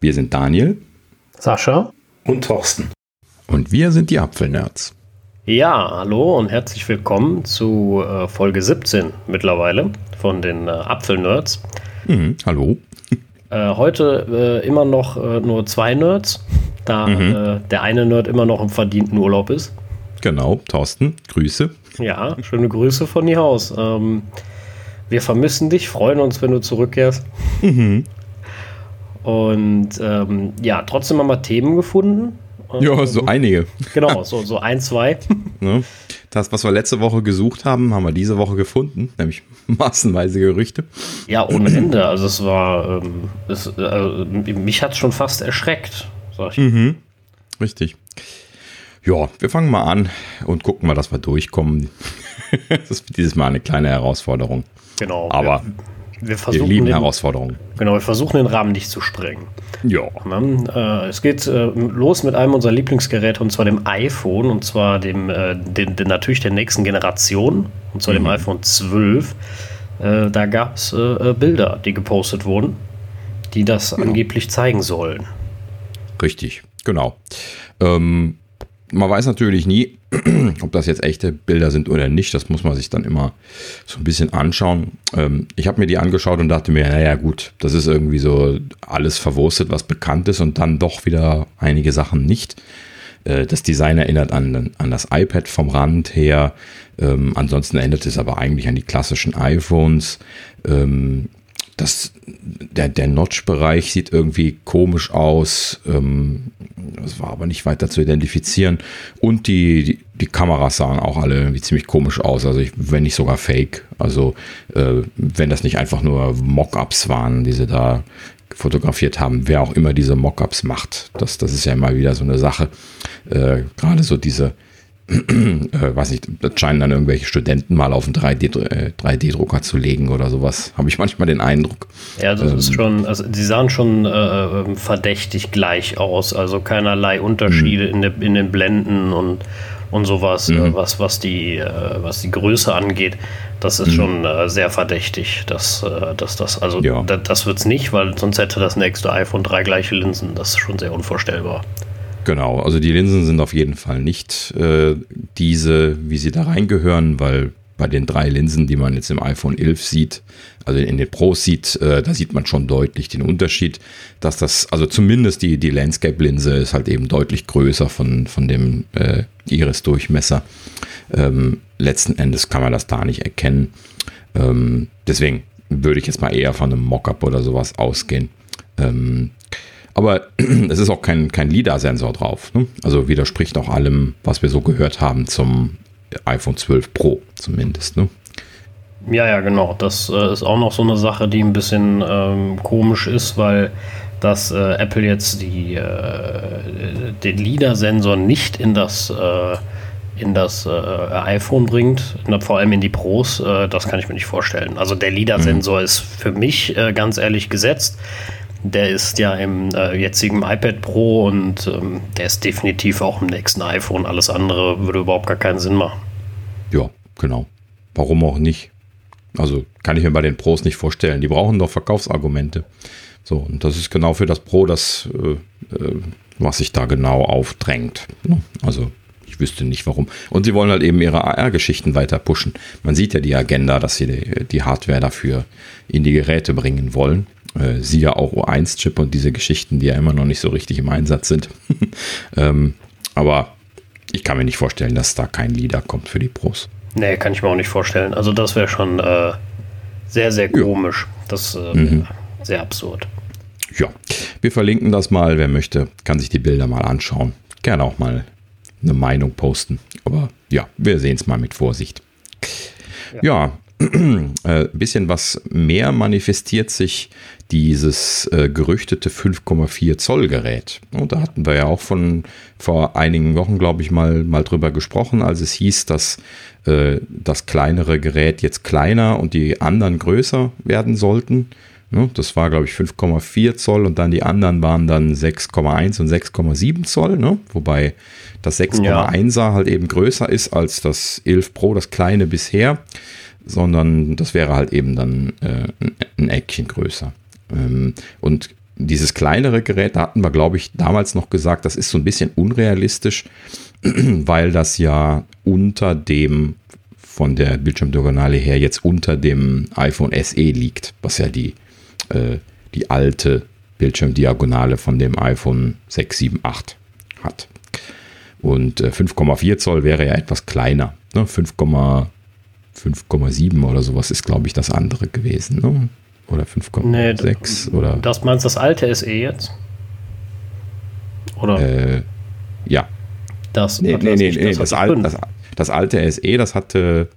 Wir sind Daniel, Sascha und Thorsten. Und wir sind die Apfelnerds. Ja, hallo und herzlich willkommen zu äh, Folge 17 mittlerweile von den äh, Apfelnerds. Mhm, hallo. Äh, heute äh, immer noch nur zwei Nerds, da mhm. Der eine Nerd immer noch im verdienten Urlaub ist. Genau, Thorsten, Grüße. Ja, schöne Grüße von hier aus. Ähm, wir vermissen dich, freuen uns, wenn du zurückkehrst. Mhm. Und ähm, ja, trotzdem haben wir Themen gefunden. Ja, so einige. Genau, so, so ein, zwei. Ne? Das, was wir letzte Woche gesucht haben, haben wir diese Woche gefunden, nämlich massenweise Gerüchte. Ja, ohne Ende. Also es war, ähm, es, äh, mich hat es schon fast erschreckt, sag ich. Mhm. Richtig. Ja, wir fangen mal an und gucken mal, dass wir durchkommen. das ist dieses Mal eine kleine Herausforderung. Genau. Aber wir, wir, versuchen wir lieben den, Herausforderungen. Genau, wir versuchen den Rahmen nicht zu sprengen. Ja. Äh, es geht äh, los mit einem unserer Lieblingsgeräte und zwar dem iPhone und zwar dem, äh, den, den, natürlich der nächsten Generation und zwar mhm. dem iPhone 12. Äh, da gab es äh, Bilder, die gepostet wurden, die das ja. angeblich zeigen sollen. Richtig, genau. Ähm, man weiß natürlich nie, ob das jetzt echte Bilder sind oder nicht. Das muss man sich dann immer so ein bisschen anschauen. Ähm, ich habe mir die angeschaut und dachte mir, naja gut, das ist irgendwie so alles verwurstet, was bekannt ist und dann doch wieder einige Sachen nicht. Äh, das Design erinnert an, an das iPad vom Rand her. Ähm, ansonsten erinnert es aber eigentlich an die klassischen iPhones. Das, der, der Notch-Bereich sieht irgendwie komisch aus. Ähm, das war aber nicht weiter zu identifizieren. Und die, die, die Kameras sahen auch alle irgendwie ziemlich komisch aus. Also, ich, wenn nicht sogar fake. Also, äh, wenn das nicht einfach nur Mockups waren, die sie da fotografiert haben, wer auch immer diese Mockups macht. Das, das ist ja immer wieder so eine Sache. Äh, Gerade so diese äh, weiß nicht, das scheinen dann irgendwelche Studenten mal auf einen 3D-Drucker äh, zu legen oder sowas. Habe ich manchmal den Eindruck. Ja, das ähm, ist schon, also die sahen schon äh, ähm, verdächtig gleich aus. Also keinerlei Unterschiede mhm. in, de, in den Blenden und, und sowas, äh, mhm. was, was, die, äh, was die Größe angeht. Das ist mhm. schon äh, sehr verdächtig, dass, dass das, also ja. das, das wird es nicht, weil sonst hätte das nächste iPhone drei gleiche Linsen. Das ist schon sehr unvorstellbar. Genau, also die Linsen sind auf jeden Fall nicht äh, diese, wie sie da reingehören, weil bei den drei Linsen, die man jetzt im iPhone 11 sieht, also in den Pros sieht, äh, da sieht man schon deutlich den Unterschied, dass das, also zumindest die, die Landscape-Linse ist halt eben deutlich größer von, von dem äh, Iris-Durchmesser. Ähm, letzten Endes kann man das da nicht erkennen. Ähm, deswegen würde ich jetzt mal eher von einem Mockup oder sowas ausgehen. Ähm, aber es ist auch kein, kein LIDAR-Sensor drauf. Ne? Also widerspricht auch allem, was wir so gehört haben zum iPhone 12 Pro zumindest. Ne? Ja, ja, genau. Das äh, ist auch noch so eine Sache, die ein bisschen ähm, komisch ist, weil dass äh, Apple jetzt die, äh, den LIDAR-Sensor nicht in das, äh, in das äh, iPhone bringt, vor allem in die Pros, äh, das kann ich mir nicht vorstellen. Also der LIDAR-Sensor mhm. ist für mich ganz ehrlich gesetzt. Der ist ja im äh, jetzigen iPad Pro und ähm, der ist definitiv auch im nächsten iPhone. Alles andere würde überhaupt gar keinen Sinn machen. Ja, genau. Warum auch nicht? Also kann ich mir bei den Pros nicht vorstellen. Die brauchen doch Verkaufsargumente. So, und das ist genau für das Pro das, äh, äh, was sich da genau aufdrängt. Ne? Also ich wüsste nicht warum. Und sie wollen halt eben ihre AR-Geschichten weiter pushen. Man sieht ja die Agenda, dass sie die, die Hardware dafür in die Geräte bringen wollen. Äh, siehe auch O1-Chip und diese Geschichten, die ja immer noch nicht so richtig im Einsatz sind. ähm, aber ich kann mir nicht vorstellen, dass da kein Leader kommt für die Pros. Nee, kann ich mir auch nicht vorstellen. Also das wäre schon äh, sehr, sehr komisch. Ja. Das äh, mhm. sehr absurd. Ja, wir verlinken das mal. Wer möchte, kann sich die Bilder mal anschauen. Gerne auch mal eine Meinung posten. Aber ja, wir sehen es mal mit Vorsicht. Ja, ja ein äh, bisschen was mehr manifestiert sich dieses äh, gerüchtete 5,4 Zoll Gerät. Und da hatten wir ja auch von vor einigen Wochen, glaube ich, mal, mal drüber gesprochen, als es hieß, dass äh, das kleinere Gerät jetzt kleiner und die anderen größer werden sollten. Ja, das war, glaube ich, 5,4 Zoll und dann die anderen waren dann 6,1 und 6,7 Zoll, ne? wobei das 6,1er ja. halt eben größer ist als das 11 Pro, das kleine bisher, sondern das wäre halt eben dann äh, ein Eckchen größer. Ähm, und dieses kleinere Gerät, da hatten wir, glaube ich, damals noch gesagt, das ist so ein bisschen unrealistisch, weil das ja unter dem, von der Bildschirmdiagonale her, jetzt unter dem iPhone SE liegt, was ja die, äh, die alte Bildschirmdiagonale von dem iPhone 6, 7, 8 hat. Und äh, 5,4 Zoll wäre ja etwas kleiner. Ne? 5,7 oder sowas ist, glaube ich, das andere gewesen. Ne? Oder 5,6 nee, oder. Das meinst das alte SE jetzt? Oder? Äh, ja. Das, nee, nee, nee, nee, das, Al das, das, alte SE, das hatte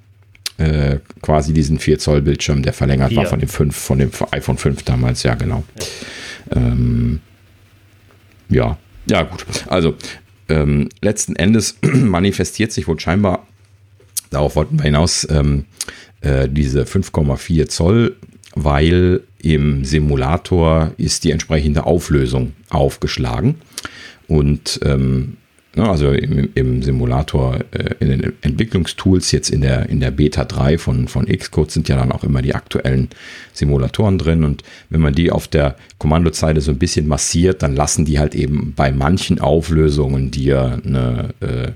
äh, quasi diesen 4 Zoll Bildschirm, der verlängert 4. war von dem 5, von dem iPhone 5 damals, ja, genau. Ja, ähm, ja. ja, gut. Also, ähm, letzten Endes manifestiert sich wohl scheinbar, darauf wollten wir hinaus, ähm, äh, diese 5,4 Zoll weil im Simulator ist die entsprechende Auflösung aufgeschlagen. Und ähm, ne, also im, im Simulator, äh, in den Entwicklungstools, jetzt in der, in der Beta 3 von, von Xcode sind ja dann auch immer die aktuellen Simulatoren drin. Und wenn man die auf der Kommandozeile so ein bisschen massiert, dann lassen die halt eben bei manchen Auflösungen dir eine, äh,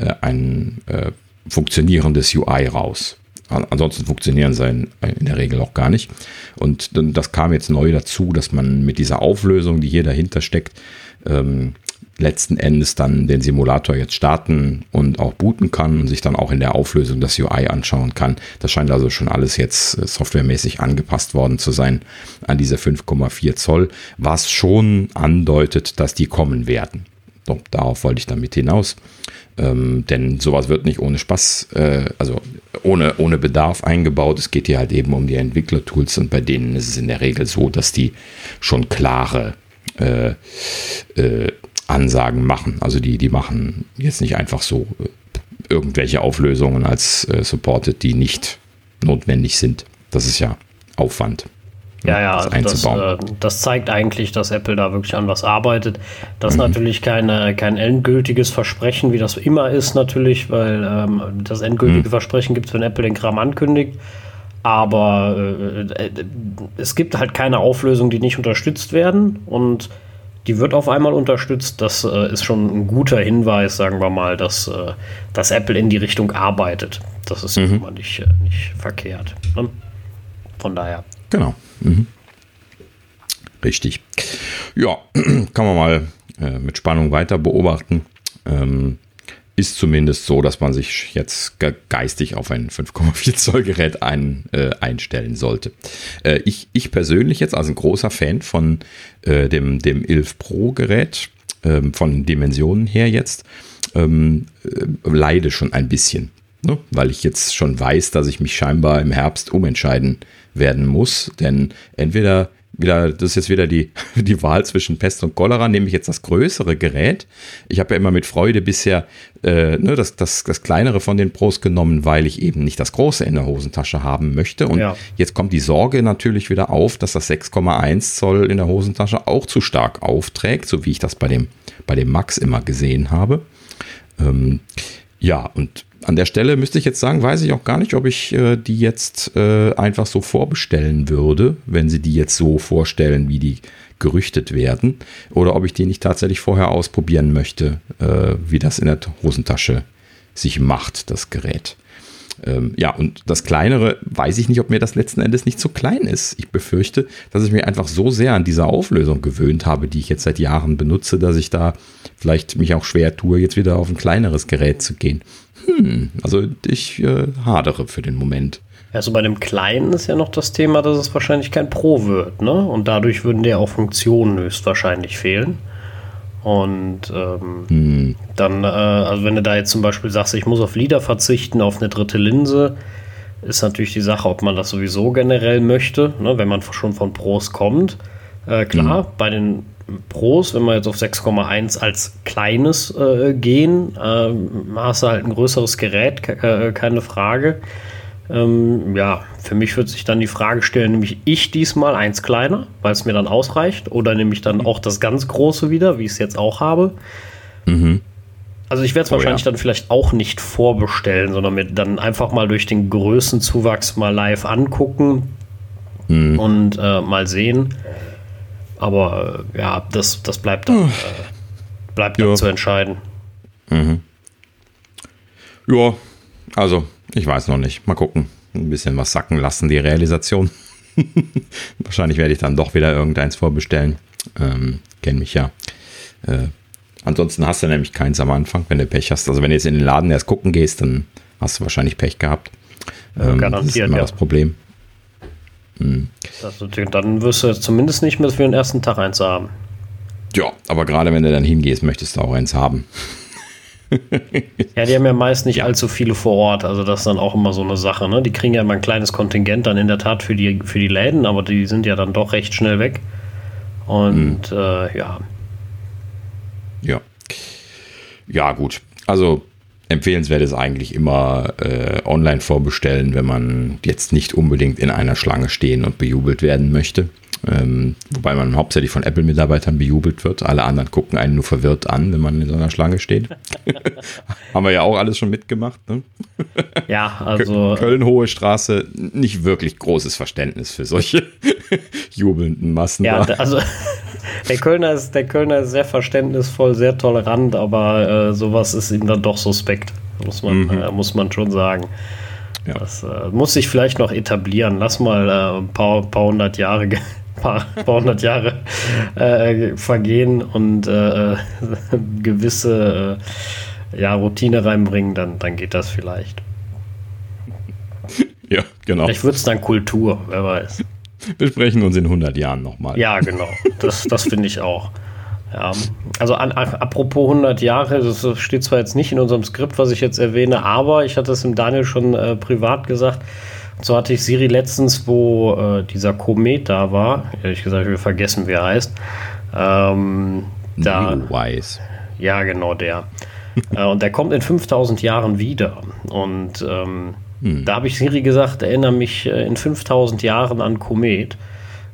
äh ein äh, funktionierendes UI raus. Ansonsten funktionieren sie in, der Regel auch gar nicht. Und das kam jetzt neu dazu, dass man mit dieser Auflösung, die hier dahinter steckt, ähm, letzten Endes dann den Simulator jetzt starten und auch booten kann und sich dann auch in der Auflösung das UI anschauen kann. Das scheint also schon alles jetzt äh, softwaremäßig angepasst worden zu sein an diese 5,4 Zoll, was schon andeutet, dass die kommen werden. So, darauf wollte ich damit hinaus. Ähm, denn sowas wird nicht ohne Spaß, äh, also ohne, ohne Bedarf eingebaut. Es geht hier halt eben um die Entwicklertools und bei denen ist es in der Regel so, dass die schon klare äh, äh, Ansagen machen. Also die, die machen jetzt nicht einfach so äh, irgendwelche Auflösungen als äh, supported, die nicht notwendig sind. Das ist ja Aufwand. Ja, ja, das, also das, äh, das, zeigt eigentlich, dass Apple da wirklich an was arbeitet. Das ist mhm. natürlich keine, kein endgültiges Versprechen, wie das immer ist, natürlich, weil ähm, das endgültige mhm. Versprechen gibt es, wenn Apple den Kram ankündigt. Aber äh, äh, es gibt halt keine Auflösung, die nicht unterstützt werden und die wird auf einmal unterstützt. Das äh, ist schon ein guter Hinweis, sagen wir mal, dass, äh, dass Apple in die Richtung arbeitet. Das ist mhm. immer nicht, äh, nicht verkehrt. Ne? Von daher. Genau. Mhm. Richtig. Ja, kann man mal äh, mit Spannung weiter beobachten. Ähm, ist zumindest so, dass man sich jetzt geistig auf ein 5,4 Zoll Gerät ein, äh, einstellen sollte. Äh, ich, ich persönlich jetzt, also ein großer Fan von äh, dem, dem 11 Pro Gerät, ähm, von Dimensionen her jetzt, ähm, äh, leide schon ein bisschen, ne? weil ich jetzt schon weiß, dass ich mich scheinbar im Herbst umentscheiden werden muss. Denn entweder wieder, das ist jetzt wieder die, die Wahl zwischen Pest und Cholera, nehme ich jetzt das größere Gerät. Ich habe ja immer mit Freude bisher äh, ne, das, das, das kleinere von den Pros genommen, weil ich eben nicht das große in der Hosentasche haben möchte. Und ja. jetzt kommt die Sorge natürlich wieder auf, dass das 6,1 Zoll in der Hosentasche auch zu stark aufträgt, so wie ich das bei dem, bei dem Max immer gesehen habe. Ähm, ja, und an der Stelle müsste ich jetzt sagen, weiß ich auch gar nicht, ob ich äh, die jetzt äh, einfach so vorbestellen würde, wenn sie die jetzt so vorstellen, wie die gerüchtet werden, oder ob ich die nicht tatsächlich vorher ausprobieren möchte, äh, wie das in der Hosentasche sich macht, das Gerät. Ähm, ja, und das kleinere, weiß ich nicht, ob mir das letzten Endes nicht zu klein ist. Ich befürchte, dass ich mich einfach so sehr an diese Auflösung gewöhnt habe, die ich jetzt seit Jahren benutze, dass ich da vielleicht mich auch schwer tue, jetzt wieder auf ein kleineres Gerät zu gehen. Hm, also ich äh, hadere für den Moment. Also bei dem Kleinen ist ja noch das Thema, dass es wahrscheinlich kein Pro wird, ne? Und dadurch würden dir auch Funktionen höchstwahrscheinlich fehlen. Und ähm, hm. dann, äh, also wenn du da jetzt zum Beispiel sagst, ich muss auf Lieder verzichten, auf eine dritte Linse, ist natürlich die Sache, ob man das sowieso generell möchte, ne? wenn man schon von Pros kommt. Äh, klar, hm. bei den Pros, wenn wir jetzt auf 6,1 als kleines äh, gehen, äh, hast du halt ein größeres Gerät, äh, keine Frage. Ähm, ja, für mich wird sich dann die Frage stellen, nämlich ich diesmal eins kleiner, weil es mir dann ausreicht, oder nehme ich dann auch das ganz große wieder, wie ich es jetzt auch habe. Mhm. Also ich werde es oh, wahrscheinlich ja. dann vielleicht auch nicht vorbestellen, sondern mir dann einfach mal durch den Größenzuwachs mal live angucken mhm. und äh, mal sehen. Aber äh, ja, das, das bleibt dann, äh, bleibt dann Ja. zu entscheiden. Ja, also ich weiß noch nicht. Mal gucken. Ein bisschen was sacken lassen, die Realisation. Wahrscheinlich werde ich dann doch wieder irgendeins vorbestellen. Ähm, Kenn mich ja. Äh, ansonsten hast du nämlich keins am Anfang, wenn du Pech hast. Also wenn du jetzt in den Laden erst gucken gehst, dann hast du wahrscheinlich Pech gehabt. Ähm, das ist immer ja. das Problem. Ist natürlich, dann wirst du zumindest nicht mehr für den ersten Tag eins haben. Ja, aber gerade wenn du dann hingehst, möchtest du auch eins haben. Ja, die haben ja meist nicht allzu viele vor Ort, also das ist dann auch immer so eine Sache. Ne? Die kriegen ja immer ein kleines Kontingent dann in der Tat für die, für die Läden, aber die sind ja dann doch recht schnell weg. Und äh, ja, Ja. Ja, gut. Also empfehlenswert ist eigentlich immer äh, online vorbestellen, wenn man jetzt nicht unbedingt in einer Schlange stehen und bejubelt werden möchte. Ähm, wobei man hauptsächlich von Apple-Mitarbeitern bejubelt wird. Alle anderen gucken einen nur verwirrt an, wenn man in so einer Schlange steht. Haben wir ja auch alles schon mitgemacht. Ne? ja, also Köln, Hohe Straße, nicht wirklich großes Verständnis für solche jubelnden Massen. Ja, da. der- also der Kölner ist, der Kölner ist sehr verständnisvoll, sehr tolerant, aber äh, sowas ist ihm dann doch suspekt, muss man, äh, muss man schon sagen. Ja. Das äh, muss sich vielleicht noch etablieren. Lass mal äh, ein paar, paar hundert Jahre, paar, paar hundert Jahre äh, vergehen und äh, gewisse äh, ja, Routine reinbringen, dann, dann geht das vielleicht. ja, genau. Vielleicht wird es dann Kultur, wer weiß. Wir sprechen uns in 100 Jahren nochmal. Ja, genau. Das, das finde ich auch. Ja. Also an, apropos 100 Jahre, das steht zwar jetzt nicht in unserem Skript, was ich jetzt erwähne, aber ich hatte es dem Daniel schon äh, privat gesagt. So hatte ich Siri letztens, wo äh, dieser Komet da war. Ehrlich gesagt, ich will vergessen, wie er heißt. Ähm, da, Neowise. ja, genau der. äh, und der kommt in 5000 Jahren wieder. Und ähm, da habe ich Siri gesagt, erinnere mich äh, in 5000 Jahren an Komet.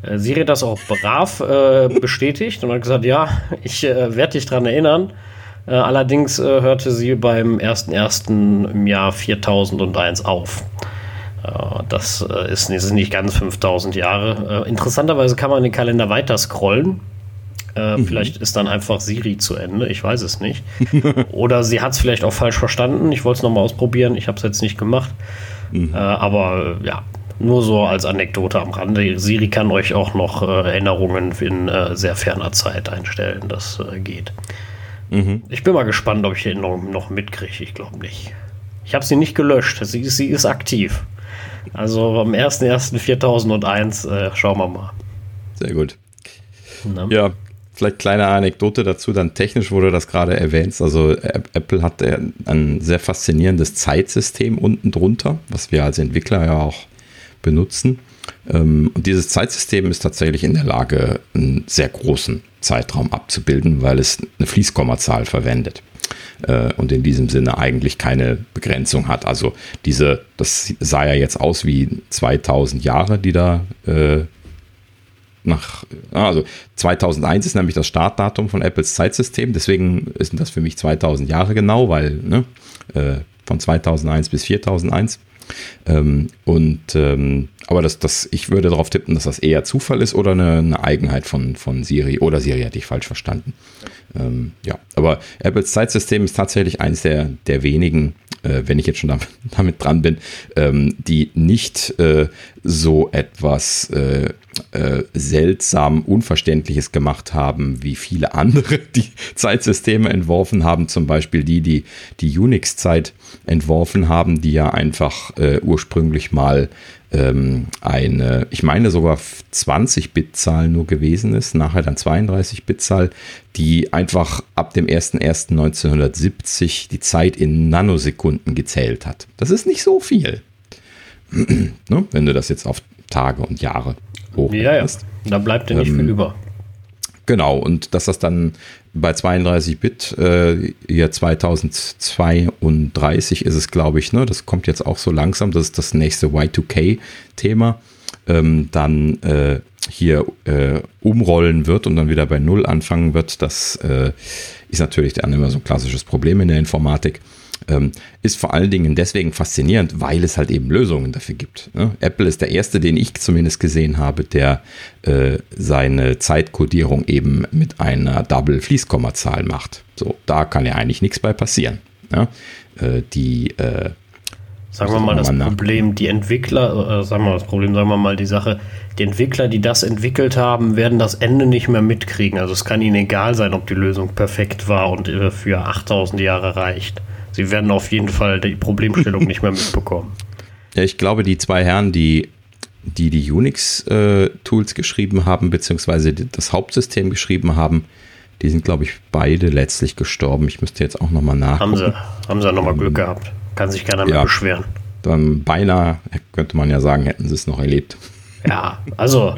Äh, Siri hat das auch brav äh, bestätigt und hat gesagt, ja, ich werde dich dran erinnern. Allerdings hörte sie beim 1.1. im Jahr 4001 auf. Äh, das äh, ist, ist nicht ganz 5000 Jahre. Äh, interessanterweise kann man den Kalender weiter scrollen. Äh, Vielleicht ist dann einfach Siri zu Ende, ich weiß es nicht. Oder sie hat es vielleicht auch falsch verstanden. Ich wollte es nochmal ausprobieren, ich habe es jetzt nicht gemacht. Äh, aber ja, nur so als Anekdote am Rande. Siri kann euch auch noch Erinnerungen in sehr ferner Zeit einstellen. Das geht. Ich bin mal gespannt, ob ich die Erinnerung noch mitkriege. Ich glaube nicht. Ich habe sie nicht gelöscht. Sie, sie ist aktiv. Also am 01.01.4001 äh, schauen wir mal. Sehr gut. Ne? Ja, vielleicht kleine Anekdote dazu, dann technisch wurde das gerade erwähnt. Also App- Apple hat äh, ein sehr faszinierendes Zeitsystem unten drunter, was wir als Entwickler ja auch benutzen. Ähm, Und dieses Zeitsystem ist tatsächlich in der Lage, einen sehr großen Zeitraum abzubilden, weil es eine Fließkommazahl verwendet äh, und in diesem Sinne eigentlich keine Begrenzung hat. Also diese, das sah ja jetzt aus wie 2000 Jahre, die da äh, nach, also 2001 ist nämlich das Startdatum von Apples Zeitsystem, deswegen sind das für mich 2000 Jahre genau, weil ne, äh, von 2001 bis 4001. Ähm, und ähm, aber das, das, ich würde darauf tippen, dass das eher Zufall ist oder eine, eine Eigenheit von, von Siri oder Siri hätte ich falsch verstanden. Ähm, ja, aber Apples Zeitsystem ist tatsächlich eines der, der wenigen, äh, wenn ich jetzt schon damit, damit dran bin, ähm, die nicht äh, so etwas äh, äh, seltsam Unverständliches gemacht haben, wie viele andere, die Zeitsysteme entworfen haben, zum Beispiel die, die die Unix-Zeit entworfen haben, die ja einfach äh, ursprünglich mal ähm, eine, ich meine sogar 20-Bit-Zahl nur gewesen ist, nachher dann 32-Bit-Zahl, die einfach ab dem 01.01.1970 die Zeit in Nanosekunden gezählt hat. Das ist nicht so viel, ne? wenn du das jetzt auf Tage und Jahre Ja, ja. hochrechnest. Da bleibt dir nicht Ähm, viel über. Genau, und dass das dann bei 32-Bit, äh, ja 2032 ist es, glaube ich, ne? das kommt jetzt auch so langsam, das ist das nächste Y2K-Thema, ähm, dann äh, hier äh, umrollen wird und dann wieder bei Null anfangen wird, das äh, ist natürlich dann immer so ein klassisches Problem in der Informatik. Ähm, ist vor allen Dingen deswegen faszinierend, weil es halt eben Lösungen dafür gibt. Ne? Apple ist der erste, den ich zumindest gesehen habe, der äh, seine Zeitkodierung eben mit einer Double-Fließkommazahl macht. So, da kann ja eigentlich nichts bei passieren. Ja? Äh, die äh, Sagen wir mal das Problem, die Entwickler, äh, sagen wir mal das Problem, sagen wir mal die Sache, die Entwickler, die das entwickelt haben, werden das Ende nicht mehr mitkriegen. Also es kann ihnen egal sein, ob die Lösung perfekt war und für 8000 Jahre reicht. Sie werden auf jeden Fall die Problemstellung nicht mehr mitbekommen. Ja, ich glaube, die zwei Herren, die die, die Unix-Tools äh, geschrieben haben, beziehungsweise das Hauptsystem geschrieben haben, die sind, glaube ich, beide letztlich gestorben. Ich müsste jetzt auch nochmal nachgucken. Haben sie, haben sie nochmal Glück ähm, gehabt. Kann sich keiner mehr ja, beschweren. Dann beinahe, könnte man ja sagen, hätten sie es noch erlebt. Ja, also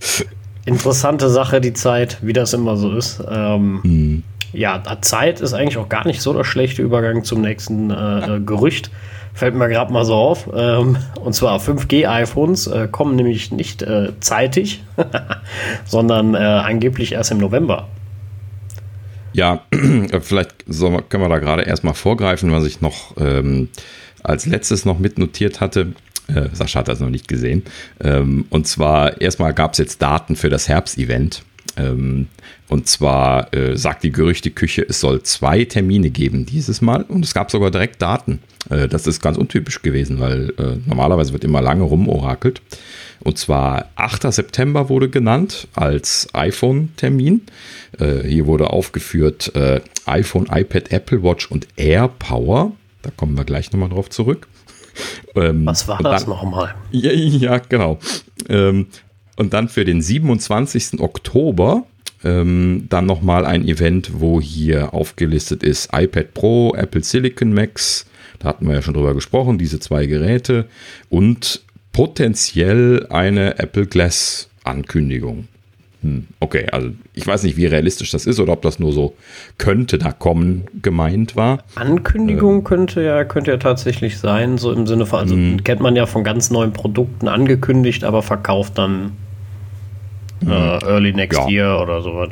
interessante Sache, die Zeit, wie das immer so ist. Ähm, hm. Ja, Zeit ist eigentlich auch gar nicht so der schlechte Übergang zum nächsten äh, Gerücht. Fällt mir gerade mal so auf. Ähm, und zwar 5G-iPhones äh, kommen nämlich nicht äh, zeitig, sondern äh, angeblich erst im November. Ja, vielleicht können wir da gerade erstmal vorgreifen, was ich noch ähm, als letztes noch mitnotiert hatte. Äh, Sascha hat das noch nicht gesehen. Ähm, und zwar erstmal gab es jetzt Daten für das Herbstevent. Ähm, und zwar äh, sagt die Gerüchteküche, es soll zwei Termine geben dieses Mal. Und es gab sogar direkt Daten. Äh, das ist ganz untypisch gewesen, weil äh, normalerweise wird immer lange rumorakelt. Und zwar 8. September wurde genannt als iPhone-Termin. Äh, hier wurde aufgeführt äh, iPhone, iPad, Apple Watch und AirPower. Da kommen wir gleich nochmal drauf zurück. Ähm, Was war das nochmal? Ja, ja, genau. Ähm, und dann für den 27. Oktober ähm, dann nochmal ein Event, wo hier aufgelistet ist iPad Pro, Apple Silicon Max, da hatten wir ja schon drüber gesprochen, diese zwei Geräte und potenziell eine Apple Glass Ankündigung. Hm, okay, also ich weiß nicht, wie realistisch das ist oder ob das nur so könnte da kommen gemeint war. Ankündigung äh, könnte ja könnte ja tatsächlich sein, so im Sinne von, also hm. kennt man ja von ganz neuen Produkten angekündigt, aber verkauft dann äh, hm. early next ja. year oder sowas.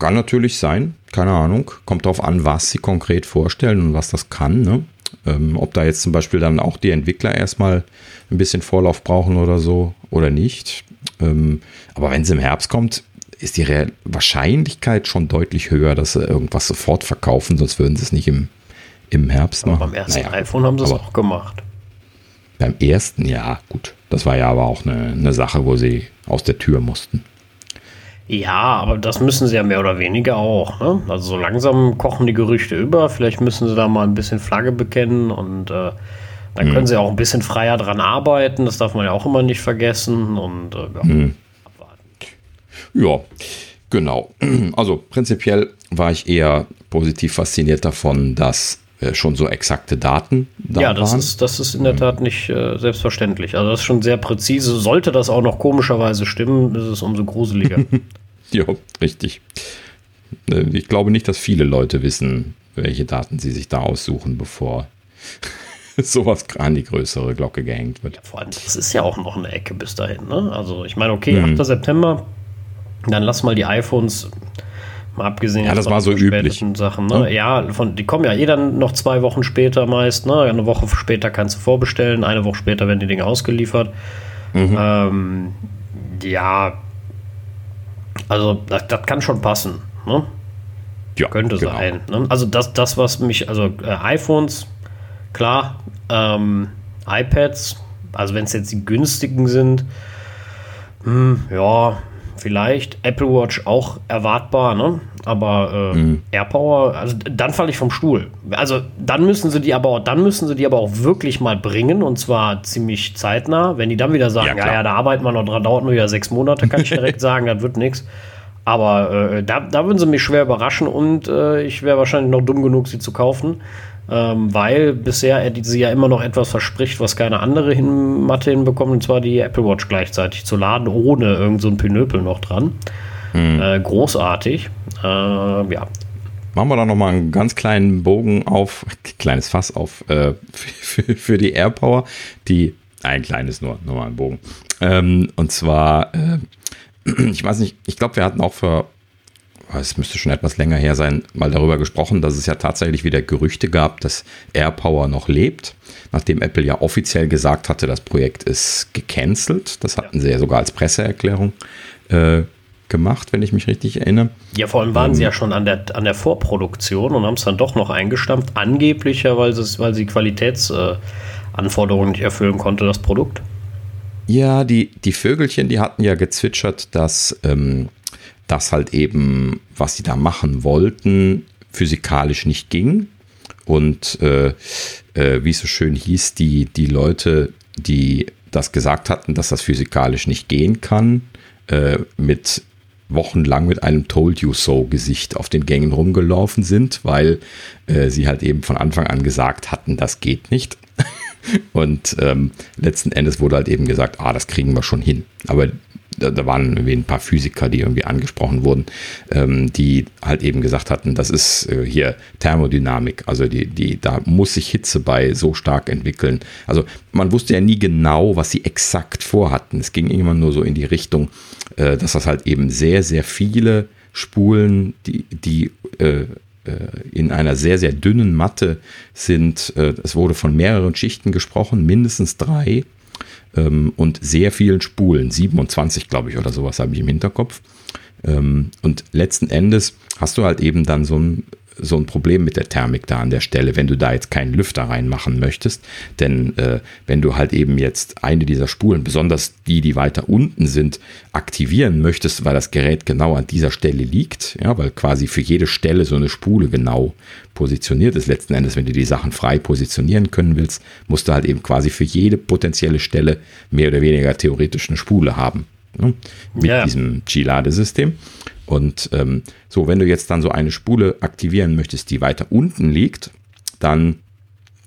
Kann natürlich sein, keine Ahnung. Kommt darauf an, was sie konkret vorstellen und was das kann. Ne? Ähm, ob da jetzt zum Beispiel dann auch die Entwickler erstmal ein bisschen Vorlauf brauchen oder so oder nicht. Ähm, aber wenn es im Herbst kommt, ist die Wahrscheinlichkeit schon deutlich höher, dass sie irgendwas sofort verkaufen, sonst würden sie es nicht im, im Herbst machen. beim ersten naja, iPhone haben sie es auch gemacht. Beim ersten, ja, gut. Das war ja aber auch eine, eine Sache, wo sie aus der Tür mussten. Ja, aber das müssen sie ja mehr oder weniger auch. Ne? Also so langsam kochen die Gerüchte über. Vielleicht müssen sie da mal ein bisschen Flagge bekennen und äh, dann können mhm. sie auch ein bisschen freier dran arbeiten. Das darf man ja auch immer nicht vergessen. Und äh, ja, mhm. abwarten. Ja, genau. Also prinzipiell war ich eher positiv fasziniert davon, dass äh, schon so exakte Daten da Ja, das waren. ist, das ist in der Tat nicht äh, selbstverständlich. Also das ist schon sehr präzise. Sollte das auch noch komischerweise stimmen, ist es umso gruseliger. ja, richtig. Äh, ich glaube nicht, dass viele Leute wissen, welche Daten sie sich da aussuchen, bevor sowas an die größere Glocke gehängt wird. Ja, vor allem, das ist ja auch noch eine Ecke bis dahin. Ne? Also ich meine, okay, mhm. 8. September, dann lass mal die iPhones Mal abgesehen ja, das war so üblich. Sachen. Ne? Ja, ja von, die kommen ja eh dann noch zwei Wochen später meist. Ne? Eine Woche später kannst du vorbestellen, eine Woche später werden die Dinge ausgeliefert. Mhm. Ähm, ja, also das, das, kann schon passen. Ne? Ja, Könnte genau. sein. Ne? Also das, das, was mich, also äh, iPhones, klar, ähm, iPads, also wenn es jetzt die günstigen sind, hm, ja, vielleicht. Apple Watch auch erwartbar, ne? Aber äh, mhm. AirPower, also dann falle ich vom Stuhl. Also dann müssen sie die aber dann müssen sie die aber auch wirklich mal bringen und zwar ziemlich zeitnah. Wenn die dann wieder sagen, ja, ja, ja da arbeiten wir noch dran, dauert nur wieder sechs Monate, kann ich direkt sagen, das wird nichts. Aber äh, da, da würden sie mich schwer überraschen und äh, ich wäre wahrscheinlich noch dumm genug, sie zu kaufen ähm, weil bisher er sie ja immer noch etwas verspricht, was keine andere hin Matte hinbekommt, und zwar die Apple Watch gleichzeitig zu laden, ohne irgend so Pinöpel noch dran. Hm. Äh, großartig. Äh, ja. Machen wir da nochmal einen ganz kleinen Bogen auf, kleines Fass auf, äh, für, für, die AirPower, die, ein kleines nur, nochmal ein Bogen. Ähm, und zwar, äh, ich weiß nicht, ich glaube, wir hatten auch vor es müsste schon etwas länger her sein, mal darüber gesprochen, dass es ja tatsächlich wieder Gerüchte gab, dass AirPower noch lebt, nachdem Apple ja offiziell gesagt hatte, das Projekt ist gecancelt. Das hatten sie ja sogar als Presseerklärung äh, gemacht, wenn ich mich richtig erinnere. Ja, vor allem waren ähm, sie ja schon an der, an der Vorproduktion und haben es dann doch noch eingestampft, angeblich ja, weil, weil sie Qualitätsanforderungen äh, nicht erfüllen konnte, das Produkt. Ja, die, die Vögelchen, die hatten ja gezwitschert, dass ähm, das halt eben, was sie da machen wollten, physikalisch nicht ging. Und äh, äh, wie es so schön hieß, die, die Leute, die das gesagt hatten, dass das physikalisch nicht gehen kann, äh, mit wochenlang mit einem Told You So Gesicht auf den Gängen rumgelaufen sind, weil äh, sie halt eben von Anfang an gesagt hatten, das geht nicht. Und ähm, letzten Endes wurde halt eben gesagt, ah, das kriegen wir schon hin. Aber da, da waren ein paar Physiker, die irgendwie angesprochen wurden, ähm, die halt eben gesagt hatten, das ist äh, hier Thermodynamik, also die, die, da muss sich Hitze bei so stark entwickeln. Also man wusste ja nie genau, was sie exakt vorhatten. Es ging immer nur so in die Richtung, äh, dass das halt eben sehr, sehr viele Spulen, die, die äh, äh in einer sehr, sehr dünnen Matte sind. Äh, es wurde von mehreren Schichten gesprochen, mindestens drei ähm, und sehr vielen Spulen, 27 glaube ich oder sowas habe ich im Hinterkopf. Ähm, und letzten Endes hast du halt eben dann so ein, so ein Problem mit der Thermik da an der Stelle, wenn du da jetzt keinen Lüfter reinmachen möchtest. Denn äh, wenn du halt eben jetzt eine dieser Spulen, besonders die, die weiter unten sind, aktivieren möchtest, weil das Gerät genau an dieser Stelle liegt, ja, weil quasi für jede Stelle so eine Spule genau positioniert ist. Letzten Endes, wenn du die Sachen frei positionieren können willst, musst du halt eben quasi für jede potenzielle Stelle mehr oder weniger theoretisch eine Spule haben. Ne, mit ja. diesem G-Ladesystem. Und ähm, so, wenn du jetzt dann so eine Spule aktivieren möchtest, die weiter unten liegt, dann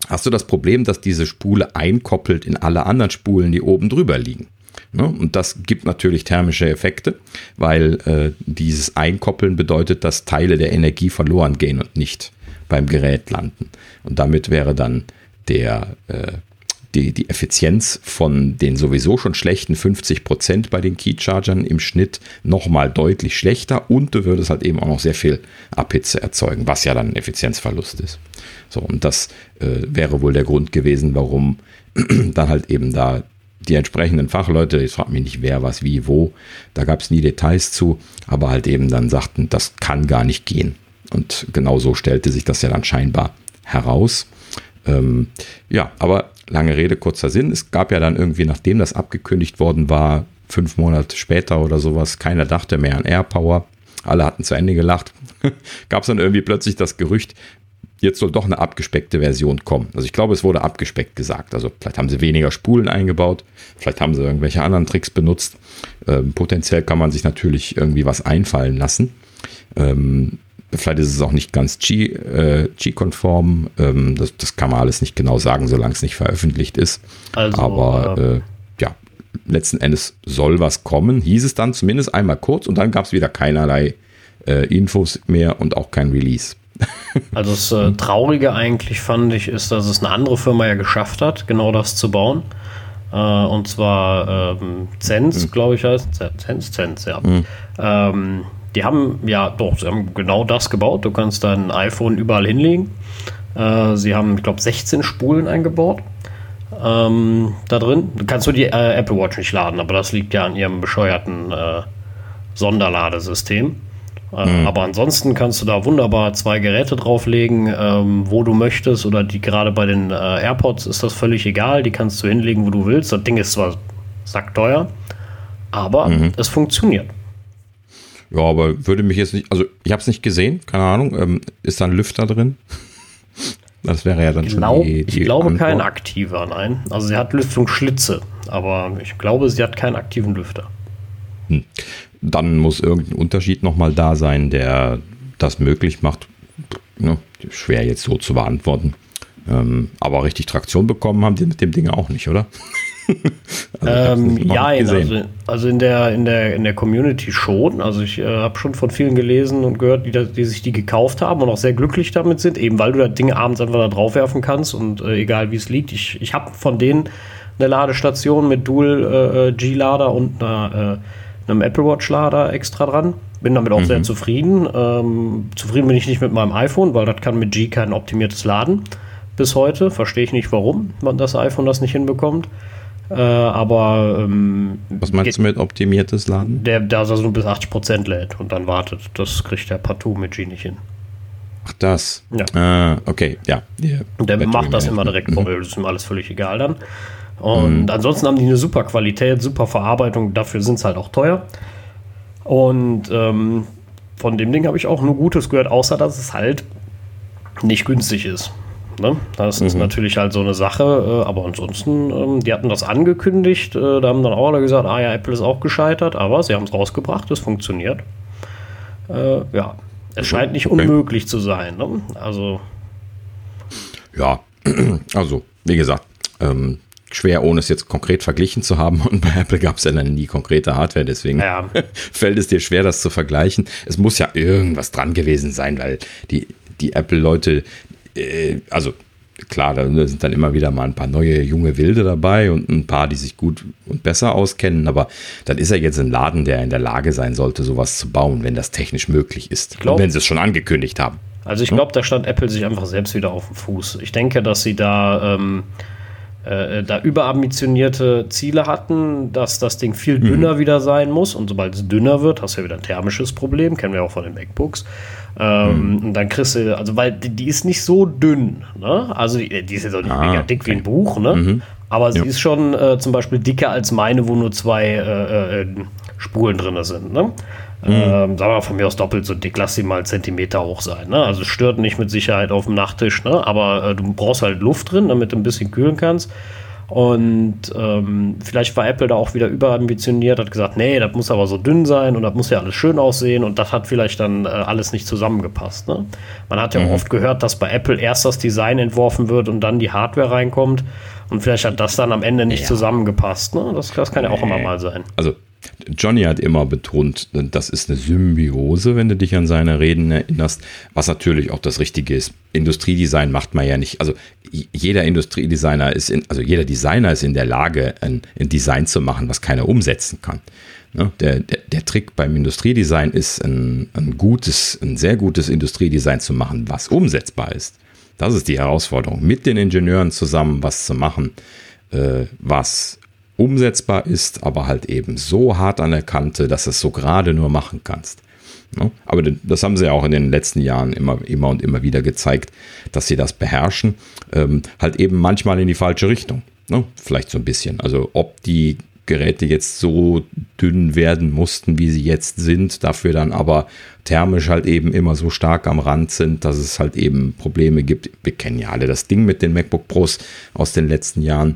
hast du das Problem, dass diese Spule einkoppelt in alle anderen Spulen, die oben drüber liegen. Ne? Und das gibt natürlich thermische Effekte, weil äh, dieses Einkoppeln bedeutet, dass Teile der Energie verloren gehen und nicht beim Gerät landen. Und damit wäre dann der äh, die, die Effizienz von den sowieso schon schlechten 50 Prozent bei den Keychargern im Schnitt nochmal deutlich schlechter und du würdest halt eben auch noch sehr viel Abhitze erzeugen, was ja dann ein Effizienzverlust ist. So, und das äh, wäre wohl der Grund gewesen, warum dann halt eben da die entsprechenden Fachleute, ich frage mich nicht wer, was, wie, wo, da gab es nie Details zu, aber halt eben dann sagten, das kann gar nicht gehen. Und genau so stellte sich das ja dann scheinbar heraus. Ähm, ja, aber lange Rede, kurzer Sinn. Es gab ja dann irgendwie, nachdem das abgekündigt worden war, fünf Monate später oder sowas, keiner dachte mehr an AirPower. Alle hatten zu Ende gelacht. gab es dann irgendwie plötzlich das Gerücht, jetzt soll doch eine abgespeckte Version kommen. Also ich glaube, es wurde abgespeckt gesagt. Also vielleicht haben sie weniger Spulen eingebaut, vielleicht haben sie irgendwelche anderen Tricks benutzt. Ähm, potenziell kann man sich natürlich irgendwie was einfallen lassen. Ähm, Vielleicht ist es auch nicht ganz G-konform. Äh, ähm, das, das, kann man alles nicht genau sagen, solange es nicht veröffentlicht ist. Also, Aber äh, ja, letzten Endes soll was kommen, hieß es dann zumindest einmal kurz und dann gab es wieder keinerlei äh, Infos mehr und auch kein Release. Also das äh, Traurige eigentlich fand ich, ist, dass es eine andere Firma ja geschafft hat, genau das zu bauen. Äh, und zwar ähm, Zenz, mhm. glaube ich heißt. Zenz, Zenz, ja. Mhm. Ähm, die haben ja doch, sie haben genau das gebaut. Du kannst dein iPhone überall hinlegen. Äh, sie haben, ich glaube, 16 Spulen eingebaut. Ähm, da drin. Du kannst nur die äh, Apple Watch nicht laden, aber das liegt ja an ihrem bescheuerten äh, Sonderladesystem. Äh, mhm. Aber ansonsten kannst du da wunderbar zwei Geräte drauflegen, ähm, wo du möchtest. Oder die gerade bei den äh, AirPods ist das völlig egal. Die kannst du hinlegen, wo du willst. Das Ding ist zwar sackteuer, aber mhm. es funktioniert. Ja, aber würde mich jetzt nicht, also ich habe es nicht gesehen, keine Ahnung. Ähm, ist da ein Lüfter drin? Das wäre ja dann glaub, schon die, die Ich glaube Antwort. kein aktiver, nein. Also sie hat Lüftungsschlitze, aber ich glaube, sie hat keinen aktiven Lüfter. Hm. Dann muss irgendein Unterschied nochmal da sein, der das möglich macht. Ne? Schwer jetzt so zu beantworten. Ähm, aber richtig Traktion bekommen haben die mit dem Ding auch nicht, oder? also ähm, ja, also, also, in, der, in, der, in der Community schon. Also ich äh, habe schon von vielen gelesen und gehört, die, die, sich die gekauft haben und auch sehr glücklich damit sind, eben weil du das Ding abends einfach da drauf werfen kannst und äh, egal wie es liegt. Ich, ich habe von denen eine Ladestation mit Dual äh, äh G-Lader und einer, äh, einem Apple Watch-Lader extra dran. Bin damit auch mhm. sehr zufrieden. Ähm, zufrieden bin ich nicht mit meinem iPhone, weil das kann mit G kein optimiertes Laden bis heute. Verstehe ich nicht, warum man das iPhone das nicht hinbekommt. Äh, aber ähm, was meinst du mit optimiertes Laden? Der, der also nur bis 80% lädt und dann wartet. Das kriegt der partout mit G nicht hin. Ach, das. Ja. Ah, okay, ja. Yeah. Der Battery macht das immer direkt vor, mhm. das ist ihm alles völlig egal dann. Und mhm. ansonsten haben die eine super Qualität, super Verarbeitung, dafür sind es halt auch teuer. Und ähm, von dem Ding habe ich auch nur Gutes gehört, außer dass es halt nicht günstig ist. Ne? Das mhm. ist natürlich halt so eine Sache, äh, aber ansonsten, ähm, die hatten das angekündigt, äh, da haben dann auch alle gesagt, ah ja, Apple ist auch gescheitert, aber sie haben es rausgebracht, es funktioniert. Äh, ja, es scheint nicht okay. unmöglich zu sein. Ne? Also. Ja, also, wie gesagt, ähm, schwer, ohne es jetzt konkret verglichen zu haben. Und bei Apple gab es ja dann nie konkrete Hardware, deswegen ja. fällt es dir schwer, das zu vergleichen. Es muss ja irgendwas dran gewesen sein, weil die, die Apple-Leute, äh, also klar, da sind dann immer wieder mal ein paar neue junge Wilde dabei und ein paar, die sich gut und besser auskennen, aber dann ist er jetzt ein Laden, der in der Lage sein sollte, sowas zu bauen, wenn das technisch möglich ist. Glaub, wenn sie es schon angekündigt haben. Also ich glaube, da stand Apple sich einfach selbst wieder auf den Fuß. Ich denke, dass sie da ähm, äh, da überambitionierte Ziele hatten, dass das Ding viel dünner mhm. wieder sein muss. Und sobald es dünner wird, hast du ja wieder ein thermisches Problem, kennen wir auch von den MacBooks. Ähm, mhm. Und dann kriegst du, also weil die, die ist nicht so dünn, ne? Also die, die ist jetzt auch nicht ah, mega dick okay. wie ein Buch, ne? Mhm. Aber sie ja. ist schon äh, zum Beispiel dicker als meine, wo nur zwei äh, äh, Spulen drin sind, ne? Mhm. Ähm, sagen wir von mir aus doppelt so dick, lass sie mal Zentimeter hoch sein. Ne? Also stört nicht mit Sicherheit auf dem Nachttisch, ne? aber äh, du brauchst halt Luft drin, damit du ein bisschen kühlen kannst. Und ähm, vielleicht war Apple da auch wieder überambitioniert, hat gesagt, nee, das muss aber so dünn sein und das muss ja alles schön aussehen und das hat vielleicht dann äh, alles nicht zusammengepasst. Ne? Man hat ja mhm. auch oft gehört, dass bei Apple erst das Design entworfen wird und dann die Hardware reinkommt und vielleicht hat das dann am Ende nicht ja. zusammengepasst. Ne? Das, das kann ja auch immer mal sein. Also Johnny hat immer betont, das ist eine Symbiose, wenn du dich an seine Reden erinnerst, was natürlich auch das Richtige ist. Industriedesign macht man ja nicht, also jeder Industriedesigner ist in, also jeder Designer ist in der Lage, ein, ein Design zu machen, was keiner umsetzen kann. Ne? Der, der, der, Trick beim Industriedesign ist, ein, ein gutes, ein sehr gutes Industriedesign zu machen, was umsetzbar ist. Das ist die Herausforderung, mit den Ingenieuren zusammen was zu machen, äh, was umsetzbar ist, aber halt eben so hart an der Kante, dass es so gerade nur machen kannst. Ne? Aber das haben sie ja auch in den letzten Jahren immer, immer und immer wieder gezeigt, dass sie das beherrschen. Ähm, halt eben manchmal in die falsche Richtung. Ne? Vielleicht so ein bisschen. Also ob die Geräte jetzt so dünn werden mussten, wie sie jetzt sind, dafür dann aber thermisch halt eben immer so stark am Rand sind, dass es halt eben Probleme gibt. Wir kennen ja alle das Ding mit den MacBook Pros aus den letzten Jahren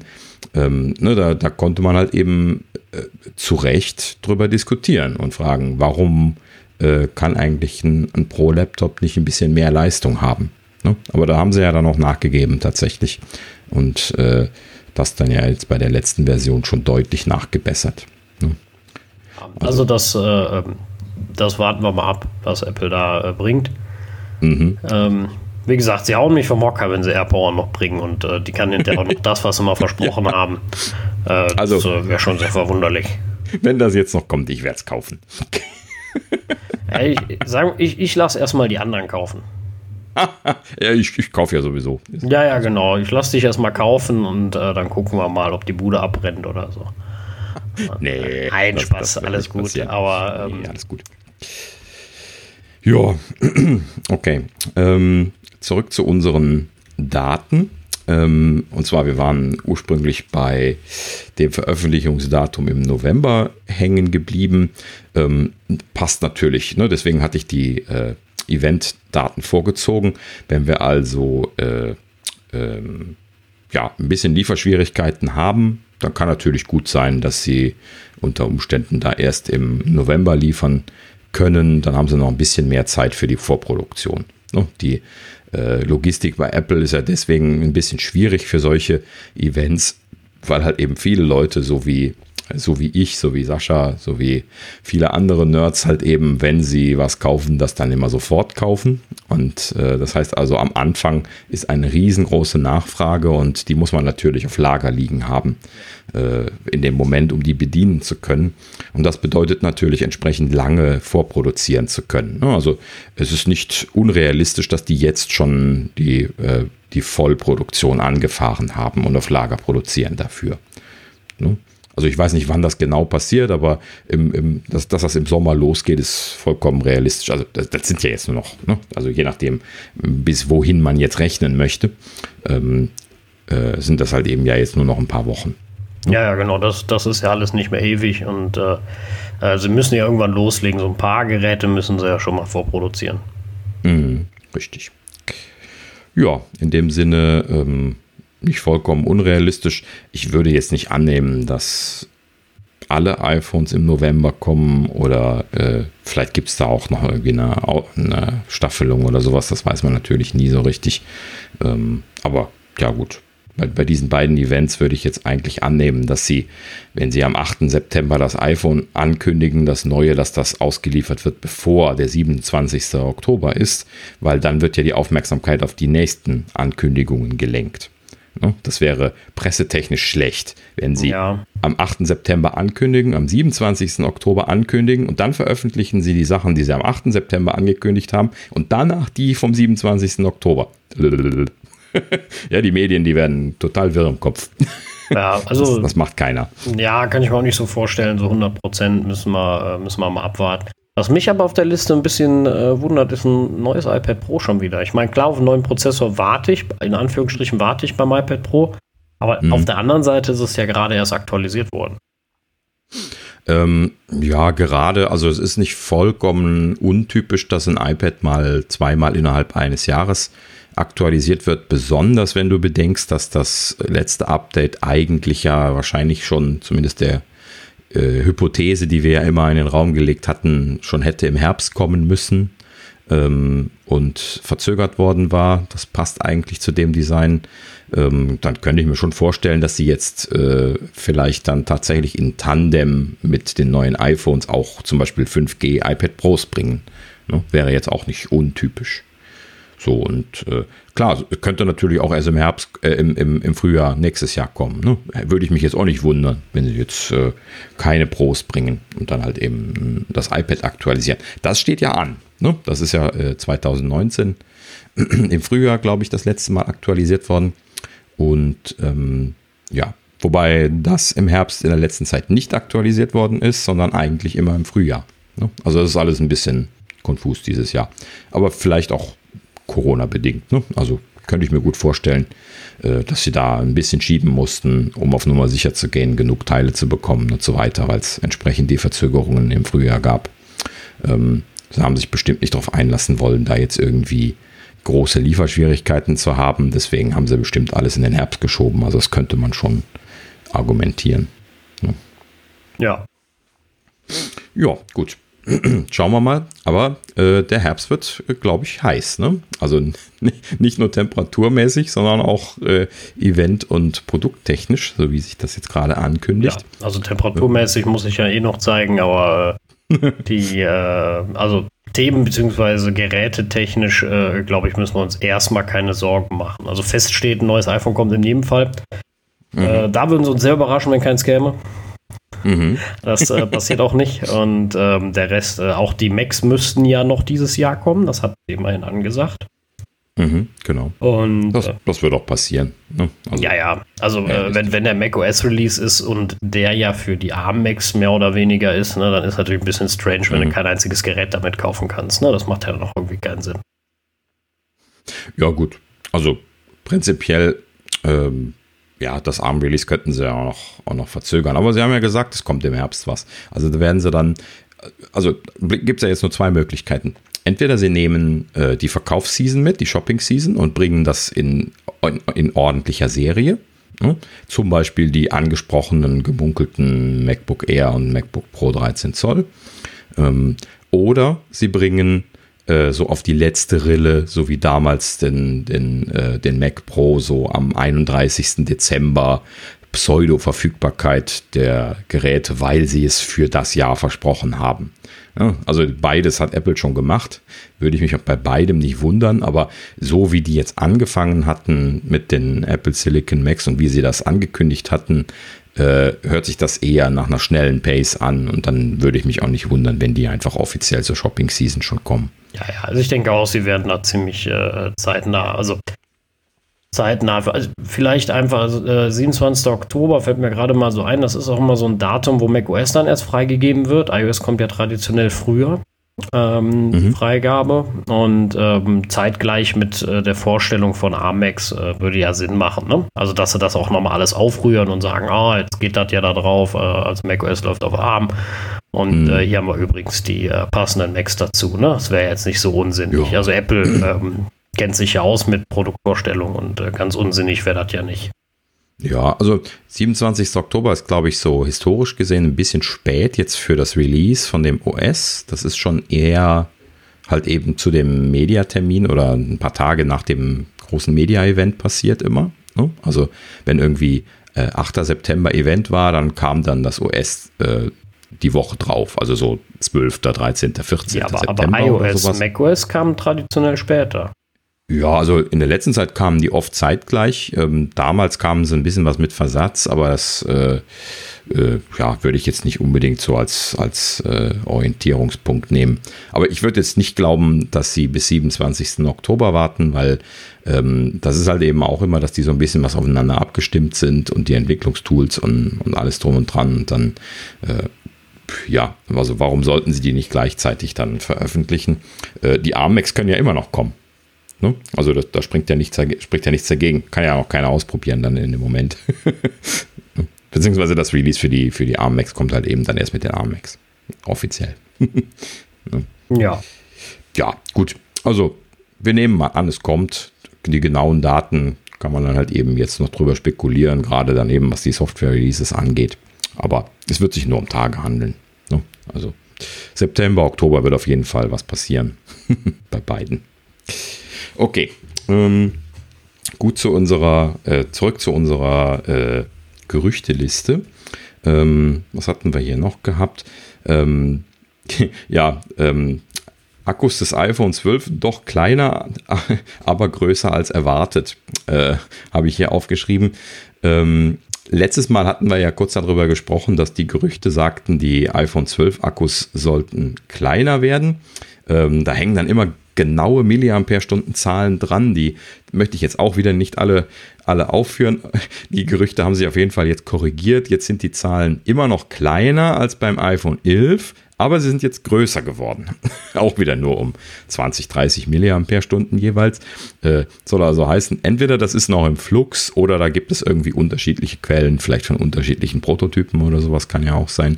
ähm, ne, da, da, konnte man halt eben äh, zu Recht drüber diskutieren und fragen, warum äh, kann eigentlich ein, ein Pro-Laptop nicht ein bisschen mehr Leistung haben? Ne? Aber da haben sie ja dann auch nachgegeben tatsächlich und äh, das dann ja jetzt bei der letzten Version schon deutlich nachgebessert. Ne? Also, also, das, äh, ähm, das warten wir mal ab, was Apple da äh, bringt. Mhm. Ähm, wie gesagt, sie hauen mich vom Hocker, wenn sie AirPower noch bringen und äh, die kann hinterher noch das, was sie mal versprochen ja. haben. Äh, also, das äh, wäre schon sehr verwunderlich. Wenn das jetzt noch kommt, ich werde es kaufen. ich ich, ich lasse erstmal die anderen kaufen. ja, ich, ich kaufe ja sowieso. Ja, ja, genau. Ich lasse dich erstmal kaufen und äh, dann gucken wir mal, ob die Bude abbrennt oder so. nee. Ein Spaß, das alles gut. Aber, ähm, nee, alles gut. Ja, okay. Ähm, zurück zu unseren Daten. Ähm, und zwar, wir waren ursprünglich bei dem Veröffentlichungsdatum im November hängen geblieben. Ähm, passt natürlich, ne? deswegen hatte ich die äh, Event-Daten vorgezogen. Wenn wir also äh, ähm, ja, ein bisschen Lieferschwierigkeiten haben, dann kann natürlich gut sein, dass sie unter Umständen da erst im November liefern können. Dann haben sie noch ein bisschen mehr Zeit für die Vorproduktion. Ne? Die äh, Logistik bei Apple ist ja deswegen ein bisschen schwierig für solche Events, weil halt eben viele Leute, so wie so wie ich, so wie Sascha, so wie viele andere Nerds halt eben, wenn sie was kaufen, das dann immer sofort kaufen. Und äh, das heißt also, am Anfang ist eine riesengroße Nachfrage und die muss man natürlich auf Lager liegen haben äh, in dem Moment, um die bedienen zu können. Und das bedeutet natürlich entsprechend lange vorproduzieren zu können. Ne? Also es ist nicht unrealistisch, dass die jetzt schon die, äh, die Vollproduktion angefahren haben und auf Lager produzieren dafür. Ne? Also ich weiß nicht, wann das genau passiert, aber im, im, dass, dass, das im Sommer losgeht, ist vollkommen realistisch. Also das, das sind ja jetzt nur noch, ne? also je nachdem, bis wohin man jetzt rechnen möchte, ähm, äh, sind das halt eben ja jetzt nur noch ein paar Wochen. Ja, ja, genau, das, das ist ja alles nicht mehr ewig und äh, äh, sie müssen ja irgendwann loslegen. So ein paar Geräte müssen sie ja schon mal vorproduzieren. Mhm, richtig. Ja, in dem Sinne ähm, nicht vollkommen unrealistisch. Ich würde jetzt nicht annehmen, dass alle iPhones im November kommen oder äh, vielleicht gibt es da auch noch irgendwie eine, eine, Staffelung oder sowas. Das weiß man natürlich nie so richtig. Ähm, aber ja gut, bei, bei diesen beiden Events würde ich jetzt eigentlich annehmen, dass sie, wenn sie am 8. September das iPhone ankündigen, das neue, dass das ausgeliefert wird, bevor der 27. Oktober ist, weil dann wird ja die Aufmerksamkeit auf die nächsten Ankündigungen gelenkt. Das wäre pressetechnisch schlecht, wenn sie ja. am 8. September ankündigen, am 27. Oktober ankündigen und dann veröffentlichen sie die Sachen, die sie am 8. September angekündigt haben und danach die vom 27. Oktober. ja, die Medien, die werden total wirr im Kopf. Ja, also. Das, das, macht keiner. Ja, kann ich mir auch nicht so vorstellen. So 100 Prozent müssen wir, äh, müssen wir mal abwarten. Was mich aber auf der Liste ein bisschen äh, wundert, ist ein neues iPad Pro schon wieder. Ich meine, klar, auf einen neuen Prozessor warte ich, in Anführungsstrichen warte ich beim iPad Pro. Aber mhm. auf der anderen Seite ist es ja gerade erst aktualisiert worden. Ähm, ja, gerade, also es ist nicht vollkommen untypisch, dass ein iPad mal zweimal innerhalb eines Jahres aktualisiert wird, besonders wenn du bedenkst, dass das letzte Update eigentlich ja wahrscheinlich schon, zumindest der äh, Hypothese, die wir ja immer in den Raum gelegt hatten, schon hätte im Herbst kommen müssen ähm, und verzögert worden war. Das passt eigentlich zu dem Design. Ähm, dann könnte ich mir schon vorstellen, dass sie jetzt äh, vielleicht dann tatsächlich in Tandem mit den neuen iPhones auch zum Beispiel 5G iPad Pros bringen. Ne? Wäre jetzt auch nicht untypisch. So, und äh, klar, könnte natürlich auch erst im Herbst, äh, im, im, im Frühjahr nächstes Jahr kommen. Ne? Würde ich mich jetzt auch nicht wundern, wenn sie jetzt äh, keine Pros bringen und dann halt eben das iPad aktualisieren. Das steht ja an. Ne? Das ist ja 2019 äh, im Frühjahr, glaube ich, das letzte Mal aktualisiert worden. Und ähm, ja, wobei das im Herbst in der letzten Zeit nicht aktualisiert worden ist, sondern eigentlich immer im Frühjahr. Ne? Also das ist alles ein bisschen konfus dieses Jahr. Aber vielleicht auch Corona-bedingt. Ne? Also könnte ich mir gut vorstellen, äh, dass sie da ein bisschen schieben mussten, um auf Nummer sicher zu gehen, genug Teile zu bekommen und so weiter, weil es entsprechend die Verzögerungen im Frühjahr gab. Ähm, sie haben sich bestimmt nicht darauf einlassen wollen, da jetzt irgendwie große Lieferschwierigkeiten zu haben. Deswegen haben sie bestimmt alles in den Herbst geschoben. Also das könnte man schon argumentieren. Ne? Ja. Ja, gut. Schauen wir mal. Aber äh, der Herbst wird, äh, glaube ich, heiß. Ne? Also nicht nur temperaturmäßig, sondern auch äh, event- und produkttechnisch, so wie sich das jetzt gerade ankündigt. Ja, also temperaturmäßig muss ich ja eh noch zeigen, aber äh, die, äh, also Themen bzw. gerätetechnisch, äh, glaube ich, müssen wir uns erstmal keine Sorgen machen. Also fest steht, ein neues iPhone kommt in jedem Fall. Mhm. da würden sie uns sehr überraschen, wenn keins käme. Mhm. Das äh, passiert auch nicht. Und ähm, der Rest, äh, auch die Macs müssten ja noch dieses Jahr kommen. Das hat immerhin angesagt. Mhm, genau. Und das, äh, das wird auch passieren. Ne? Also, ja, ja. Also äh, wenn, wenn der Mac OS Release ist und der ja für die ARM Macs mehr oder weniger ist, ne, dann ist natürlich ein bisschen strange, wenn mhm. du kein einziges Gerät damit kaufen kannst. Ne? Das macht ja noch irgendwie keinen Sinn. Ja, gut. Also prinzipiell ähm, ja, das ARM-Release könnten sie ja auch noch, auch noch verzögern. Aber sie haben ja gesagt, es kommt im Herbst was. Also da werden sie dann, also gibt es ja jetzt nur zwei Möglichkeiten. Entweder sie nehmen äh, die Verkaufsseason mit, die Shopping-Season und bringen das in, in, in ordentlicher Serie. Ne? Zum Beispiel die angesprochenen gemunkelten MacBook Air und MacBook Pro 13 Zoll. Ähm, oder sie bringen äh, so auf die letzte Rille, so wie damals den, den, äh, den Mac Pro so am 31. Dezember Pseudo-Verfügbarkeit der Geräte, weil sie es für das Jahr versprochen haben. Ja, also beides hat Apple schon gemacht. Würde ich mich auch bei beidem nicht wundern, aber so wie die jetzt angefangen hatten mit den Apple Silicon Macs und wie sie das angekündigt hatten, äh, hört sich das eher nach einer schnellen Pace an und dann würde ich mich auch nicht wundern, wenn die einfach offiziell zur Shopping Season schon kommen. Ja, ja, also ich denke auch, sie werden da ziemlich äh, zeitnah. Also zeitnah. Also vielleicht einfach also, äh, 27. Oktober fällt mir gerade mal so ein. Das ist auch immer so ein Datum, wo macOS dann erst freigegeben wird. iOS kommt ja traditionell früher. Ähm, mhm. Freigabe und ähm, zeitgleich mit äh, der Vorstellung von Amex äh, würde ja Sinn machen. Ne? Also, dass sie das auch nochmal alles aufrühren und sagen: Ah, jetzt geht das ja da drauf. Äh, also, macOS läuft auf ARM. Und mhm. Äh, hier haben wir übrigens die äh, passenden Macs dazu. Ne? Das wäre jetzt nicht so unsinnig. Ja. Also, Apple ähm, kennt sich ja aus mit Produktvorstellungen und äh, ganz unsinnig wäre das ja nicht. Ja, also 27. Oktober ist, glaube ich, so historisch gesehen ein bisschen spät jetzt für das Release von dem OS. Das ist schon eher halt eben zu dem Mediatermin oder ein paar Tage nach dem großen Media-Event passiert immer. Ne? Also wenn irgendwie äh, 8. September Event war, dann kam dann das OS äh, die Woche drauf. Also so 12., 13., 14. Ja, aber, September. Aber iOS, macOS kam traditionell später. Ja, also in der letzten Zeit kamen die oft zeitgleich. Ähm, damals kamen sie ein bisschen was mit Versatz, aber das äh, äh, ja, würde ich jetzt nicht unbedingt so als, als äh, Orientierungspunkt nehmen. Aber ich würde jetzt nicht glauben, dass sie bis 27. Oktober warten, weil ähm, das ist halt eben auch immer, dass die so ein bisschen was aufeinander abgestimmt sind und die Entwicklungstools und, und alles drum und dran. Und dann äh, ja, also warum sollten sie die nicht gleichzeitig dann veröffentlichen? Äh, die ARMX können ja immer noch kommen. Ne? Also da, da springt ja nichts, spricht ja nichts dagegen. Kann ja auch keiner ausprobieren dann in dem Moment. Beziehungsweise das Release für die, für die ARM Macs kommt halt eben dann erst mit den ARM Macs. Offiziell. ne? Ja. Ja, gut. Also, wir nehmen mal an, es kommt. Die genauen Daten kann man dann halt eben jetzt noch drüber spekulieren, gerade dann eben, was die Software-Releases angeht. Aber es wird sich nur um Tage handeln. Ne? Also September, Oktober wird auf jeden Fall was passieren. Bei beiden. Okay. Ähm, gut zu unserer, äh, zurück zu unserer äh, Gerüchteliste. Ähm, was hatten wir hier noch gehabt? Ähm, ja, ähm, Akkus des iPhone 12 doch kleiner, aber größer als erwartet, äh, habe ich hier aufgeschrieben. Ähm, letztes Mal hatten wir ja kurz darüber gesprochen, dass die Gerüchte sagten, die iPhone 12 Akkus sollten kleiner werden. Ähm, da hängen dann immer genaue Milliampere-Stunden-Zahlen dran. Die möchte ich jetzt auch wieder nicht alle, alle aufführen. Die Gerüchte haben sich auf jeden Fall jetzt korrigiert. Jetzt sind die Zahlen immer noch kleiner als beim iPhone 11, aber sie sind jetzt größer geworden. auch wieder nur um 20, 30 Milliampere-Stunden jeweils. Äh, soll also heißen, entweder das ist noch im Flux oder da gibt es irgendwie unterschiedliche Quellen, vielleicht von unterschiedlichen Prototypen oder sowas kann ja auch sein.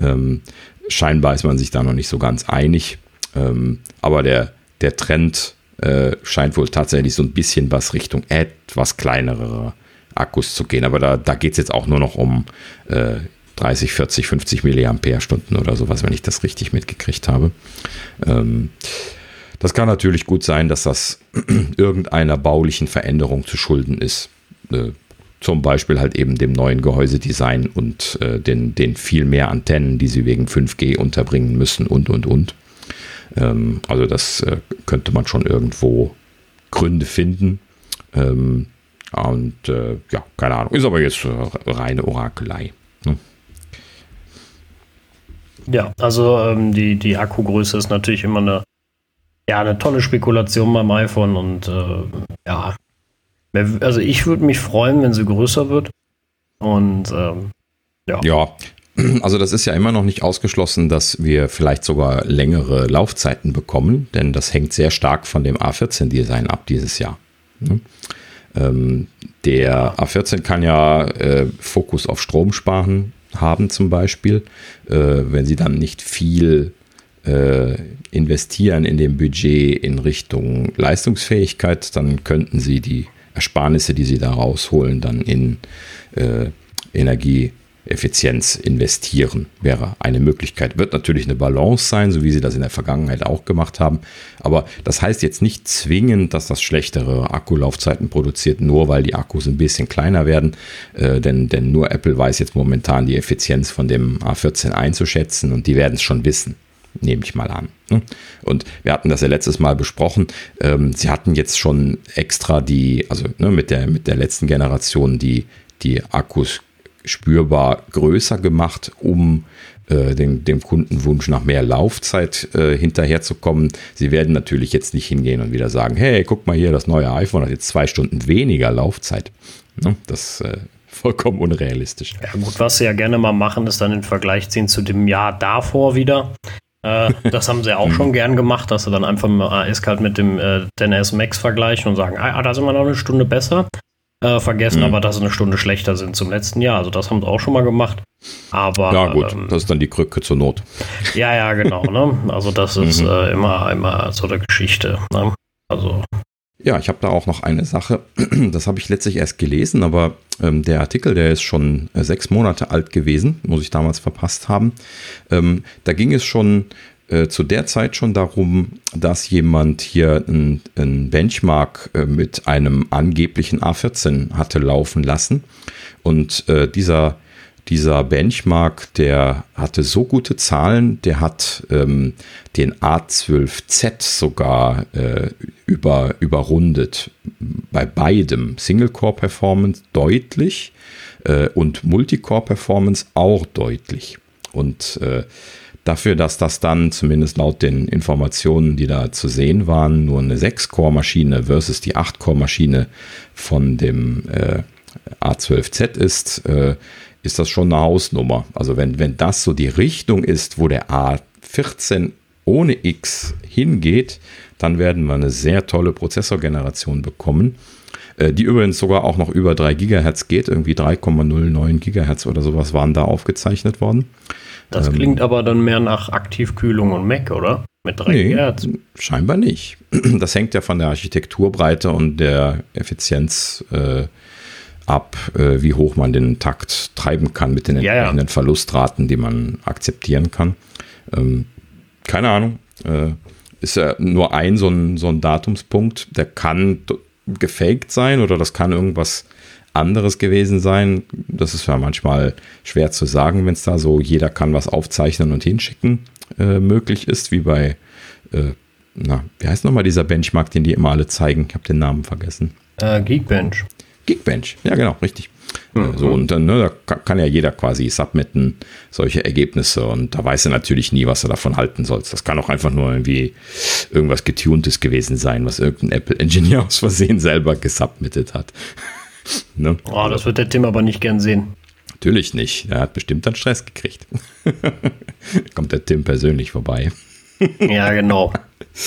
Ähm, scheinbar ist man sich da noch nicht so ganz einig. Ähm, aber der, der Trend äh, scheint wohl tatsächlich so ein bisschen was Richtung etwas kleinere Akkus zu gehen. Aber da, da geht es jetzt auch nur noch um äh, 30, 40, 50 Milliampere-Stunden oder sowas, wenn ich das richtig mitgekriegt habe. Ähm, das kann natürlich gut sein, dass das irgendeiner baulichen Veränderung zu schulden ist. Äh, zum Beispiel halt eben dem neuen Gehäusedesign und äh, den, den viel mehr Antennen, die sie wegen 5G unterbringen müssen und, und, und. Ähm, also das äh, könnte man schon irgendwo Gründe finden. Ähm, und äh, ja, keine Ahnung. Ist aber jetzt reine Orakelei. Ne? Ja, also ähm, die, die Akkugröße ist natürlich immer eine, ja, eine tolle Spekulation beim iPhone und äh, ja, also ich würde mich freuen, wenn sie größer wird. Und ähm, ja. ja, also das ist ja immer noch nicht ausgeschlossen, dass wir vielleicht sogar längere Laufzeiten bekommen, denn das hängt sehr stark von dem A14-Design ab dieses Jahr. Ne? Ähm, der A14 kann ja äh, Fokus auf Stromsparen haben zum Beispiel. Äh, wenn Sie dann nicht viel äh, investieren in dem Budget in Richtung Leistungsfähigkeit, dann könnten Sie die Ersparnisse, die Sie da rausholen, dann in Energie Effizienz investieren, wäre eine Möglichkeit. Wird natürlich eine Balance sein, so wie sie das in der Vergangenheit auch gemacht haben. Aber das heißt jetzt nicht zwingend, dass das schlechtere Akkulaufzeiten produziert, nur weil die Akkus ein bisschen kleiner werden. Äh, denn, denn nur Apple weiß jetzt momentan die Effizienz von dem A14 einzuschätzen und die werden es schon wissen nehme ich mal an. Ne? Und wir hatten das ja letztes Mal besprochen. Ähm, sie hatten jetzt schon extra die, also ne, mit, der, mit der letzten Generation die, die Akkus spürbar größer gemacht, um äh, dem, dem Kundenwunsch nach mehr Laufzeit äh, hinterherzukommen. Sie werden natürlich jetzt nicht hingehen und wieder sagen, hey, guck mal hier, das neue iPhone hat jetzt zwei Stunden weniger Laufzeit. Ne? Das äh, vollkommen unrealistisch. Ja gut, was sie ja gerne mal machen, ist dann den Vergleich ziehen zu dem Jahr davor wieder. Äh, das haben sie auch schon gern gemacht, dass sie dann einfach mal eiskalt mit dem äh, 10S Max vergleichen und sagen, ah, da sind wir noch eine Stunde besser. Äh, vergessen mhm. aber, dass sie eine Stunde schlechter sind zum letzten Jahr. Also das haben sie auch schon mal gemacht. Aber ja gut, ähm, das ist dann die Krücke zur Not. Ja, ja, genau. Ne? Also das ist mhm. äh, immer, immer so eine Geschichte. Ne? Also ja, ich habe da auch noch eine Sache. Das habe ich letztlich erst gelesen, aber ähm, der Artikel, der ist schon äh, sechs Monate alt gewesen, muss ich damals verpasst haben. Ähm, da ging es schon äh, zu der Zeit schon darum, dass jemand hier ein, ein Benchmark äh, mit einem angeblichen A14 hatte laufen lassen. Und äh, dieser dieser Benchmark, der hatte so gute Zahlen, der hat ähm, den A12Z sogar äh, über, überrundet. Bei beidem Single-Core-Performance deutlich äh, und Multicore-Performance auch deutlich. Und äh, dafür, dass das dann zumindest laut den Informationen, die da zu sehen waren, nur eine 6-Core-Maschine versus die 8-Core-Maschine von dem äh, A12Z ist, äh, ist das schon eine Hausnummer. Also wenn, wenn das so die Richtung ist, wo der A14 ohne X hingeht, dann werden wir eine sehr tolle Prozessorgeneration bekommen, äh, die übrigens sogar auch noch über 3 GHz geht, irgendwie 3,09 GHz oder sowas waren da aufgezeichnet worden. Das ähm, klingt aber dann mehr nach Aktivkühlung und Mac, oder? Mit 3 nee? Scheinbar nicht. Das hängt ja von der Architekturbreite und der Effizienz äh, ab, äh, wie hoch man den Takt treiben kann mit den entsprechenden ja. Verlustraten, die man akzeptieren kann. Ähm, keine Ahnung. Äh, ist ja nur ein so, ein so ein Datumspunkt. Der kann gefaked sein oder das kann irgendwas anderes gewesen sein. Das ist ja manchmal schwer zu sagen, wenn es da so jeder kann was aufzeichnen und hinschicken äh, möglich ist, wie bei, äh, na, wie heißt nochmal dieser Benchmark, den die immer alle zeigen? Ich habe den Namen vergessen. Äh, Geekbench. Geekbench, ja genau, richtig. Mhm. So, und dann ne, da kann ja jeder quasi submitten, solche Ergebnisse und da weiß er natürlich nie, was er davon halten soll. Das kann auch einfach nur irgendwie irgendwas getuntes gewesen sein, was irgendein Apple-Engineer aus Versehen selber gesubmittet hat. Ne? Oh, das wird der Tim aber nicht gern sehen. Natürlich nicht. Er hat bestimmt dann Stress gekriegt. Kommt der Tim persönlich vorbei. ja, genau.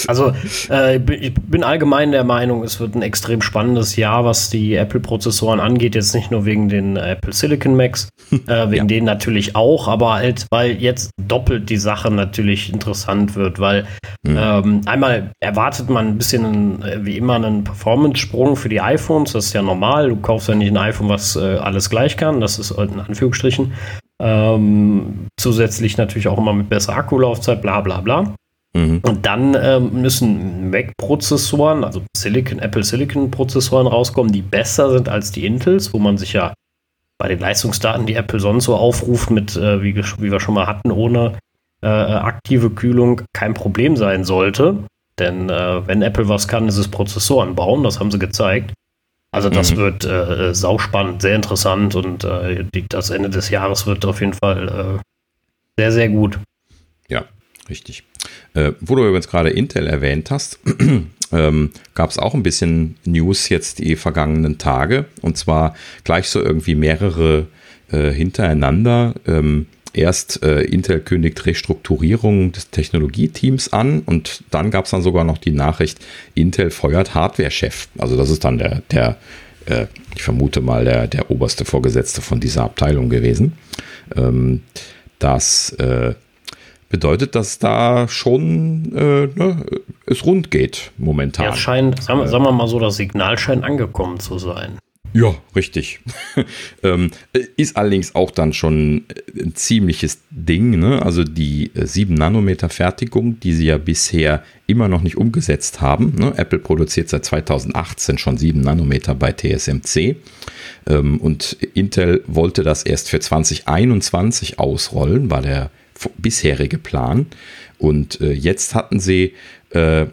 Also äh, ich bin allgemein der Meinung, es wird ein extrem spannendes Jahr, was die Apple-Prozessoren angeht. Jetzt nicht nur wegen den Apple Silicon Macs, äh, wegen ja. denen natürlich auch, aber halt, weil jetzt doppelt die Sache natürlich interessant wird, weil mhm. ähm, einmal erwartet man ein bisschen äh, wie immer einen Performance-Sprung für die iPhones. Das ist ja normal. Du kaufst ja nicht ein iPhone, was äh, alles gleich kann. Das ist in Anführungsstrichen. Ähm, zusätzlich natürlich auch immer mit besserer Akkulaufzeit, bla bla bla. Mhm. Und dann ähm, müssen Mac-Prozessoren, also Silicon, Apple Silicon-Prozessoren rauskommen, die besser sind als die Intels, wo man sich ja bei den Leistungsdaten, die Apple sonst so aufruft, mit, äh, wie, wie, wir schon mal hatten, ohne äh, aktive Kühlung kein Problem sein sollte. Denn äh, wenn Apple was kann, ist es Prozessoren bauen, das haben sie gezeigt. Also das mhm. wird äh, sauspannend, sehr interessant und äh, die, das Ende des Jahres wird auf jeden Fall äh, sehr, sehr gut. Ja, richtig. Äh, wo du übrigens gerade Intel erwähnt hast, ähm, gab es auch ein bisschen News jetzt die vergangenen Tage. Und zwar gleich so irgendwie mehrere äh, hintereinander. Ähm, erst äh, Intel kündigt Restrukturierung des Technologieteams an und dann gab es dann sogar noch die Nachricht, Intel feuert Hardware-Chef. Also das ist dann der, der äh, ich vermute mal, der, der oberste Vorgesetzte von dieser Abteilung gewesen. Ähm, dass äh, bedeutet, dass da schon äh, ne, es rund geht momentan. Ja, scheint, sagen, sagen wir mal so, das Signal scheint angekommen zu sein. Ja, richtig. ähm, ist allerdings auch dann schon ein ziemliches Ding. Ne? Also die 7 Nanometer Fertigung, die sie ja bisher immer noch nicht umgesetzt haben. Ne? Apple produziert seit 2018 schon 7 Nanometer bei TSMC. Ähm, und Intel wollte das erst für 2021 ausrollen, war der bisherige Plan. Und äh, jetzt hatten sie äh,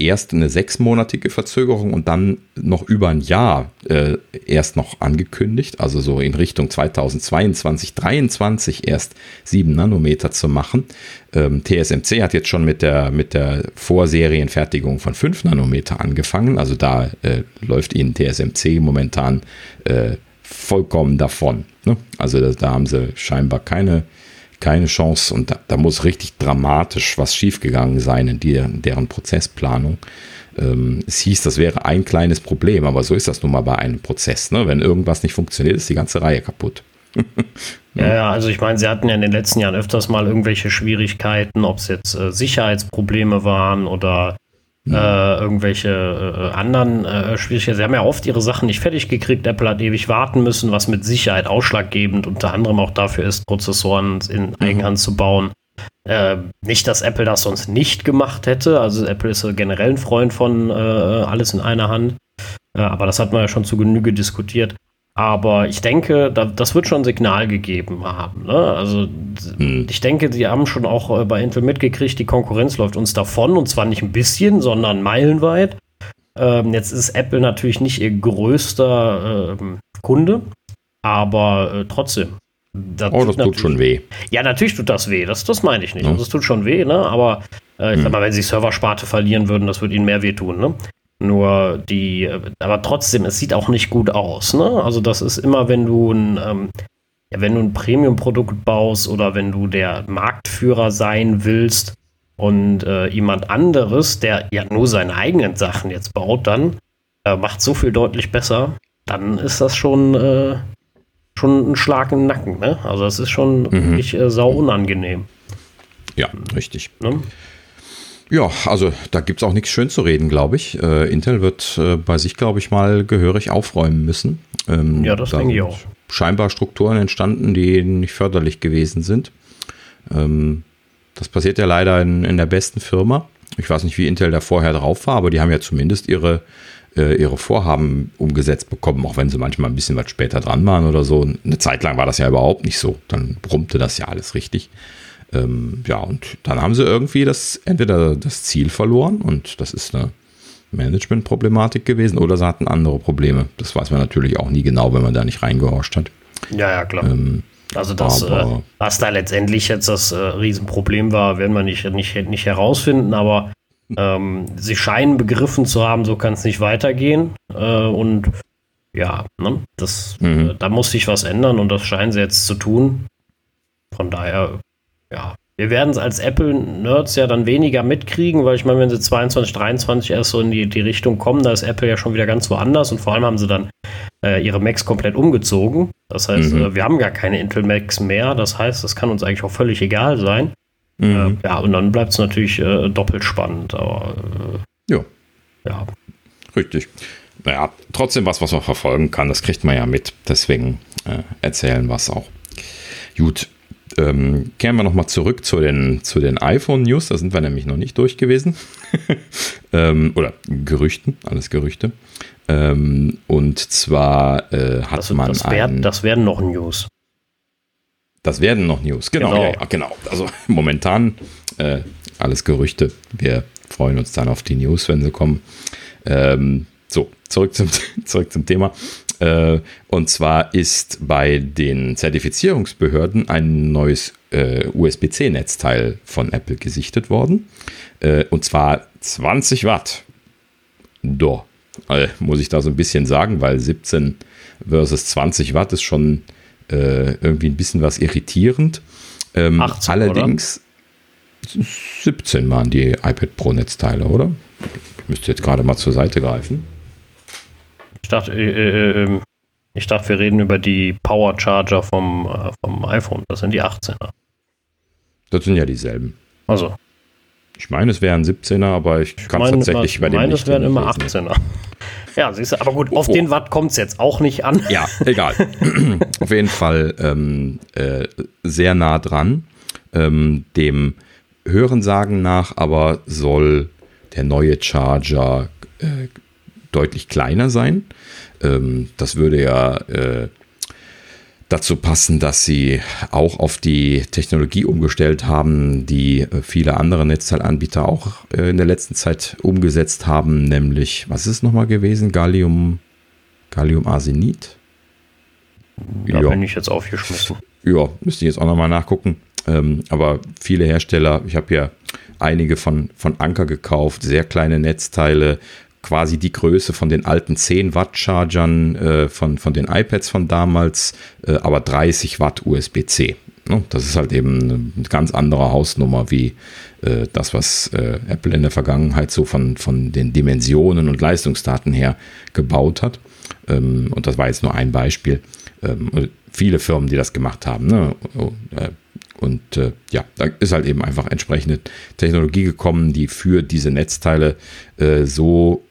erst eine sechsmonatige Verzögerung und dann noch über ein Jahr äh, erst noch angekündigt, also so in Richtung 2022, 2023 erst 7 Nanometer zu machen. Ähm, TSMC hat jetzt schon mit der, mit der Vorserienfertigung von 5 Nanometer angefangen, also da äh, läuft ihnen TSMC momentan äh, vollkommen davon. Ne? Also da, da haben sie scheinbar keine keine Chance und da, da muss richtig dramatisch was schiefgegangen sein in, die, in deren Prozessplanung. Ähm, es hieß, das wäre ein kleines Problem, aber so ist das nun mal bei einem Prozess. Ne? Wenn irgendwas nicht funktioniert, ist die ganze Reihe kaputt. ja, ja, also ich meine, sie hatten ja in den letzten Jahren öfters mal irgendwelche Schwierigkeiten, ob es jetzt äh, Sicherheitsprobleme waren oder äh, irgendwelche äh, anderen äh, Schwierigkeiten. Sie haben ja oft ihre Sachen nicht fertig gekriegt. Apple hat ewig warten müssen, was mit Sicherheit ausschlaggebend unter anderem auch dafür ist, Prozessoren in mhm. Eigenhand zu bauen. Äh, nicht, dass Apple das sonst nicht gemacht hätte. Also Apple ist generell ein Freund von äh, alles in einer Hand. Äh, aber das hat man ja schon zu Genüge diskutiert. Aber ich denke, da, das wird schon ein Signal gegeben haben. Ne? Also hm. ich denke, sie haben schon auch äh, bei Intel mitgekriegt, die Konkurrenz läuft uns davon und zwar nicht ein bisschen, sondern meilenweit. Ähm, jetzt ist Apple natürlich nicht ihr größter äh, Kunde, aber äh, trotzdem. Das oh, das tut schon weh. Ja, natürlich tut das weh. Das, das meine ich nicht. Ja. Also, das tut schon weh, ne? aber äh, ich hm. sag mal, wenn sie Serversparte verlieren würden, das würde ihnen mehr wehtun. Ne? Nur die, aber trotzdem, es sieht auch nicht gut aus. Ne? Also das ist immer, wenn du ein, ähm, wenn du ein Premium-Produkt baust oder wenn du der Marktführer sein willst und äh, jemand anderes, der ja nur seine eigenen Sachen jetzt baut, dann äh, macht so viel deutlich besser, dann ist das schon, äh, schon ein Schlag im Nacken. Ne? Also das ist schon mhm. wirklich äh, sau unangenehm. Ja, richtig. Ne? Ja, also da gibt es auch nichts schön zu reden, glaube ich. Äh, Intel wird äh, bei sich, glaube ich, mal gehörig aufräumen müssen. Ähm, ja, das da denke ich auch. Scheinbar Strukturen entstanden, die nicht förderlich gewesen sind. Ähm, das passiert ja leider in, in, der besten Firma. Ich weiß nicht, wie Intel da vorher drauf war, aber die haben ja zumindest ihre, äh, ihre Vorhaben umgesetzt bekommen, auch wenn sie manchmal ein bisschen was später dran waren oder so. Eine Zeit lang war das ja überhaupt nicht so. Dann brummte das ja alles richtig. Ähm, ja, und dann haben sie irgendwie das, entweder das Ziel verloren und das ist eine Management-Problematik gewesen oder sie hatten andere Probleme. Das weiß man natürlich auch nie genau, wenn man da nicht reingehorcht hat. Ja, ja, klar. Ähm, also das, äh, was da letztendlich jetzt das äh, Riesenproblem war, werden wir nicht, nicht, nicht herausfinden, aber ähm, sie scheinen begriffen zu haben, so kann es nicht weitergehen. Äh, und ja, ne, das, mhm. Äh, da muss sich was ändern und das scheinen sie jetzt zu tun. Von daher ja, wir werden es als Apple-Nerds ja dann weniger mitkriegen, weil ich meine, wenn sie 22, 23 erst so in die, die Richtung kommen, da ist Apple ja schon wieder ganz woanders und vor allem haben sie dann äh, ihre Macs komplett umgezogen. Das heißt, mhm. äh, wir haben gar keine Intel Macs mehr. Das heißt, das kann uns eigentlich auch völlig egal sein. Mhm. Äh, ja, und dann bleibt es natürlich äh, doppelt spannend. Aber äh, ja. ja. Richtig. Naja, trotzdem was, was man verfolgen kann, das kriegt man ja mit. Deswegen äh, erzählen wir es auch. Gut, ähm, kehren wir nochmal zurück zu den, zu den iPhone-News. Da sind wir nämlich noch nicht durch gewesen. ähm, oder Gerüchten, alles Gerüchte. Ähm, und zwar äh, hat das, man. Das, wär, das werden noch News. Das werden noch News, genau. Genau, ja, genau. Also momentan äh, alles Gerüchte. Wir freuen uns dann auf die News, wenn sie kommen. Ähm, so, zurück zum, zurück zum Thema. Äh, und zwar ist bei den Zertifizierungsbehörden ein neues äh, USB-C-Netzteil von Apple gesichtet worden. Äh, und zwar 20 Watt. Do. Äh, muss ich da so ein bisschen sagen, weil 17 versus 20 Watt ist schon irgendwie ein bisschen was irritierend. Ähm, 18, allerdings oder? 17 waren die iPad Pro Netzteile, oder? Ich müsste jetzt gerade mal zur Seite greifen. Ich dachte, äh, äh, ähm, ich dachte, wir reden über die Power Charger vom, äh, vom iPhone. Das sind die 18er. Das sind ja dieselben. Also. Ich meine, es wären 17er, aber ich kann es tatsächlich bei dem meine, nicht. Ich meine, es wären immer 18er. Ja, siehst du, aber gut, auf oh. den Watt kommt es jetzt auch nicht an. Ja, egal. auf jeden Fall ähm, äh, sehr nah dran. Ähm, dem Hörensagen nach aber soll der neue Charger äh, deutlich kleiner sein. Ähm, das würde ja äh, dazu passen, dass sie auch auf die Technologie umgestellt haben, die äh, viele andere Netzteilanbieter auch äh, in der letzten Zeit umgesetzt haben, nämlich, was ist es nochmal gewesen? Gallium, Galliumarsenid? Da ja. bin ich jetzt aufgeschmissen. Ja, müsste ich jetzt auch nochmal nachgucken. Ähm, aber viele Hersteller, ich habe ja einige von, von Anker gekauft, sehr kleine Netzteile, quasi die Größe von den alten 10 Watt Chargern äh, von, von den iPads von damals, äh, aber 30 Watt USB-C. Ne? Das ist halt eben eine ganz andere Hausnummer wie äh, das, was äh, Apple in der Vergangenheit so von, von den Dimensionen und Leistungsdaten her gebaut hat. Ähm, und das war jetzt nur ein Beispiel. Ähm, viele Firmen, die das gemacht haben. Ne? Oh, äh, und äh, ja, da ist halt eben einfach entsprechende Technologie gekommen, die für diese Netzteile äh, so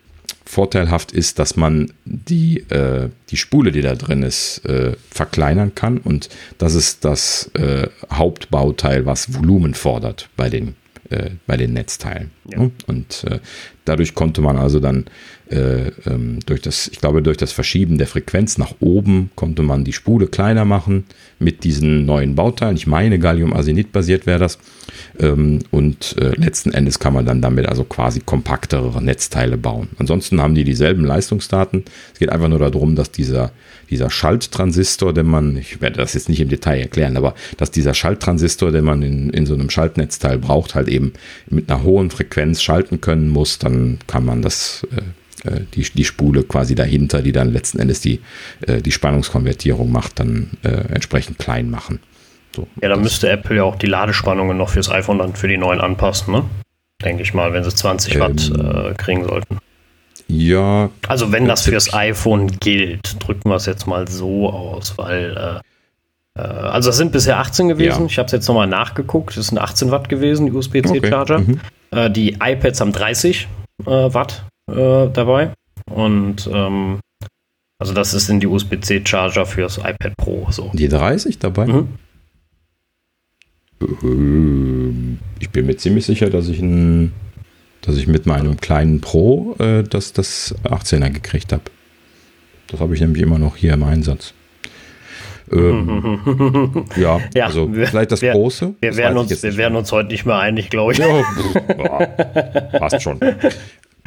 vorteilhaft ist, dass man die, äh, die Spule, die da drin ist, äh, verkleinern kann. Und das ist das äh, Hauptbauteil, was Volumen fordert bei den, äh, bei den Netzteilen. Ja. Und äh, dadurch konnte man also dann äh, ähm, durch das, ich glaube, durch das Verschieben der Frequenz nach oben konnte man die Spule kleiner machen mit diesen neuen Bauteilen. Ich meine, Gallium-Arsenid basiert wäre das. Ähm, und äh, letzten Endes kann man dann damit also quasi kompaktere Netzteile bauen. Ansonsten haben die dieselben Leistungsdaten. Es geht einfach nur darum, dass dieser, dieser Schalttransistor, den man, ich werde das jetzt nicht im Detail erklären, aber dass dieser Schalttransistor, den man in, in so einem Schaltnetzteil braucht, halt eben mit einer hohen Frequenz schalten können muss, dann kann man das äh, äh, die, die Spule quasi dahinter, die dann letzten Endes die, äh, die Spannungskonvertierung macht, dann äh, entsprechend klein machen. So, ja, dann müsste Apple ja auch die Ladespannungen noch fürs iPhone dann für die neuen anpassen, ne? Denke ich mal, wenn sie 20 ähm, Watt äh, kriegen sollten. Ja. Also wenn das fürs iPhone gilt, drücken wir es jetzt mal so aus, weil äh, also es sind bisher 18 gewesen. Ja. Ich habe es jetzt nochmal nachgeguckt. Es sind 18 Watt gewesen, USB-C-Charger. Okay. Mhm. die iPads haben 30 Watt äh, dabei. Und ähm, also das ist in die USB-C-Charger fürs iPad Pro. So. Die 30 dabei? Mhm. Ähm, ich bin mir ziemlich sicher, dass ich, ein, dass ich mit meinem kleinen Pro äh, das, das 18er gekriegt habe. Das habe ich nämlich immer noch hier im Einsatz. Ähm, ja, ja, also wir, vielleicht das wir, große. Wir, werden uns, wir werden uns heute nicht mehr einig, glaube ich. Ja, passt schon.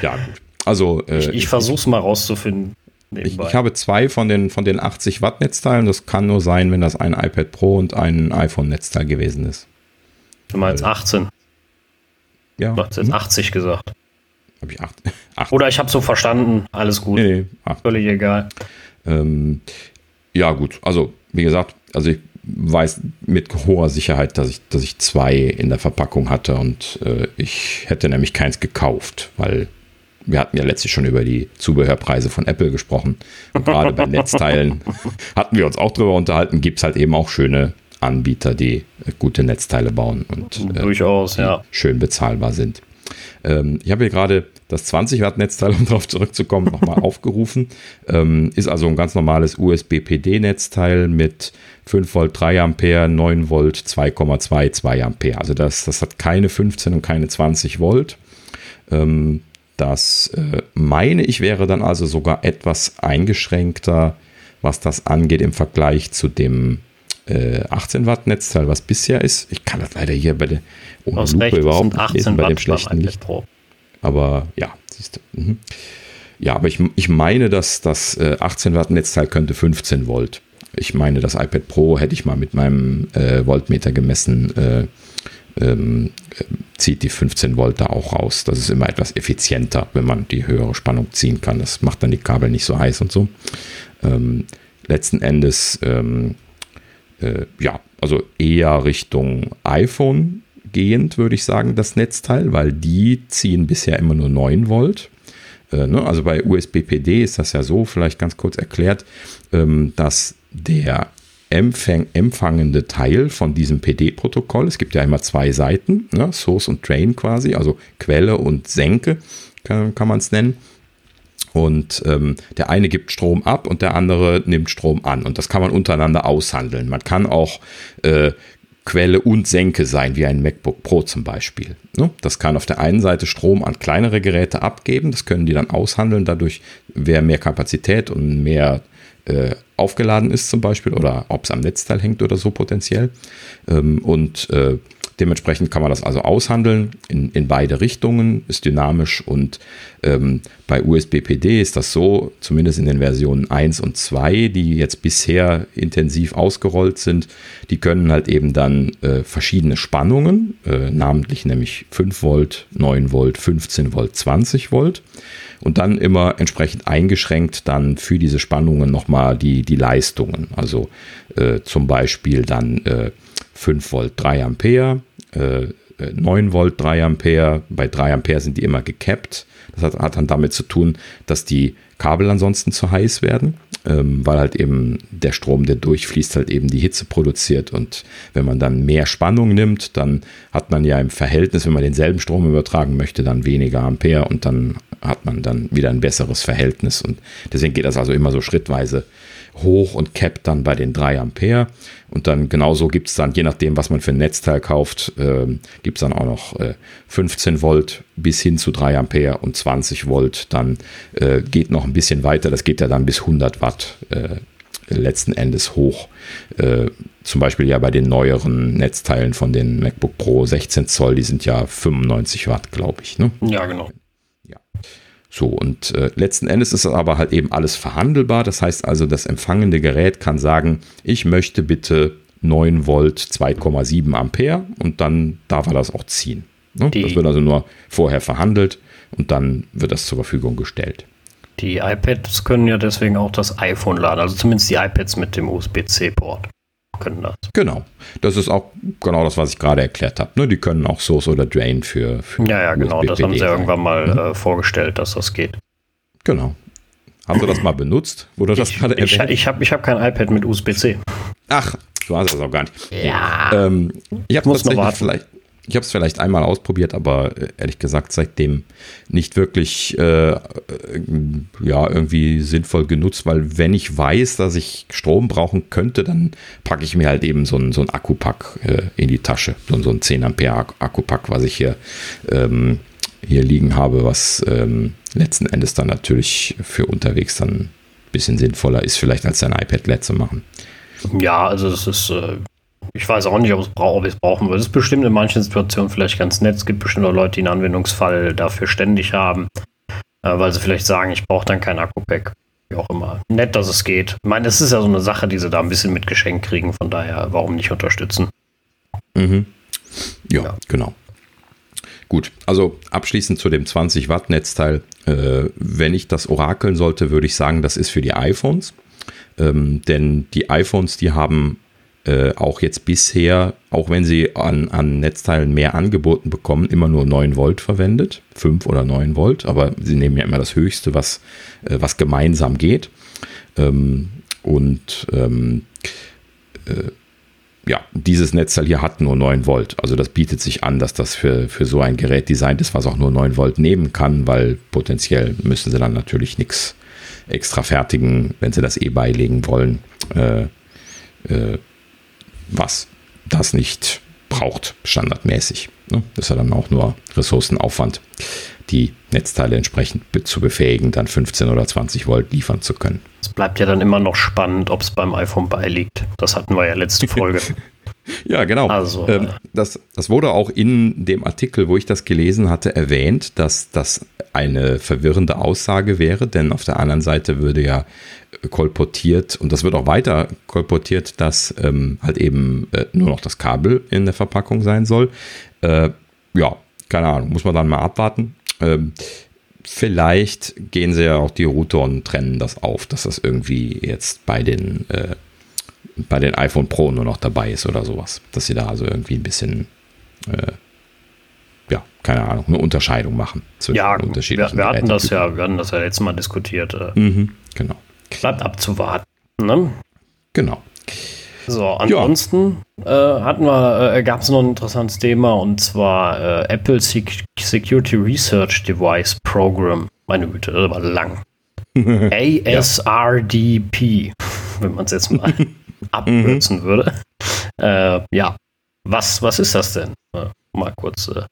Ja, gut. Also, äh, ich, ich versuche es mal rauszufinden. Ich, ich, habe zwei von den, von den 80 Watt Netzteilen. Das kann nur sein, wenn das ein iPad Pro und ein iPhone Netzteil gewesen ist. Du meinst 18? Ja. Du hast jetzt 80 hm. gesagt. Habe ich 8, 8. Oder ich habe so verstanden. Alles gut. Nee, nee, Völlig egal. Ähm, ja, gut. Also, wie gesagt, also ich weiß mit hoher Sicherheit, dass ich, dass ich zwei in der Verpackung hatte und äh, ich hätte nämlich keins gekauft, weil wir hatten ja letztlich schon über die Zubehörpreise von Apple gesprochen. Und gerade bei Netzteilen hatten wir uns auch drüber unterhalten. Gibt es halt eben auch schöne Anbieter, die äh, gute Netzteile bauen und äh, durchaus ja. schön bezahlbar sind. Ähm, ich habe hier gerade das 20 Watt Netzteil, um darauf zurückzukommen, nochmal aufgerufen. Ähm, ist also ein ganz normales USB-PD-Netzteil mit 5 Volt 3 Ampere, 9 Volt 2,22 Ampere. Also das, das hat keine 15 und keine 20 Volt. Ähm, das äh, meine ich wäre dann also sogar etwas eingeschränkter, was das angeht im Vergleich zu dem äh, 18 Watt Netzteil, was bisher ist. Ich kann das leider hier bei der ohne Aus Lupe überhaupt nicht lesen bei dem schlechten Licht. Pro. Aber ja, siehst du. Mhm. Ja, aber ich, ich meine, dass das äh, 18 Watt Netzteil könnte 15 Volt. Ich meine, das iPad Pro hätte ich mal mit meinem äh, Voltmeter gemessen. Äh, ähm, zieht die 15 Volt da auch raus. Das ist immer etwas effizienter, wenn man die höhere Spannung ziehen kann. Das macht dann die Kabel nicht so heiß und so. Ähm, letzten Endes, ähm, äh, ja, also eher Richtung iPhone gehend, würde ich sagen, das Netzteil, weil die ziehen bisher immer nur 9 Volt. Äh, ne? Also bei USB-PD ist das ja so, vielleicht ganz kurz erklärt, ähm, dass der empfang, empfangende Teil von diesem PD-Protokoll. Es gibt ja immer zwei Seiten, ne? Source und Drain quasi, also Quelle und Senke kann, kann man es nennen. Und ähm, der eine gibt Strom ab und der andere nimmt Strom an. Und das kann man untereinander aushandeln. Man kann auch äh, Quelle und Senke sein, wie ein MacBook Pro zum Beispiel. Ne? Das kann auf der einen Seite Strom an kleinere Geräte abgeben, das können die dann aushandeln, dadurch wer mehr Kapazität und mehr äh, aufgeladen ist zum Beispiel oder ob es am Netzteil hängt oder so potenziell. Ähm, und äh, Dementsprechend kann man das also aushandeln in, in beide Richtungen, ist dynamisch und ähm, bei USB-PD ist das so, zumindest in den Versionen 1 und 2, die jetzt bisher intensiv ausgerollt sind, die können halt eben dann äh, verschiedene Spannungen, äh, namentlich nämlich 5 Volt, 9 Volt, 15 Volt, 20 Volt und dann immer entsprechend eingeschränkt dann für diese Spannungen nochmal die, die Leistungen. Also äh, zum Beispiel dann äh, 5 Volt 3 Ampere, äh, 9 Volt 3 Ampere. Bei 3 Ampere sind die immer gekappt. Das hat, hat dann damit zu tun, dass die Kabel ansonsten zu heiß werden, ähm, weil halt eben der Strom, der durchfließt, halt eben die Hitze produziert. Und wenn man dann mehr Spannung nimmt, dann hat man ja im Verhältnis, wenn man denselben Strom übertragen möchte, dann weniger Ampere und dann hat man dann wieder ein besseres Verhältnis. Und deswegen geht das also immer so schrittweise hoch und capped dann bei den 3 Ampere. Und dann genauso gibt es dann, je nachdem, was man für ein Netzteil kauft, äh, gibt es dann auch noch äh, 15 Volt bis hin zu 3 Ampere und 20 Volt. Dann äh, geht noch ein bisschen weiter, das geht ja dann bis 100 Watt äh, letzten Endes hoch. Äh, zum Beispiel ja bei den neueren Netzteilen von den MacBook Pro 16 Zoll, die sind ja 95 Watt, glaube ich. Ne? Ja, genau. So, und äh, letzten Endes ist es aber halt eben alles verhandelbar. Das heißt also, das empfangende Gerät kann sagen, ich möchte bitte 9 Volt 2,7 Ampere und dann darf er das auch ziehen. Ne? Das wird also nur vorher verhandelt und dann wird das zur Verfügung gestellt. Die iPads können ja deswegen auch das iPhone laden, also zumindest die iPads mit dem USB-C-Port können das. Genau. Das ist auch genau das, was ich gerade erklärt habe. Ne? Die können auch Source oder Drain für. für ja, ja, genau. Das haben sie irgendwann mal mhm. äh, vorgestellt, dass das geht. Genau. Haben Sie das mal benutzt? Oder das ich gerade ich, ich habe ich hab kein iPad mit USB-C. Ach, du hast das auch gar nicht. Ja. Ähm, ich habe tatsächlich vielleicht, ich habe es vielleicht einmal ausprobiert, aber äh, ehrlich gesagt seitdem nicht wirklich äh, äh, ja, irgendwie sinnvoll genutzt, weil wenn ich weiß, dass ich Strom brauchen könnte, dann packe ich mir halt eben so einen, so einen Akkupack äh, in die Tasche. So, so ein 10 Ampere Akkupack, was ich hier, ähm, hier liegen habe, was ähm, letzten Endes dann natürlich für unterwegs dann ein bisschen sinnvoller ist, vielleicht als ein iPad LED zu machen. Ja, also es ist äh, ich weiß auch nicht, ob, ich es brauchen würde. Es ist bestimmt in manchen Situationen vielleicht ganz nett. Es gibt bestimmt auch Leute, die einen Anwendungsfall dafür ständig haben, äh, weil sie vielleicht sagen, ich brauche dann kein Akku-Pack. Wie auch immer. Nett, dass es geht. Ich meine, es ist ja so eine Sache, die sie da ein bisschen mit Geschenk kriegen. Von daher, warum nicht unterstützen? Mhm. Ja, ja, genau. Gut, also abschließend zu dem 20 Watt Netzteil. Äh, wenn ich das orakeln sollte, würde ich sagen, das ist für die iPhones. Ähm, denn die iPhones, die haben äh, auch jetzt bisher, auch wenn sie an, an Netzteilen mehr angeboten bekommen, immer nur 9 Volt verwendet, 5 oder 9 Volt, aber sie nehmen ja immer das Höchste, was, äh, was gemeinsam geht. Ähm, und ähm, äh, ja, dieses Netzteil hier hat nur 9 Volt. Also das bietet sich an, dass das für, für so ein Gerät designt ist, was auch nur 9 Volt nehmen kann, weil potenziell müssen sie dann natürlich nichts extra fertigen, wenn sie das eh beilegen wollen. Äh, äh, was das nicht braucht, standardmäßig. Ne? Das ist ja dann auch nur Ressourcenaufwand, die Netzteile entsprechend zu befähigen, dann 15 oder 20 Volt liefern zu können. Es bleibt ja dann immer noch spannend, ob es beim iPhone beiliegt. Das hatten wir ja letzte Folge. Ja, genau. Also, ähm, äh, das, das wurde auch in dem Artikel, wo ich das gelesen hatte, erwähnt, dass das eine verwirrende Aussage wäre, denn auf der anderen Seite würde ja kolportiert und das wird auch weiter kolportiert, dass ähm, halt eben äh, nur noch das Kabel in der Verpackung sein soll. Äh, ja, keine Ahnung, muss man dann mal abwarten. Ähm, vielleicht gehen sie ja auch die Router und trennen das auf, dass das irgendwie jetzt bei den, äh, bei den iPhone Pro nur noch dabei ist oder sowas. Dass sie da also irgendwie ein bisschen, äh, ja, keine Ahnung, eine Unterscheidung machen. Zwischen ja, unterschiedlichen wir, wir hatten das ja, wir hatten das ja letztes Mal diskutiert. Äh. Mhm, genau. Bleibt abzuwarten. Ne? Genau. So, ansonsten ja. äh, hatten wir, äh, gab es noch ein interessantes Thema und zwar äh, Apple Security Research Device Program. Meine Güte, das war lang. ASRDP, wenn man es jetzt mal abkürzen würde. Äh, ja, was, was ist das denn? Äh, mal kurz äh,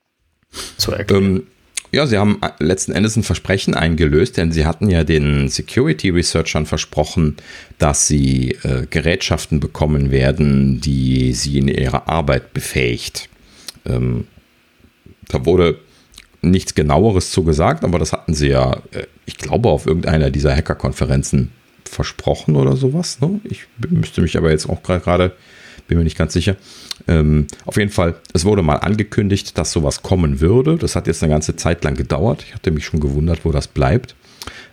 zu erklären. Ähm, ja, sie haben letzten Endes ein Versprechen eingelöst, denn sie hatten ja den Security Researchern versprochen, dass sie äh, Gerätschaften bekommen werden, die sie in ihrer Arbeit befähigt. Ähm, da wurde nichts genaueres zu gesagt, aber das hatten sie ja, äh, ich glaube, auf irgendeiner dieser Hacker-Konferenzen versprochen oder sowas. Ne? Ich müsste mich aber jetzt auch gerade, bin mir nicht ganz sicher. Ähm, auf jeden Fall, es wurde mal angekündigt, dass sowas kommen würde. Das hat jetzt eine ganze Zeit lang gedauert. Ich hatte mich schon gewundert, wo das bleibt.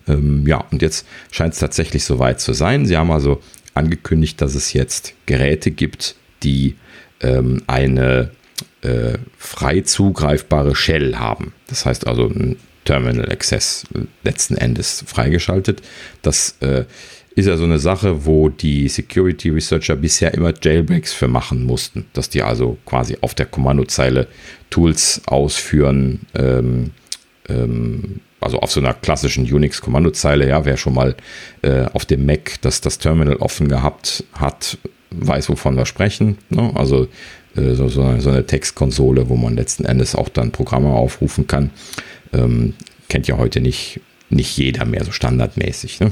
Ähm, ja, und jetzt scheint es tatsächlich soweit zu sein. Sie haben also angekündigt, dass es jetzt Geräte gibt, die ähm, eine äh, frei zugreifbare Shell haben. Das heißt also ein Terminal Access letzten Endes freigeschaltet. Das äh, ist ja so eine Sache, wo die Security Researcher bisher immer Jailbreaks für machen mussten, dass die also quasi auf der Kommandozeile Tools ausführen, ähm, ähm, also auf so einer klassischen Unix-Kommandozeile, ja, wer schon mal äh, auf dem Mac das, das Terminal offen gehabt hat, weiß, wovon wir sprechen. Ne? Also äh, so, so, eine, so, eine, Textkonsole, wo man letzten Endes auch dann Programme aufrufen kann. Ähm, kennt ja heute nicht, nicht jeder mehr so standardmäßig. Ne?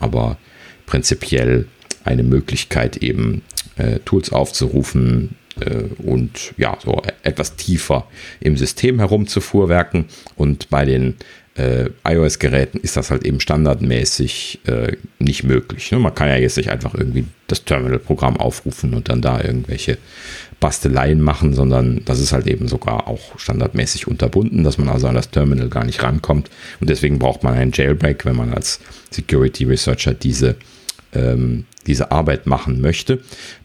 Aber prinzipiell eine Möglichkeit, eben äh, Tools aufzurufen äh, und ja, so etwas tiefer im System herumzufuhrwerken. Und bei den äh, iOS-Geräten ist das halt eben standardmäßig äh, nicht möglich. Ne? Man kann ja jetzt nicht einfach irgendwie das Terminal-Programm aufrufen und dann da irgendwelche Basteleien machen, sondern das ist halt eben sogar auch standardmäßig unterbunden, dass man also an das Terminal gar nicht rankommt. Und deswegen braucht man einen Jailbreak, wenn man als Security Researcher diese, ähm, diese Arbeit machen möchte.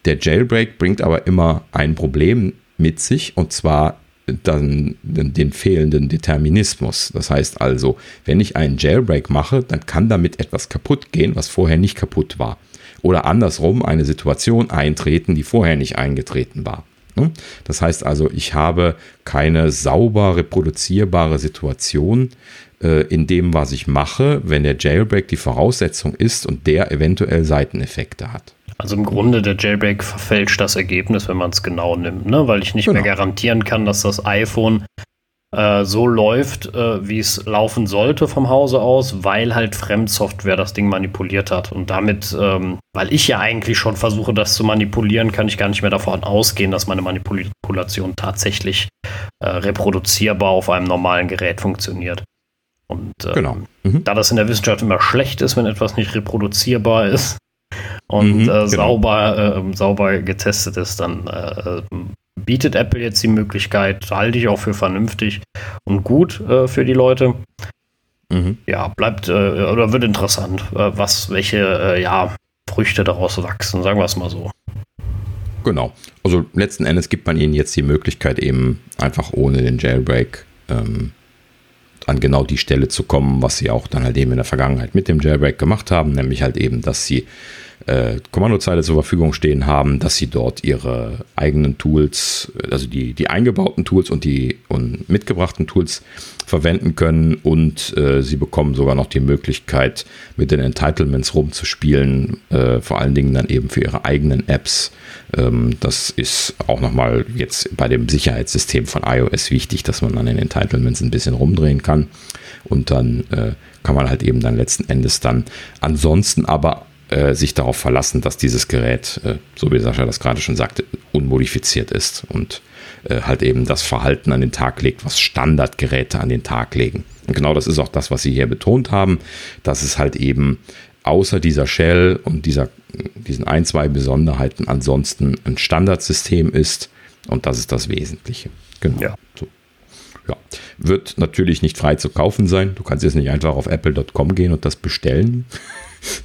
Der Jailbreak bringt aber immer ein Problem mit sich und zwar dann den fehlenden Determinismus. Das heißt also, wenn ich einen Jailbreak mache, dann kann damit etwas kaputt gehen, was vorher nicht kaputt war. Oder andersrum eine Situation eintreten, die vorher nicht eingetreten war. Ne? Das heißt also, ich habe keine sauber reproduzierbare Situation äh, in dem, was ich mache, wenn der Jailbreak die Voraussetzung ist und der eventuell Seiteneffekte hat. Also im Grunde der Jailbreak verfälscht das Ergebnis, wenn man es genau nimmt, ne? weil ich nicht genau. mehr garantieren kann, dass das iPhone äh, so läuft, äh, wie es laufen sollte vom Hause aus, weil halt Fremdsoftware das Ding manipuliert hat. Und damit, ähm, weil ich ja eigentlich schon versuche, das zu manipulieren, kann ich gar nicht mehr davon ausgehen, dass meine Manipulation tatsächlich äh, reproduzierbar auf einem normalen Gerät funktioniert. Und ähm, genau. Mhm. da das in der Wissenschaft immer schlecht ist, wenn etwas nicht reproduzierbar ist und mhm, äh, genau. sauber, äh, sauber getestet ist, dann äh, bietet Apple jetzt die Möglichkeit, halte ich auch für vernünftig und gut äh, für die Leute. Mhm. Ja, bleibt äh, oder wird interessant, äh, was, welche äh, ja, Früchte daraus wachsen, sagen wir es mal so. Genau. Also letzten Endes gibt man ihnen jetzt die Möglichkeit, eben einfach ohne den Jailbreak ähm, an genau die Stelle zu kommen, was sie auch dann halt eben in der Vergangenheit mit dem Jailbreak gemacht haben, nämlich halt eben, dass sie äh, Kommandozeile zur Verfügung stehen haben, dass sie dort ihre eigenen Tools, also die, die eingebauten Tools und die und mitgebrachten Tools verwenden können und äh, sie bekommen sogar noch die Möglichkeit, mit den Entitlements rumzuspielen, äh, vor allen Dingen dann eben für ihre eigenen Apps. Ähm, das ist auch nochmal jetzt bei dem Sicherheitssystem von iOS wichtig, dass man an den Entitlements ein bisschen rumdrehen kann und dann äh, kann man halt eben dann letzten Endes dann ansonsten aber äh, sich darauf verlassen, dass dieses Gerät, äh, so wie Sascha das gerade schon sagte, unmodifiziert ist und äh, halt eben das Verhalten an den Tag legt, was Standardgeräte an den Tag legen. Und genau das ist auch das, was Sie hier betont haben, dass es halt eben außer dieser Shell und dieser, diesen ein, zwei Besonderheiten ansonsten ein Standardsystem ist und das ist das Wesentliche. Genau. Ja. So. Ja. Wird natürlich nicht frei zu kaufen sein. Du kannst jetzt nicht einfach auf apple.com gehen und das bestellen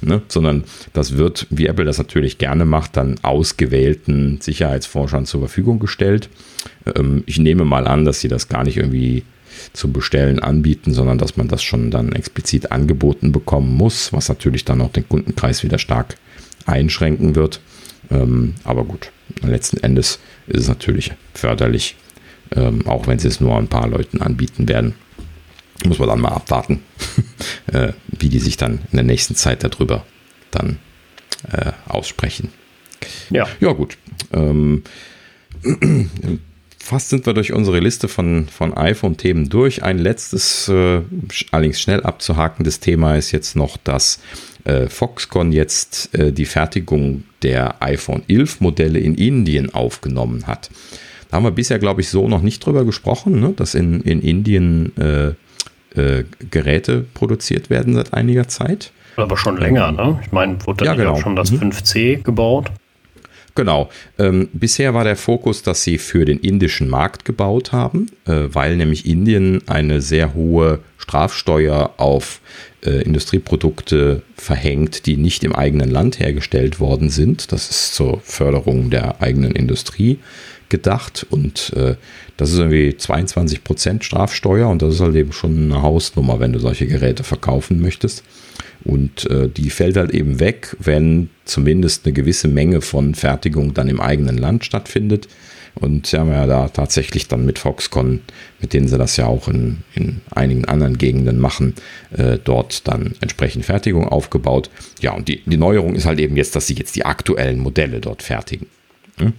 ne? sondern das wird, wie Apple das natürlich gerne macht, dann ausgewählten Sicherheitsforschern zur Verfügung gestellt. Ähm, ich nehme mal an, dass sie das gar nicht irgendwie zum Bestellen anbieten, sondern dass man das schon dann explizit angeboten bekommen muss, was natürlich dann auch den Kundenkreis wieder stark einschränken wird. Ähm, aber gut, letzten Endes ist es natürlich förderlich, ähm, auch wenn sie es nur ein paar Leuten anbieten werden. Muss man dann mal abwarten, äh, wie die sich dann in der nächsten Zeit darüber dann äh, aussprechen. Ja. Ja, gut. Ähm, fast sind wir durch unsere Liste von, von iPhone-Themen durch. Ein letztes, äh, allerdings schnell abzuhakendes Thema ist jetzt noch, dass äh, Foxconn jetzt äh, die Fertigung der iPhone 11 Modelle in Indien aufgenommen hat. Da haben wir bisher, glaube ich, so noch nicht drüber gesprochen, ne? dass in, in Indien äh, Geräte produziert werden seit einiger Zeit. Aber schon länger, ne? Ich meine, wurde ja, genau. auch schon das mhm. 5C gebaut? Genau. Ähm, bisher war der Fokus, dass sie für den indischen Markt gebaut haben, äh, weil nämlich Indien eine sehr hohe Strafsteuer auf äh, Industrieprodukte verhängt, die nicht im eigenen Land hergestellt worden sind. Das ist zur Förderung der eigenen Industrie gedacht und äh, das ist irgendwie 22 Prozent Strafsteuer und das ist halt eben schon eine Hausnummer, wenn du solche Geräte verkaufen möchtest. Und äh, die fällt halt eben weg, wenn zumindest eine gewisse Menge von Fertigung dann im eigenen Land stattfindet. Und sie haben ja da tatsächlich dann mit Foxconn, mit denen sie das ja auch in, in einigen anderen Gegenden machen, äh, dort dann entsprechend Fertigung aufgebaut. Ja, und die, die Neuerung ist halt eben jetzt, dass sie jetzt die aktuellen Modelle dort fertigen. Hm?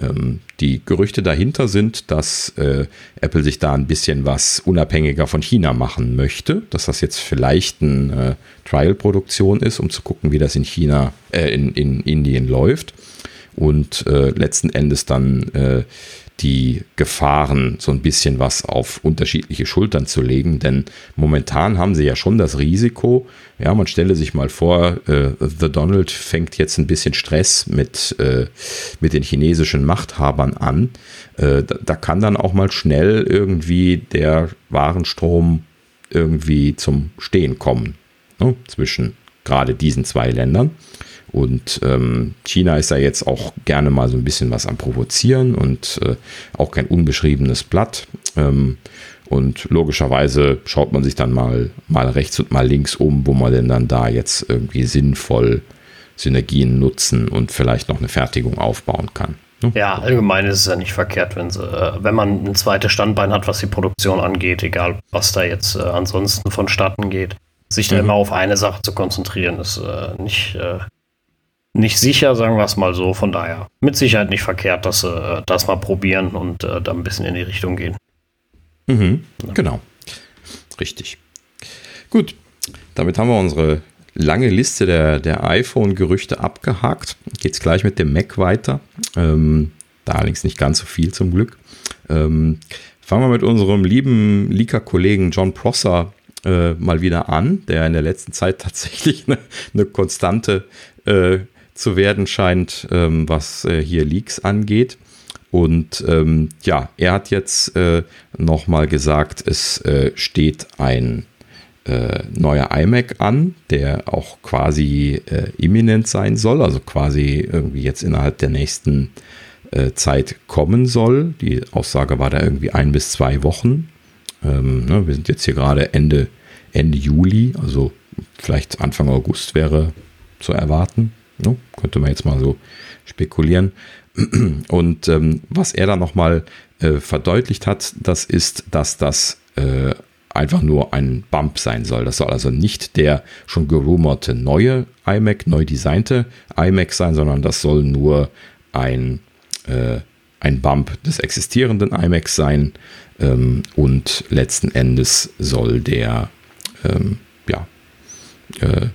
Ähm, die Gerüchte dahinter sind, dass äh, Apple sich da ein bisschen was unabhängiger von China machen möchte, dass das jetzt vielleicht eine äh, Trial-Produktion ist, um zu gucken, wie das in China, äh, in, in Indien läuft und äh, letzten Endes dann äh, die Gefahren so ein bisschen was auf unterschiedliche Schultern zu legen, denn momentan haben sie ja schon das Risiko, ja, man stelle sich mal vor, äh, The Donald fängt jetzt ein bisschen Stress mit, äh, mit den chinesischen Machthabern an. Äh, da, da, kann dann auch mal schnell irgendwie der Warenstrom irgendwie zum Stehen kommen ne, zwischen gerade diesen zwei Ländern. Und ähm, China ist ja jetzt auch gerne mal so ein bisschen was am Provozieren und äh, auch kein unbeschriebenes Blatt. Ähm, und logischerweise schaut man sich dann mal, mal rechts und mal links um, wo man denn dann da jetzt irgendwie sinnvoll Synergien nutzen und vielleicht noch eine Fertigung aufbauen kann. Ne? Ja, allgemein ist es ja nicht verkehrt, wenn, sie, äh, wenn man ein zweites Standbein hat, was die Produktion angeht, egal was da jetzt äh, ansonsten vonstatten geht. Sich mhm. da immer auf eine Sache zu konzentrieren, ist äh, nicht, äh, nicht sicher, sagen wir es mal so. Von daher mit Sicherheit nicht verkehrt, dass sie äh, das mal probieren und äh, da ein bisschen in die Richtung gehen. Mhm, ja. Genau. Richtig. Gut, damit haben wir unsere lange Liste der, der iPhone-Gerüchte abgehakt. Geht es gleich mit dem Mac weiter. Ähm, da allerdings nicht ganz so viel zum Glück. Ähm, fangen wir mit unserem lieben Leaker-Kollegen John Prosser äh, mal wieder an, der in der letzten Zeit tatsächlich eine, eine Konstante äh, zu werden scheint, ähm, was äh, hier Leaks angeht. Und ähm, ja, er hat jetzt äh, nochmal gesagt, es äh, steht ein äh, neuer iMac an, der auch quasi äh, imminent sein soll, also quasi irgendwie jetzt innerhalb der nächsten Zeit kommen soll. Die Aussage war da irgendwie ein bis zwei Wochen. Ähm, ne, wir sind jetzt hier gerade Ende, Ende Juli, also vielleicht Anfang August wäre zu erwarten. Ne? Könnte man jetzt mal so spekulieren. Und ähm, was er dann nochmal äh, verdeutlicht hat, das ist, dass das äh, einfach nur ein Bump sein soll. Das soll also nicht der schon gerumorte neue iMac, neu designte iMac sein, sondern das soll nur ein, äh, ein Bump des existierenden iMacs sein. Ähm, und letzten Endes soll der, ähm, ja, äh,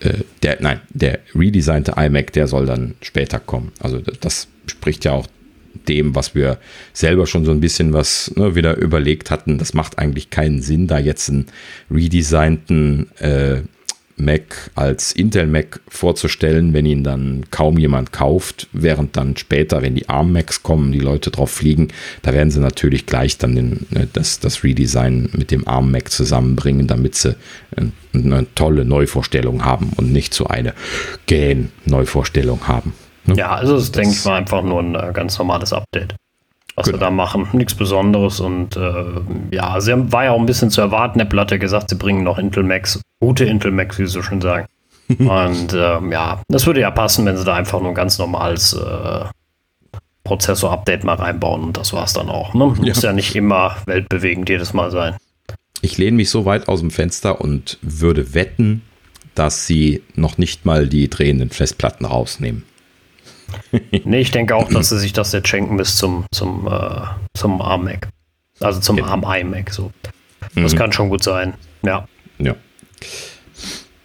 äh, der, nein, der redesignte iMac, der soll dann später kommen. Also das spricht ja auch dem, was wir selber schon so ein bisschen was ne, wieder überlegt hatten. Das macht eigentlich keinen Sinn, da jetzt einen redesignten äh, Mac als Intel Mac vorzustellen, wenn ihn dann kaum jemand kauft, während dann später, wenn die ARM Macs kommen, die Leute drauf fliegen, da werden sie natürlich gleich dann den, ne, das, das Redesign mit dem ARM Mac zusammenbringen, damit sie eine tolle Neuvorstellung haben und nicht so eine Gen-Neuvorstellung haben. Ne? Ja, also das, das denke ich mal einfach nur ein äh, ganz normales Update was genau. wir da machen. Nichts Besonderes und äh, ja, sie war ja auch ein bisschen zu erwarten. Apple hat ja gesagt, sie bringen noch Intel Macs, gute Intel Macs, wie sie so schön sagen. und ähm, ja, das würde ja passen, wenn sie da einfach nur ein ganz normales äh, Prozessor-Update mal reinbauen und das war es dann auch. Ne? Muss ja. ja nicht immer weltbewegend jedes Mal sein. ich lehne mich so weit aus dem Fenster und würde wetten, dass sie noch nicht mal die drehenden Festplatten rausnehmen. Nee, ich denke auch, dass sie sich das jetzt schenken bis zum, zum, äh, zum ARM-Mac. Also zum genau. ARM-iMac. So. Das mhm. kann schon gut sein. Ja. Ja.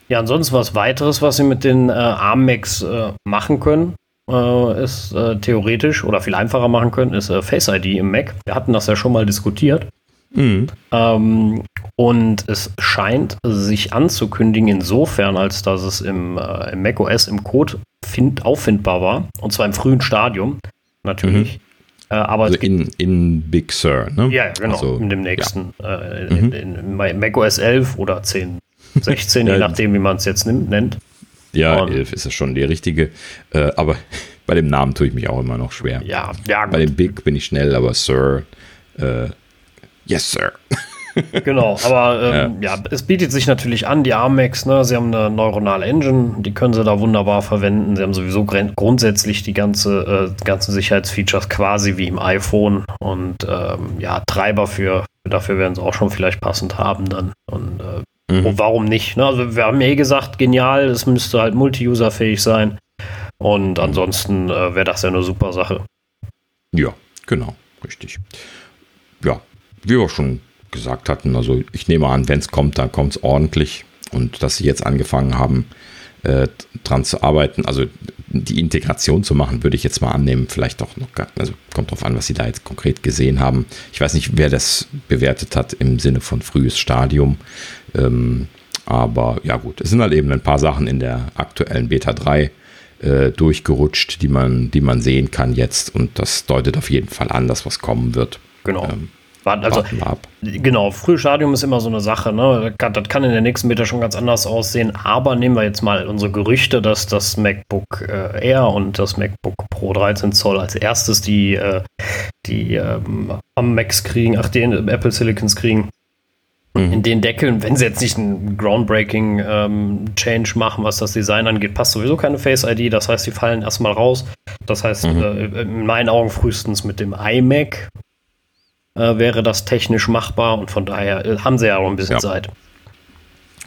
Ja, ansonsten was weiteres, was sie mit den äh, ARM-Macs äh, machen können, äh, ist äh, theoretisch oder viel einfacher machen können, ist äh, Face ID im Mac. Wir hatten das ja schon mal diskutiert. Mhm. Ähm, und es scheint sich anzukündigen, insofern, als dass es im, äh, im macOS im Code find, auffindbar war, und zwar im frühen Stadium, natürlich. Mhm. Äh, aber also in, in Big Sur, ne? Ja, genau, also, in dem nächsten, ja. äh, in, mhm. in, in, macOS 11 oder 10, 16, je nachdem, wie man es jetzt nimmt, nennt. Ja, und 11 ist es schon die richtige, äh, aber bei dem Namen tue ich mich auch immer noch schwer. Ja, ja. Bei dem Big bin ich schnell, aber Sir, äh, yes, Sir. genau, aber ähm, ja. ja. es bietet sich natürlich an, die ARMX, ne, sie haben eine neuronale Engine, die können sie da wunderbar verwenden. Sie haben sowieso grundsätzlich die ganze, äh, ganzen Sicherheitsfeatures quasi wie im iPhone und ähm, ja, Treiber für, dafür werden sie auch schon vielleicht passend haben dann. Und äh, mhm. warum nicht? Ne? Also wir haben ja eh gesagt, genial, es müsste halt multi-user-fähig sein. Und ansonsten äh, wäre das ja eine super Sache. Ja, genau, richtig. Ja, wie wir schon gesagt hatten. Also ich nehme an, wenn es kommt, dann kommt es ordentlich. Und dass sie jetzt angefangen haben, äh, dran zu arbeiten, also die Integration zu machen, würde ich jetzt mal annehmen. Vielleicht auch noch, also kommt drauf an, was sie da jetzt konkret gesehen haben. Ich weiß nicht, wer das bewertet hat im Sinne von frühes Stadium. Ähm, aber ja gut, es sind halt eben ein paar Sachen in der aktuellen Beta 3 äh, durchgerutscht, die man, die man sehen kann jetzt. Und das deutet auf jeden Fall an, dass was kommen wird. Genau. Ähm, also, genau, Frühstadium ist immer so eine Sache. Ne? Das kann in der nächsten Beta schon ganz anders aussehen. Aber nehmen wir jetzt mal unsere Gerüchte, dass das MacBook äh, Air und das MacBook Pro 13 Zoll als erstes die, äh, die ähm, am Macs kriegen, ach, die Apple Silicons kriegen. Mhm. In den Deckeln, wenn sie jetzt nicht einen groundbreaking ähm, Change machen, was das Design angeht, passt sowieso keine Face ID. Das heißt, die fallen erstmal raus. Das heißt, mhm. äh, in meinen Augen frühestens mit dem iMac äh, wäre das technisch machbar und von daher äh, haben sie ja auch ein bisschen ja. Zeit.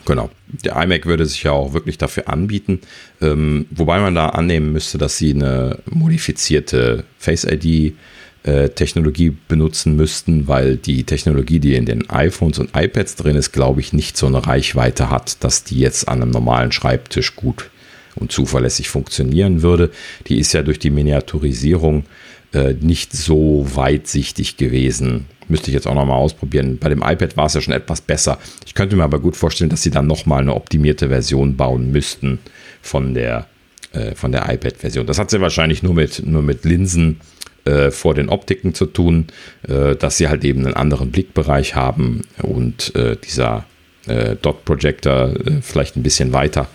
Genau. Der iMac würde sich ja auch wirklich dafür anbieten, ähm, wobei man da annehmen müsste, dass sie eine modifizierte Face ID äh, Technologie benutzen müssten, weil die Technologie, die in den iPhones und iPads drin ist, glaube ich, nicht so eine Reichweite hat, dass die jetzt an einem normalen Schreibtisch gut und zuverlässig funktionieren würde. Die ist ja durch die Miniaturisierung äh, nicht so weitsichtig gewesen. Müsste ich jetzt auch nochmal ausprobieren. Bei dem iPad war es ja schon etwas besser. Ich könnte mir aber gut vorstellen, dass sie dann nochmal eine optimierte Version bauen müssten von der, äh, der iPad-Version. Das hat sie wahrscheinlich nur mit, nur mit Linsen äh, vor den Optiken zu tun, äh, dass sie halt eben einen anderen Blickbereich haben und äh, dieser Dot Projector vielleicht ein bisschen weiter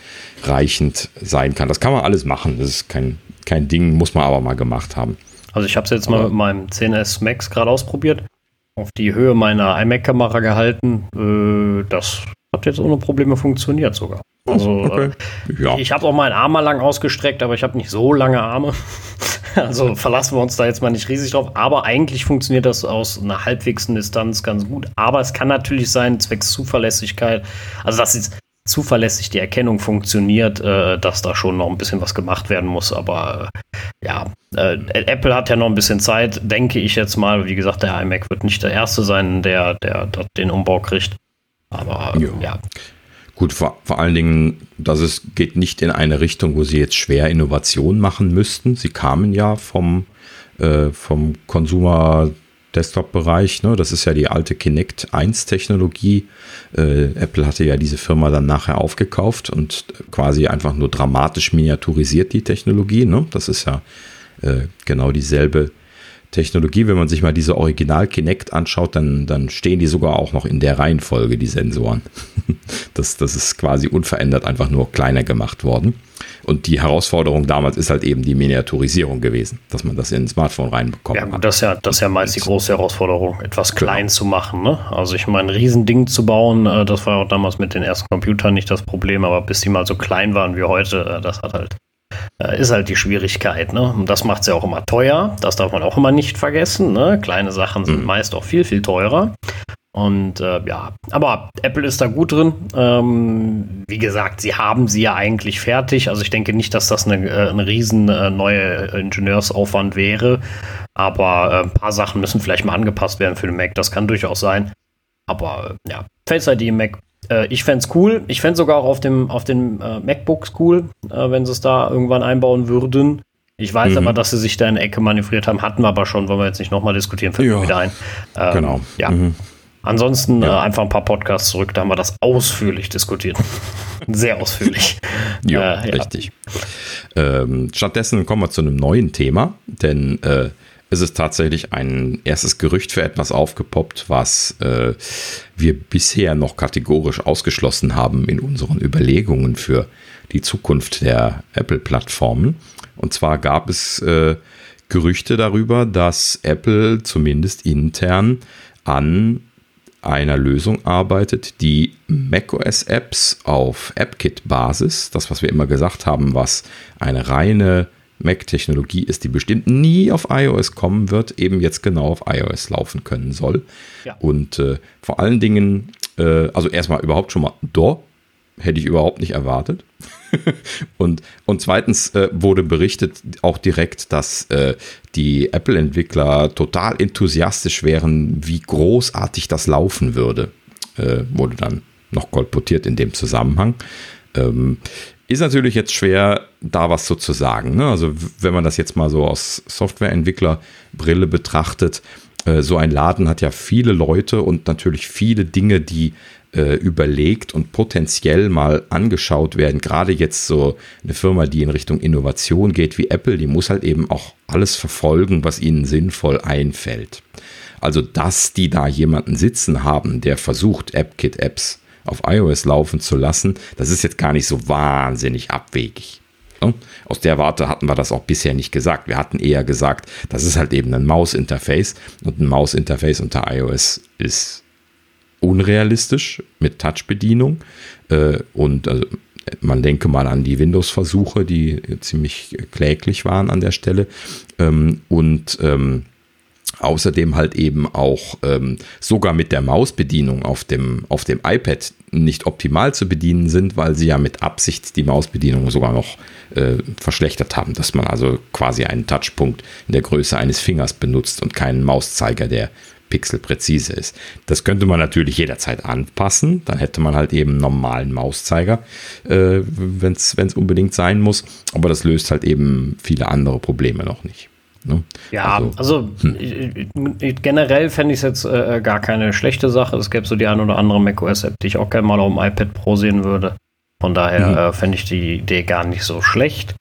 reichend sein kann. Das kann man alles machen. Das ist kein, kein Ding, muss man aber mal gemacht haben. Also ich habe es jetzt mal mit meinem 10S Max gerade ausprobiert. Auf die Höhe meiner iMac-Kamera gehalten. Äh, das hat jetzt ohne Probleme funktioniert sogar. Also okay. äh, ja. ich habe auch meinen Arm mal lang ausgestreckt, aber ich habe nicht so lange Arme. also verlassen wir uns da jetzt mal nicht riesig drauf. Aber eigentlich funktioniert das aus einer halbwegs Distanz ganz gut. Aber es kann natürlich sein, zwecks Zuverlässigkeit, also das ist zuverlässig die Erkennung funktioniert, äh, dass da schon noch ein bisschen was gemacht werden muss. Aber äh, ja, äh, Apple hat ja noch ein bisschen Zeit, denke ich jetzt mal. Wie gesagt, der iMac wird nicht der erste sein, der, der, der den Umbau kriegt. Aber ja. ja. Gut, vor, vor allen Dingen, dass es geht nicht in eine Richtung, wo sie jetzt schwer Innovation machen müssten. Sie kamen ja vom, äh, vom Consumer Desktop-Bereich. Ne? Das ist ja die alte Kinect 1-Technologie. Äh, Apple hatte ja diese Firma dann nachher aufgekauft und quasi einfach nur dramatisch miniaturisiert die Technologie. Ne? Das ist ja äh, genau dieselbe Technologie. Wenn man sich mal diese Original Kinect anschaut, dann, dann stehen die sogar auch noch in der Reihenfolge, die Sensoren. das, das ist quasi unverändert einfach nur kleiner gemacht worden. Und die Herausforderung damals ist halt eben die Miniaturisierung gewesen, dass man das in ein Smartphone reinbekommt. Ja, gut, das ist ja, das ist ja meist die große Herausforderung, etwas genau. klein zu machen. Ne? Also ich meine, ein Riesending zu bauen, äh, das war auch damals mit den ersten Computern nicht das Problem, aber bis die mal so klein waren wie heute, äh, das hat halt ist halt die Schwierigkeit. Ne? Und das macht es ja auch immer teuer. Das darf man auch immer nicht vergessen. Ne? Kleine Sachen sind mhm. meist auch viel, viel teurer. Und äh, ja, aber Apple ist da gut drin. Ähm, wie gesagt, sie haben sie ja eigentlich fertig. Also ich denke nicht, dass das eine, äh, ein riesen äh, neue Ingenieursaufwand wäre. Aber äh, ein paar Sachen müssen vielleicht mal angepasst werden für den Mac. Das kann durchaus sein. Aber äh, ja, Face ID im Mac. Äh, ich fände es cool. Ich fände sogar auch auf dem, auf den MacBooks cool, wenn sie es da irgendwann einbauen würden. Ich weiß mhm. aber, dass sie sich da in der Ecke manövriert haben, hatten wir aber schon, wollen wir jetzt nicht nochmal diskutieren, fällt ja. wieder ein. Ähm, genau. Ja. Mhm. Ansonsten ja. äh, einfach ein paar Podcasts zurück, da haben wir das ausführlich diskutiert. Sehr ausführlich. ja, äh, ja, richtig. Ähm, stattdessen kommen wir zu einem neuen Thema, denn äh, es ist tatsächlich ein erstes Gerücht für etwas aufgepoppt, was äh, wir bisher noch kategorisch ausgeschlossen haben in unseren Überlegungen für die Zukunft der Apple-Plattformen. Und zwar gab es äh, Gerüchte darüber, dass Apple zumindest intern an einer Lösung arbeitet, die macOS-Apps auf AppKit-Basis, das, was wir immer gesagt haben, was eine reine Mac-Technologie ist, die bestimmt nie auf iOS kommen wird, eben jetzt genau auf iOS laufen können soll. Ja. Und äh, vor allen Dingen, äh, also erstmal überhaupt schon mal Do, hätte ich überhaupt nicht erwartet. und, und zweitens äh, wurde berichtet auch direkt, dass äh, die Apple-Entwickler total enthusiastisch wären, wie großartig das laufen würde. Äh, wurde dann noch kolportiert in dem Zusammenhang. Ähm, ist natürlich jetzt schwer, da was so zu sagen. Ne? Also, wenn man das jetzt mal so aus Softwareentwicklerbrille betrachtet, äh, so ein Laden hat ja viele Leute und natürlich viele Dinge, die äh, überlegt und potenziell mal angeschaut werden. Gerade jetzt so eine Firma, die in Richtung Innovation geht wie Apple, die muss halt eben auch alles verfolgen, was ihnen sinnvoll einfällt. Also, dass die da jemanden sitzen haben, der versucht, AppKit-Apps auf iOS laufen zu lassen, das ist jetzt gar nicht so wahnsinnig abwegig. Aus der Warte hatten wir das auch bisher nicht gesagt. Wir hatten eher gesagt, das ist halt eben ein Mausinterface und ein Mausinterface unter iOS ist unrealistisch mit Touch-Bedienung. Äh, und also, man denke mal an die Windows-Versuche, die ziemlich kläglich waren an der Stelle. Ähm, und ähm, außerdem halt eben auch ähm, sogar mit der Mausbedienung auf dem, auf dem iPad nicht optimal zu bedienen sind, weil sie ja mit Absicht die Mausbedienung sogar noch äh, verschlechtert haben, dass man also quasi einen Touchpunkt in der Größe eines Fingers benutzt und keinen Mauszeiger, der pixelpräzise ist. Das könnte man natürlich jederzeit anpassen. Dann hätte man halt eben normalen Mauszeiger, äh, wenn es unbedingt sein muss. Aber das löst halt eben viele andere Probleme noch nicht. Ne? Ja, also, also hm. generell fände ich es jetzt äh, gar keine schlechte Sache. Es gäbe so die ein oder andere macOS-App, die ich auch gerne mal auf dem iPad Pro sehen würde. Von daher mhm. äh, fände ich die Idee gar nicht so schlecht.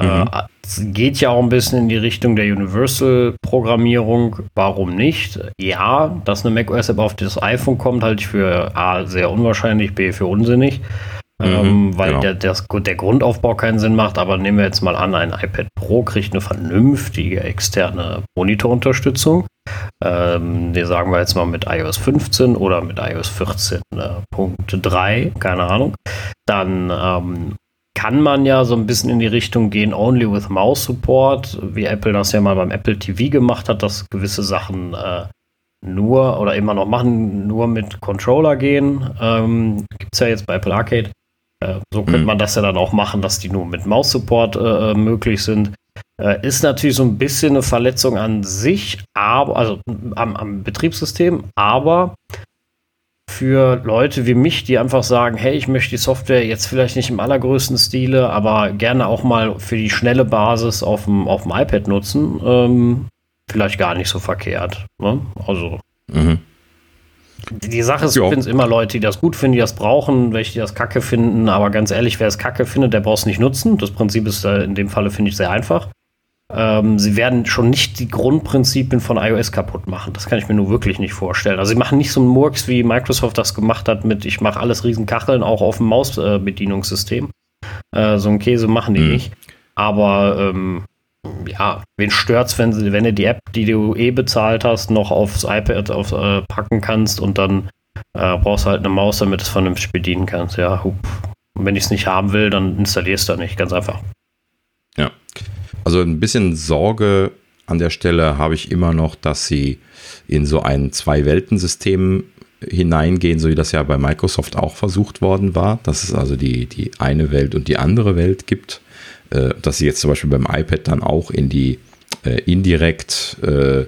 Äh, mhm. Es geht ja auch ein bisschen in die Richtung der Universal-Programmierung. Warum nicht? Ja, dass eine macOS-App auf das iPhone kommt, halte ich für A, sehr unwahrscheinlich, B, für unsinnig. Mhm, ähm, weil genau. der, der, der, Grundaufbau keinen Sinn macht, aber nehmen wir jetzt mal an, ein iPad Pro kriegt eine vernünftige externe Monitorunterstützung. Ähm, die sagen wir jetzt mal mit iOS 15 oder mit iOS 14.3, äh, keine Ahnung. Dann ähm, kann man ja so ein bisschen in die Richtung gehen, only with Mouse Support, wie Apple das ja mal beim Apple TV gemacht hat, dass gewisse Sachen äh, nur oder immer noch machen, nur mit Controller gehen. Ähm, Gibt es ja jetzt bei Apple Arcade. Äh, so könnte mhm. man das ja dann auch machen, dass die nur mit Mouse Support äh, möglich sind. Äh, ist natürlich so ein bisschen eine Verletzung an sich, aber, also am, am Betriebssystem, aber für Leute wie mich, die einfach sagen, hey, ich möchte die Software jetzt vielleicht nicht im allergrößten Stile, aber gerne auch mal für die schnelle Basis auf dem, auf dem iPad nutzen, ähm, vielleicht gar nicht so verkehrt. Ne? Also. Mhm. Die Sache ist, ich finde es immer Leute, die das gut finden, die das brauchen, welche die das kacke finden, aber ganz ehrlich, wer es kacke findet, der braucht es nicht nutzen. Das Prinzip ist äh, in dem Falle, finde ich, sehr einfach. Ähm, sie werden schon nicht die Grundprinzipien von iOS kaputt machen. Das kann ich mir nur wirklich nicht vorstellen. Also sie machen nicht so einen Murks, wie Microsoft das gemacht hat mit, ich mache alles Riesenkacheln, auch auf dem Mausbedienungssystem. Äh, so einen Käse machen die mhm. nicht. Aber ähm, ja, wen stört's, wenn, wenn du die App, die du eh bezahlt hast, noch aufs iPad auf, äh, packen kannst und dann äh, brauchst halt eine Maus, damit du es vernünftig bedienen kannst. Ja, hup. Und wenn ich es nicht haben will, dann installierst du nicht, ganz einfach. Ja. Also ein bisschen Sorge an der Stelle habe ich immer noch, dass sie in so ein Zwei-Welten-System hineingehen, so wie das ja bei Microsoft auch versucht worden war, dass es also die, die eine Welt und die andere Welt gibt. Äh, dass sie jetzt zum Beispiel beim iPad dann auch in die äh, indirekt äh,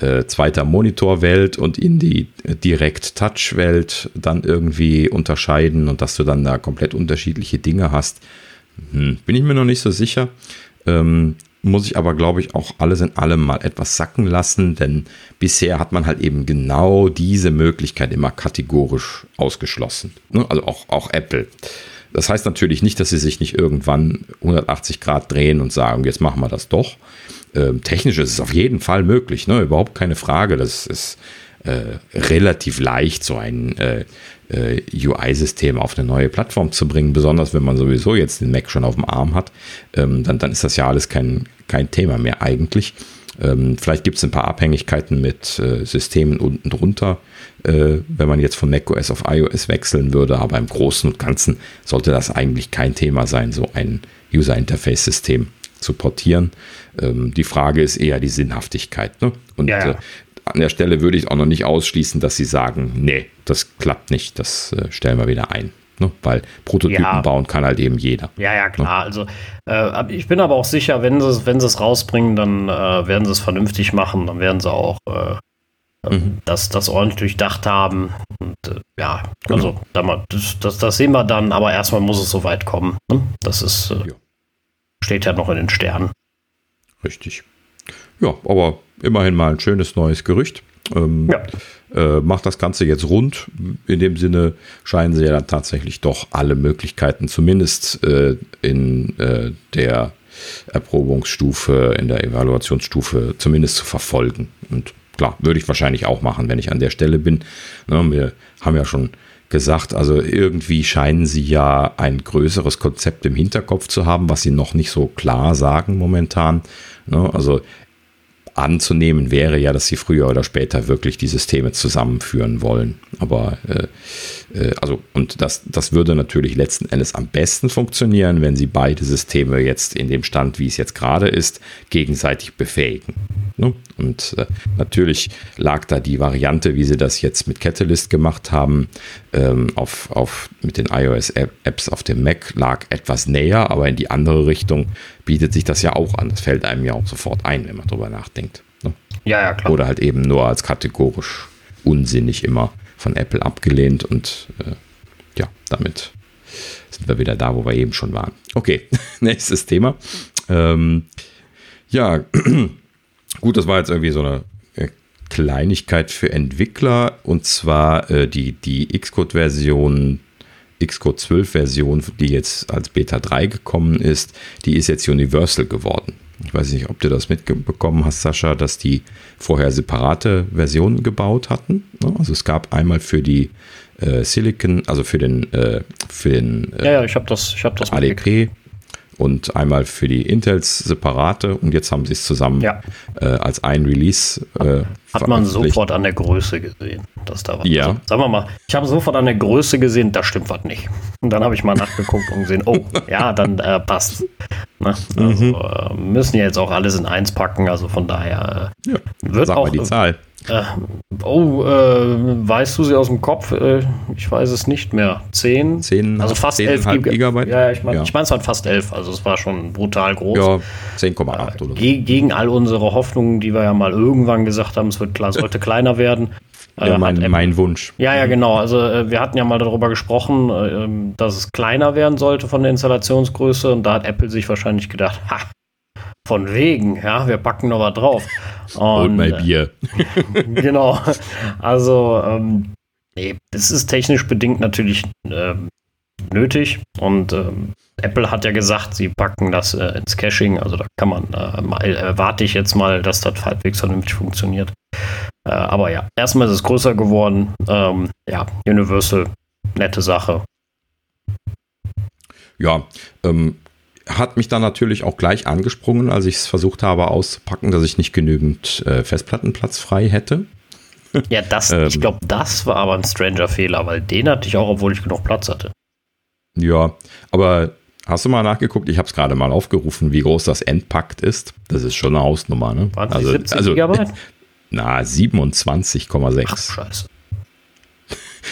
äh, zweiter Monitorwelt und in die Direkt-Touch-Welt dann irgendwie unterscheiden und dass du dann da komplett unterschiedliche Dinge hast. Hm, bin ich mir noch nicht so sicher. Ähm, muss ich aber, glaube ich, auch alles in allem mal etwas sacken lassen, denn bisher hat man halt eben genau diese Möglichkeit immer kategorisch ausgeschlossen. Ne? Also auch, auch Apple. Das heißt natürlich nicht, dass sie sich nicht irgendwann 180 Grad drehen und sagen, jetzt machen wir das doch. Ähm, technisch ist es auf jeden Fall möglich, ne? überhaupt keine Frage. Das ist äh, relativ leicht, so ein äh, äh, UI-System auf eine neue Plattform zu bringen, besonders wenn man sowieso jetzt den Mac schon auf dem Arm hat, ähm, dann, dann ist das ja alles kein, kein Thema mehr eigentlich. Ähm, vielleicht gibt es ein paar Abhängigkeiten mit äh, Systemen unten drunter, äh, wenn man jetzt von macOS auf iOS wechseln würde, aber im Großen und Ganzen sollte das eigentlich kein Thema sein, so ein User-Interface-System zu portieren. Ähm, die Frage ist eher die Sinnhaftigkeit. Ne? Und ja, ja. Äh, an der Stelle würde ich auch noch nicht ausschließen, dass sie sagen, nee, das klappt nicht, das äh, stellen wir wieder ein. Ne? Weil Prototypen ja. bauen kann halt eben jeder. Ja, ja, klar. Ne? Also äh, ich bin aber auch sicher, wenn sie, wenn sie es rausbringen, dann äh, werden sie es vernünftig machen, dann werden sie auch äh, mhm. das, das ordentlich durchdacht haben. Und äh, ja, also genau. das, das, das, sehen wir dann, aber erstmal muss es so weit kommen. Ne? Das ist, äh, steht ja noch in den Sternen. Richtig. Ja, aber immerhin mal ein schönes neues Gerücht. Ähm, ja. Äh, macht das Ganze jetzt rund. In dem Sinne scheinen sie ja dann tatsächlich doch alle Möglichkeiten, zumindest äh, in äh, der Erprobungsstufe, in der Evaluationsstufe zumindest zu verfolgen. Und klar, würde ich wahrscheinlich auch machen, wenn ich an der Stelle bin. Ne, wir haben ja schon gesagt, also irgendwie scheinen sie ja ein größeres Konzept im Hinterkopf zu haben, was sie noch nicht so klar sagen momentan. Ne, also anzunehmen wäre ja, dass sie früher oder später wirklich die Systeme zusammenführen wollen. Aber äh, äh, also, und das, das würde natürlich letzten Endes am besten funktionieren, wenn sie beide Systeme jetzt in dem Stand, wie es jetzt gerade ist, gegenseitig befähigen. Ne? Und äh, natürlich lag da die Variante, wie sie das jetzt mit Catalyst gemacht haben, ähm, auf, auf, mit den iOS-Apps auf dem Mac, lag etwas näher, aber in die andere Richtung bietet sich das ja auch an. Das fällt einem ja auch sofort ein, wenn man drüber nachdenkt. Ne? Ja, ja, klar. Oder halt eben nur als kategorisch unsinnig immer von Apple abgelehnt und äh, ja, damit sind wir wieder da, wo wir eben schon waren. Okay, nächstes Thema. Ähm, ja, gut, das war jetzt irgendwie so eine äh, Kleinigkeit für Entwickler und zwar äh, die, die Xcode-Version Xcode 12 Version, die jetzt als Beta 3 gekommen ist, die ist jetzt Universal geworden. Ich weiß nicht, ob du das mitbekommen hast, Sascha, dass die vorher separate Versionen gebaut hatten. Ne? Also es gab einmal für die äh, Silicon, also für den, äh, für den äh, ja, ja, ich habe das, ich hab das ADP und einmal für die Intels separate und jetzt haben sie es zusammen ja. äh, als ein Release. Äh, Hat man sofort an der Größe gesehen, dass da was. Ja. Also, sagen wir mal, ich habe sofort an der Größe gesehen, da stimmt was nicht. Und dann habe ich mal nachgeguckt und gesehen, oh, ja, dann äh, passt. Ne? Also, mhm. Äh, müssen ja jetzt auch alles in eins packen, also von daher äh, ja. wird Sag auch. Mal die Zahl. Äh, oh, äh, weißt du sie aus dem Kopf? Äh, ich weiß es nicht mehr. Zehn? Zehn, also fast 10, elf Gigabyte. Ja, ich meine, ja. ich mein, es waren fast elf. Also es war schon brutal groß. Ja, 10,8 oder so. Gegen all unsere Hoffnungen, die wir ja mal irgendwann gesagt haben, es wird klar, sollte kleiner werden. Ja, mein, mein, Wunsch. Ja, ja, genau. Also äh, wir hatten ja mal darüber gesprochen, äh, ähm, dass es kleiner werden sollte von der Installationsgröße und da hat Apple sich wahrscheinlich gedacht, ha, von wegen, ja, wir packen noch was drauf. Und, Und mal Bier. genau. Also, ähm, nee, das ist technisch bedingt natürlich ähm, nötig. Und ähm, Apple hat ja gesagt, sie packen das äh, ins Caching. Also da kann man, äh, mal, äh, warte ich jetzt mal, dass das halbwegs vernünftig funktioniert. Äh, aber ja, erstmal ist es größer geworden. Ähm, ja, Universal, nette Sache. Ja, ähm, hat mich dann natürlich auch gleich angesprungen, als ich es versucht habe auszupacken, dass ich nicht genügend äh, Festplattenplatz frei hätte. Ja, das, ähm, ich glaube, das war aber ein stranger Fehler, weil den hatte ich auch, obwohl ich genug Platz hatte. Ja, aber hast du mal nachgeguckt? Ich habe es gerade mal aufgerufen, wie groß das Endpakt ist. Das ist schon eine Hausnummer, ne? Waren also, 70 also, Gigabyte? Na, 27,6. Ach, scheiße.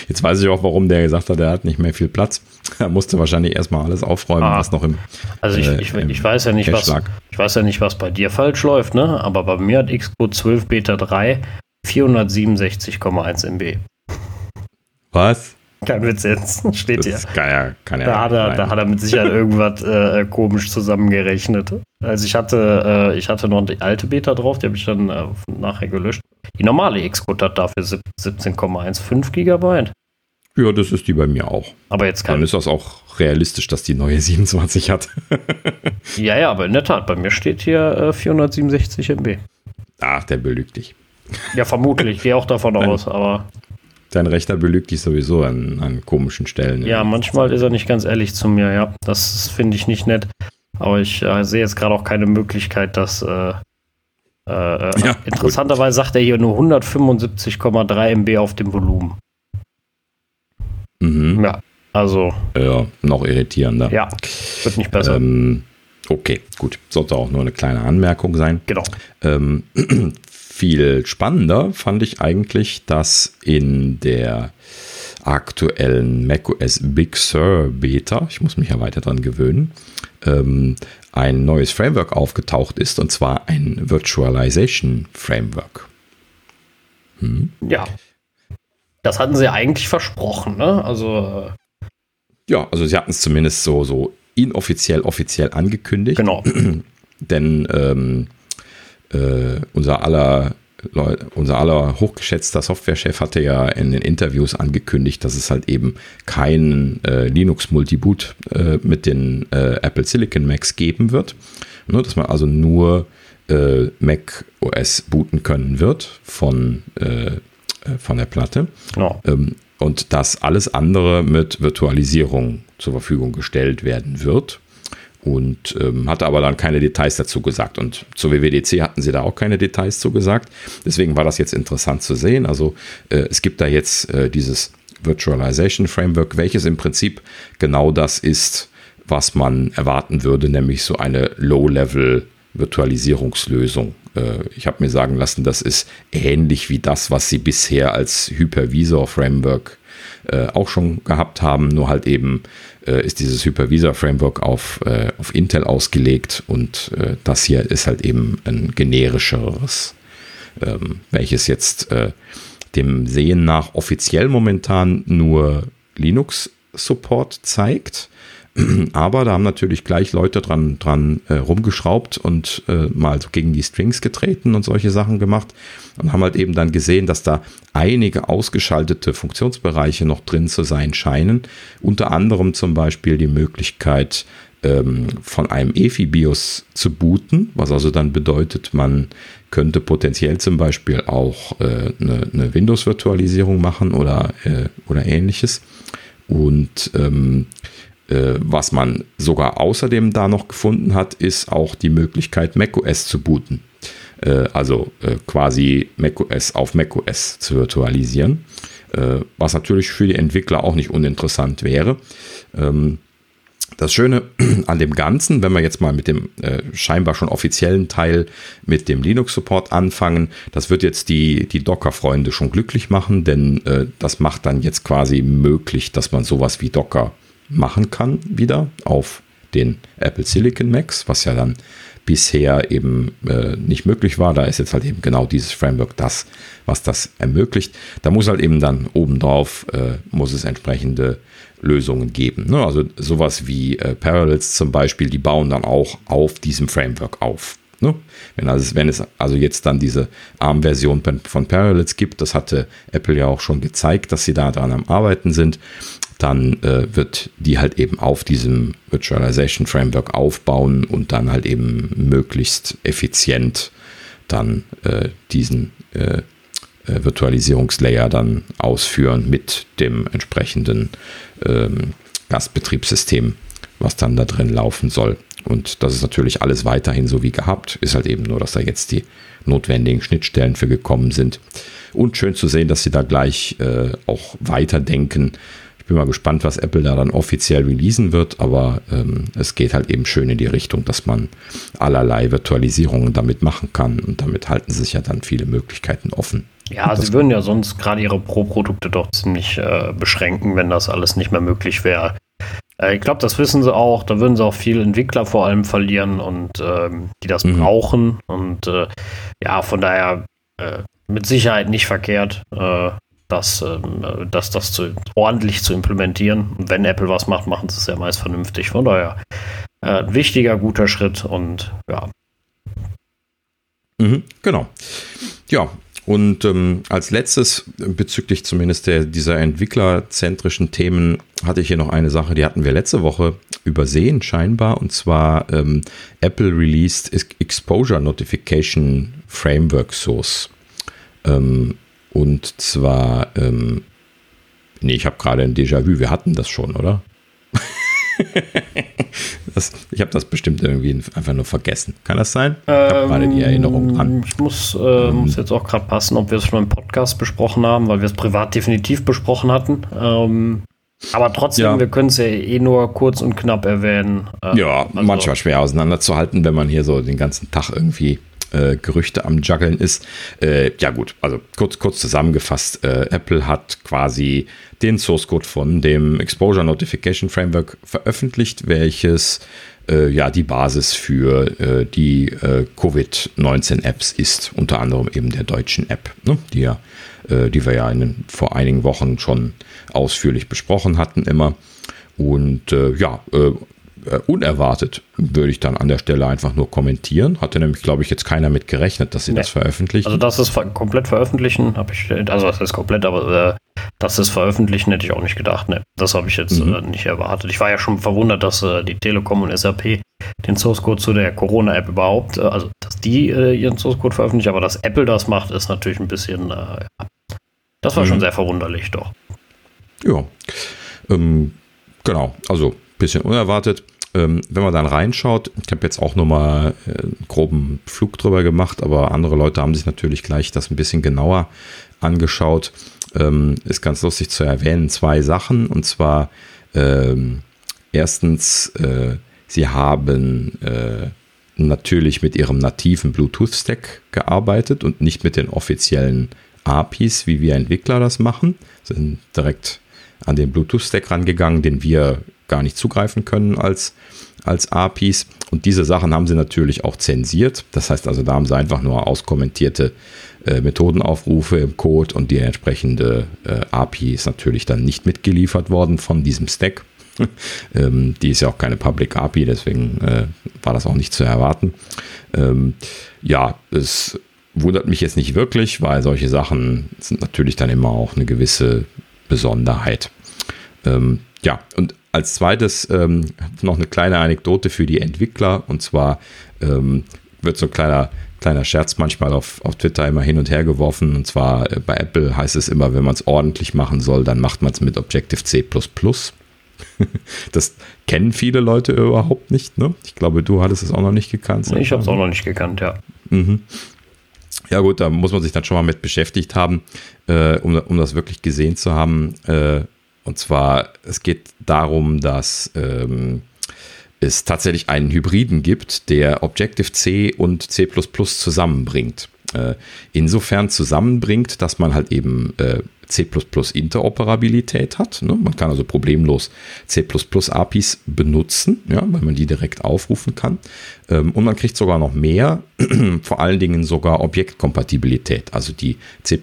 Jetzt weiß ich auch, warum der gesagt hat, er hat nicht mehr viel Platz. Er musste wahrscheinlich erstmal alles aufräumen, ah. was noch im. Also ich, äh, ich, ich weiß ja nicht, was ich weiß ja nicht, was bei dir falsch läuft, ne? Aber bei mir hat Xcode 12 Beta 3 467,1 MB. Was? Kein Witz jetzt. Steht hier. Kann ja, kann ja da, hat er, da hat er mit Sicherheit irgendwas äh, komisch zusammengerechnet. Also ich hatte, äh, ich hatte noch die alte Beta drauf, die habe ich dann äh, nachher gelöscht. Die normale Xcode hat dafür 17,15 Gigabyte. Ja, das ist die bei mir auch. Aber jetzt kann. Dann ist das auch realistisch, dass die neue 27 hat. ja, ja, aber in der Tat, bei mir steht hier äh, 467 MB. Ach, der belügt dich. Ja, vermutlich. Gehe auch davon aus, aber. Dein Rechter belügt dich sowieso an, an komischen Stellen. Ja, manchmal ist er nicht ganz ehrlich zu mir, ja. Das finde ich nicht nett. Aber ich äh, sehe jetzt gerade auch keine Möglichkeit, dass. Äh, äh, ja, interessanterweise sagt er hier nur 175,3 MB auf dem Volumen. Mhm. Ja, also. Ja, noch irritierender. Ja, wird nicht besser. Ähm, okay, gut. Sollte auch nur eine kleine Anmerkung sein. Genau. Ähm, viel spannender fand ich eigentlich, dass in der aktuellen macOS Big Sur Beta, ich muss mich ja weiter dran gewöhnen, ähm, ein neues Framework aufgetaucht ist und zwar ein Virtualization Framework. Hm? Ja. Das hatten sie eigentlich versprochen, ne? Also. Äh, ja, also sie hatten es zumindest so, so inoffiziell, offiziell angekündigt. Genau. Denn ähm, äh, unser aller unser aller hochgeschätzter Softwarechef hatte ja in den Interviews angekündigt, dass es halt eben keinen äh, Linux Multiboot äh, mit den äh, Apple Silicon Macs geben wird. Ne, dass man also nur äh, Mac OS booten können wird von, äh, äh, von der Platte. Genau. Ähm, und dass alles andere mit Virtualisierung zur Verfügung gestellt werden wird und ähm, hatte aber dann keine Details dazu gesagt. Und zur WWDC hatten sie da auch keine Details zu gesagt. Deswegen war das jetzt interessant zu sehen. Also äh, es gibt da jetzt äh, dieses Virtualization Framework, welches im Prinzip genau das ist, was man erwarten würde, nämlich so eine Low-Level Virtualisierungslösung. Äh, ich habe mir sagen lassen, das ist ähnlich wie das, was sie bisher als Hypervisor Framework äh, auch schon gehabt haben, nur halt eben äh, ist dieses Hypervisor-Framework auf, äh, auf Intel ausgelegt und äh, das hier ist halt eben ein generischeres, ähm, welches jetzt äh, dem Sehen nach offiziell momentan nur Linux-Support zeigt. Aber da haben natürlich gleich Leute dran, dran äh, rumgeschraubt und äh, mal so gegen die Strings getreten und solche Sachen gemacht und haben halt eben dann gesehen, dass da einige ausgeschaltete Funktionsbereiche noch drin zu sein scheinen. Unter anderem zum Beispiel die Möglichkeit, ähm, von einem EFI-BIOS zu booten, was also dann bedeutet, man könnte potenziell zum Beispiel auch äh, eine, eine Windows-Virtualisierung machen oder, äh, oder ähnliches. Und ähm, äh, was man sogar außerdem da noch gefunden hat, ist auch die Möglichkeit, macOS zu booten. Äh, also äh, quasi macOS auf macOS zu virtualisieren. was natürlich für die Entwickler auch nicht uninteressant wäre. Ähm, das Schöne an dem Ganzen, wenn wir jetzt mal mit dem äh, scheinbar schon offiziellen Teil mit dem Linux-Support anfangen, das wird jetzt die, die Docker-Freunde schon glücklich machen, denn äh, das macht dann jetzt quasi möglich, dass man sowas wie Docker machen kann wieder auf den Apple Silicon Macs, was ja dann bisher eben äh, nicht möglich war. Da ist jetzt halt eben genau dieses Framework das, was das ermöglicht. Da muss halt eben dann obendrauf, äh, muss es entsprechende Lösungen geben. Ne? Also sowas wie äh, Parallels zum Beispiel, die bauen dann auch auf diesem Framework auf. Ne? Wenn, also, wenn es also jetzt dann diese ARM-Version von Parallels gibt, das hatte Apple ja auch schon gezeigt, dass sie da dran am Arbeiten sind, dann äh, wird die halt eben auf diesem Virtualization Framework aufbauen und dann halt eben möglichst effizient dann äh, diesen äh, äh Virtualisierungslayer dann ausführen mit dem entsprechenden ähm, Gastbetriebssystem, was dann da drin laufen soll. Und das ist natürlich alles weiterhin so wie gehabt, ist halt eben nur, dass da jetzt die notwendigen Schnittstellen für gekommen sind. Und schön zu sehen, dass sie da gleich äh, auch weiterdenken, ich bin mal gespannt, was Apple da dann offiziell releasen wird, aber ähm, es geht halt eben schön in die Richtung, dass man allerlei Virtualisierungen damit machen kann und damit halten sich ja dann viele Möglichkeiten offen. Ja, sie würden ja sonst gerade ihre Pro-Produkte doch ziemlich äh, beschränken, wenn das alles nicht mehr möglich wäre. Äh, ich glaube, das wissen sie auch. Da würden sie auch viele Entwickler vor allem verlieren und ähm, die das mhm. brauchen. Und äh, ja, von daher äh, mit Sicherheit nicht verkehrt, äh, das, ähm, das, das zu, ordentlich zu implementieren. Und wenn Apple was macht, machen sie es ja meist vernünftig. Von daher äh, wichtiger, guter Schritt und ja. Mhm, genau. Ja, und ähm, als letztes, bezüglich zumindest der, dieser entwicklerzentrischen Themen, hatte ich hier noch eine Sache, die hatten wir letzte Woche übersehen, scheinbar. Und zwar ähm, Apple released Exposure Notification Framework Source. Ähm, und zwar, ähm, nee, ich habe gerade ein Déjà-vu, wir hatten das schon, oder? das, ich habe das bestimmt irgendwie einfach nur vergessen. Kann das sein? Ich habe ähm, gerade die Erinnerung dran. Ich muss, äh, ähm, muss jetzt auch gerade passen, ob wir es schon im Podcast besprochen haben, weil wir es privat definitiv besprochen hatten. Ähm, aber trotzdem, ja. wir können es ja eh nur kurz und knapp erwähnen. Äh, ja, also, manchmal schwer auseinanderzuhalten, wenn man hier so den ganzen Tag irgendwie äh, Gerüchte am Juggeln ist. Äh, ja gut, also kurz, kurz zusammengefasst, äh, Apple hat quasi den Source Code von dem Exposure Notification Framework veröffentlicht, welches äh, ja die Basis für äh, die äh, Covid-19-Apps ist, unter anderem eben der deutschen App, ne, die, ja, die wir ja in, vor einigen Wochen schon ausführlich besprochen hatten immer. Und ja, äh, unerwartet, würde ich dann an der Stelle einfach nur kommentieren. Hatte nämlich, glaube ich, jetzt keiner mit gerechnet, dass sie nee. das veröffentlichen. Also, dass es ver komplett veröffentlichen, habe ich, also das ist komplett, aber äh, dass es veröffentlichen, hätte ich auch nicht gedacht. Ne, das habe ich jetzt mhm. äh, nicht erwartet. Ich war ja schon verwundert, dass äh, die Telekom und SAP den Source Code zu der Corona-App überhaupt, äh, also dass die äh, ihren Source Code veröffentlichen, aber dass Apple das macht, ist natürlich ein bisschen, ja. das war mhm. schon sehr verwunderlich, doch. Ja, ähm, genau, also bisschen unerwartet. Ähm, wenn man dann reinschaut, ich habe jetzt auch nochmal äh, einen groben Flug drüber gemacht, aber andere Leute haben sich natürlich gleich das ein bisschen genauer angeschaut. Ähm, ist ganz lustig zu erwähnen, zwei Sachen. Und zwar ähm, erstens, äh, sie haben äh, natürlich mit ihrem nativen Bluetooth-Stack gearbeitet und nicht mit den offiziellen APIs, wie wir Entwickler das machen. Sind direkt an den Bluetooth-Stack rangegangen, den wir gar nicht zugreifen können als, als APIs. Und diese Sachen haben sie natürlich auch zensiert. Das heißt also, da haben sie einfach nur auskommentierte äh, Methodenaufrufe im Code und die entsprechende äh, API ist natürlich dann nicht mitgeliefert worden von diesem Stack. ähm, die ist ja auch keine Public API, deswegen äh, war das auch nicht zu erwarten. Ähm, ja, es wundert mich jetzt nicht wirklich, weil solche Sachen sind natürlich dann immer auch eine gewisse Besonderheit. Ähm, ja, und als zweites ähm, noch eine kleine Anekdote für die Entwickler. Und zwar ähm, wird so ein kleiner, kleiner Scherz manchmal auf, auf Twitter immer hin und her geworfen. Und zwar äh, bei Apple heißt es immer, wenn man es ordentlich machen soll, dann macht man es mit Objective-C. das kennen viele Leute überhaupt nicht. Ne? Ich glaube, du hattest es auch noch nicht gekannt. Ich habe es auch noch nicht gekannt, ja. Mhm. Ja gut, da muss man sich dann schon mal mit beschäftigt haben, äh, um, um das wirklich gesehen zu haben. Äh, und zwar, es geht darum, dass ähm, es tatsächlich einen Hybriden gibt, der Objective-C und C zusammenbringt. Äh, insofern zusammenbringt, dass man halt eben äh, C Interoperabilität hat. Ne? Man kann also problemlos C APIs benutzen, ja, weil man die direkt aufrufen kann. Ähm, und man kriegt sogar noch mehr, vor allen Dingen sogar Objektkompatibilität. Also die C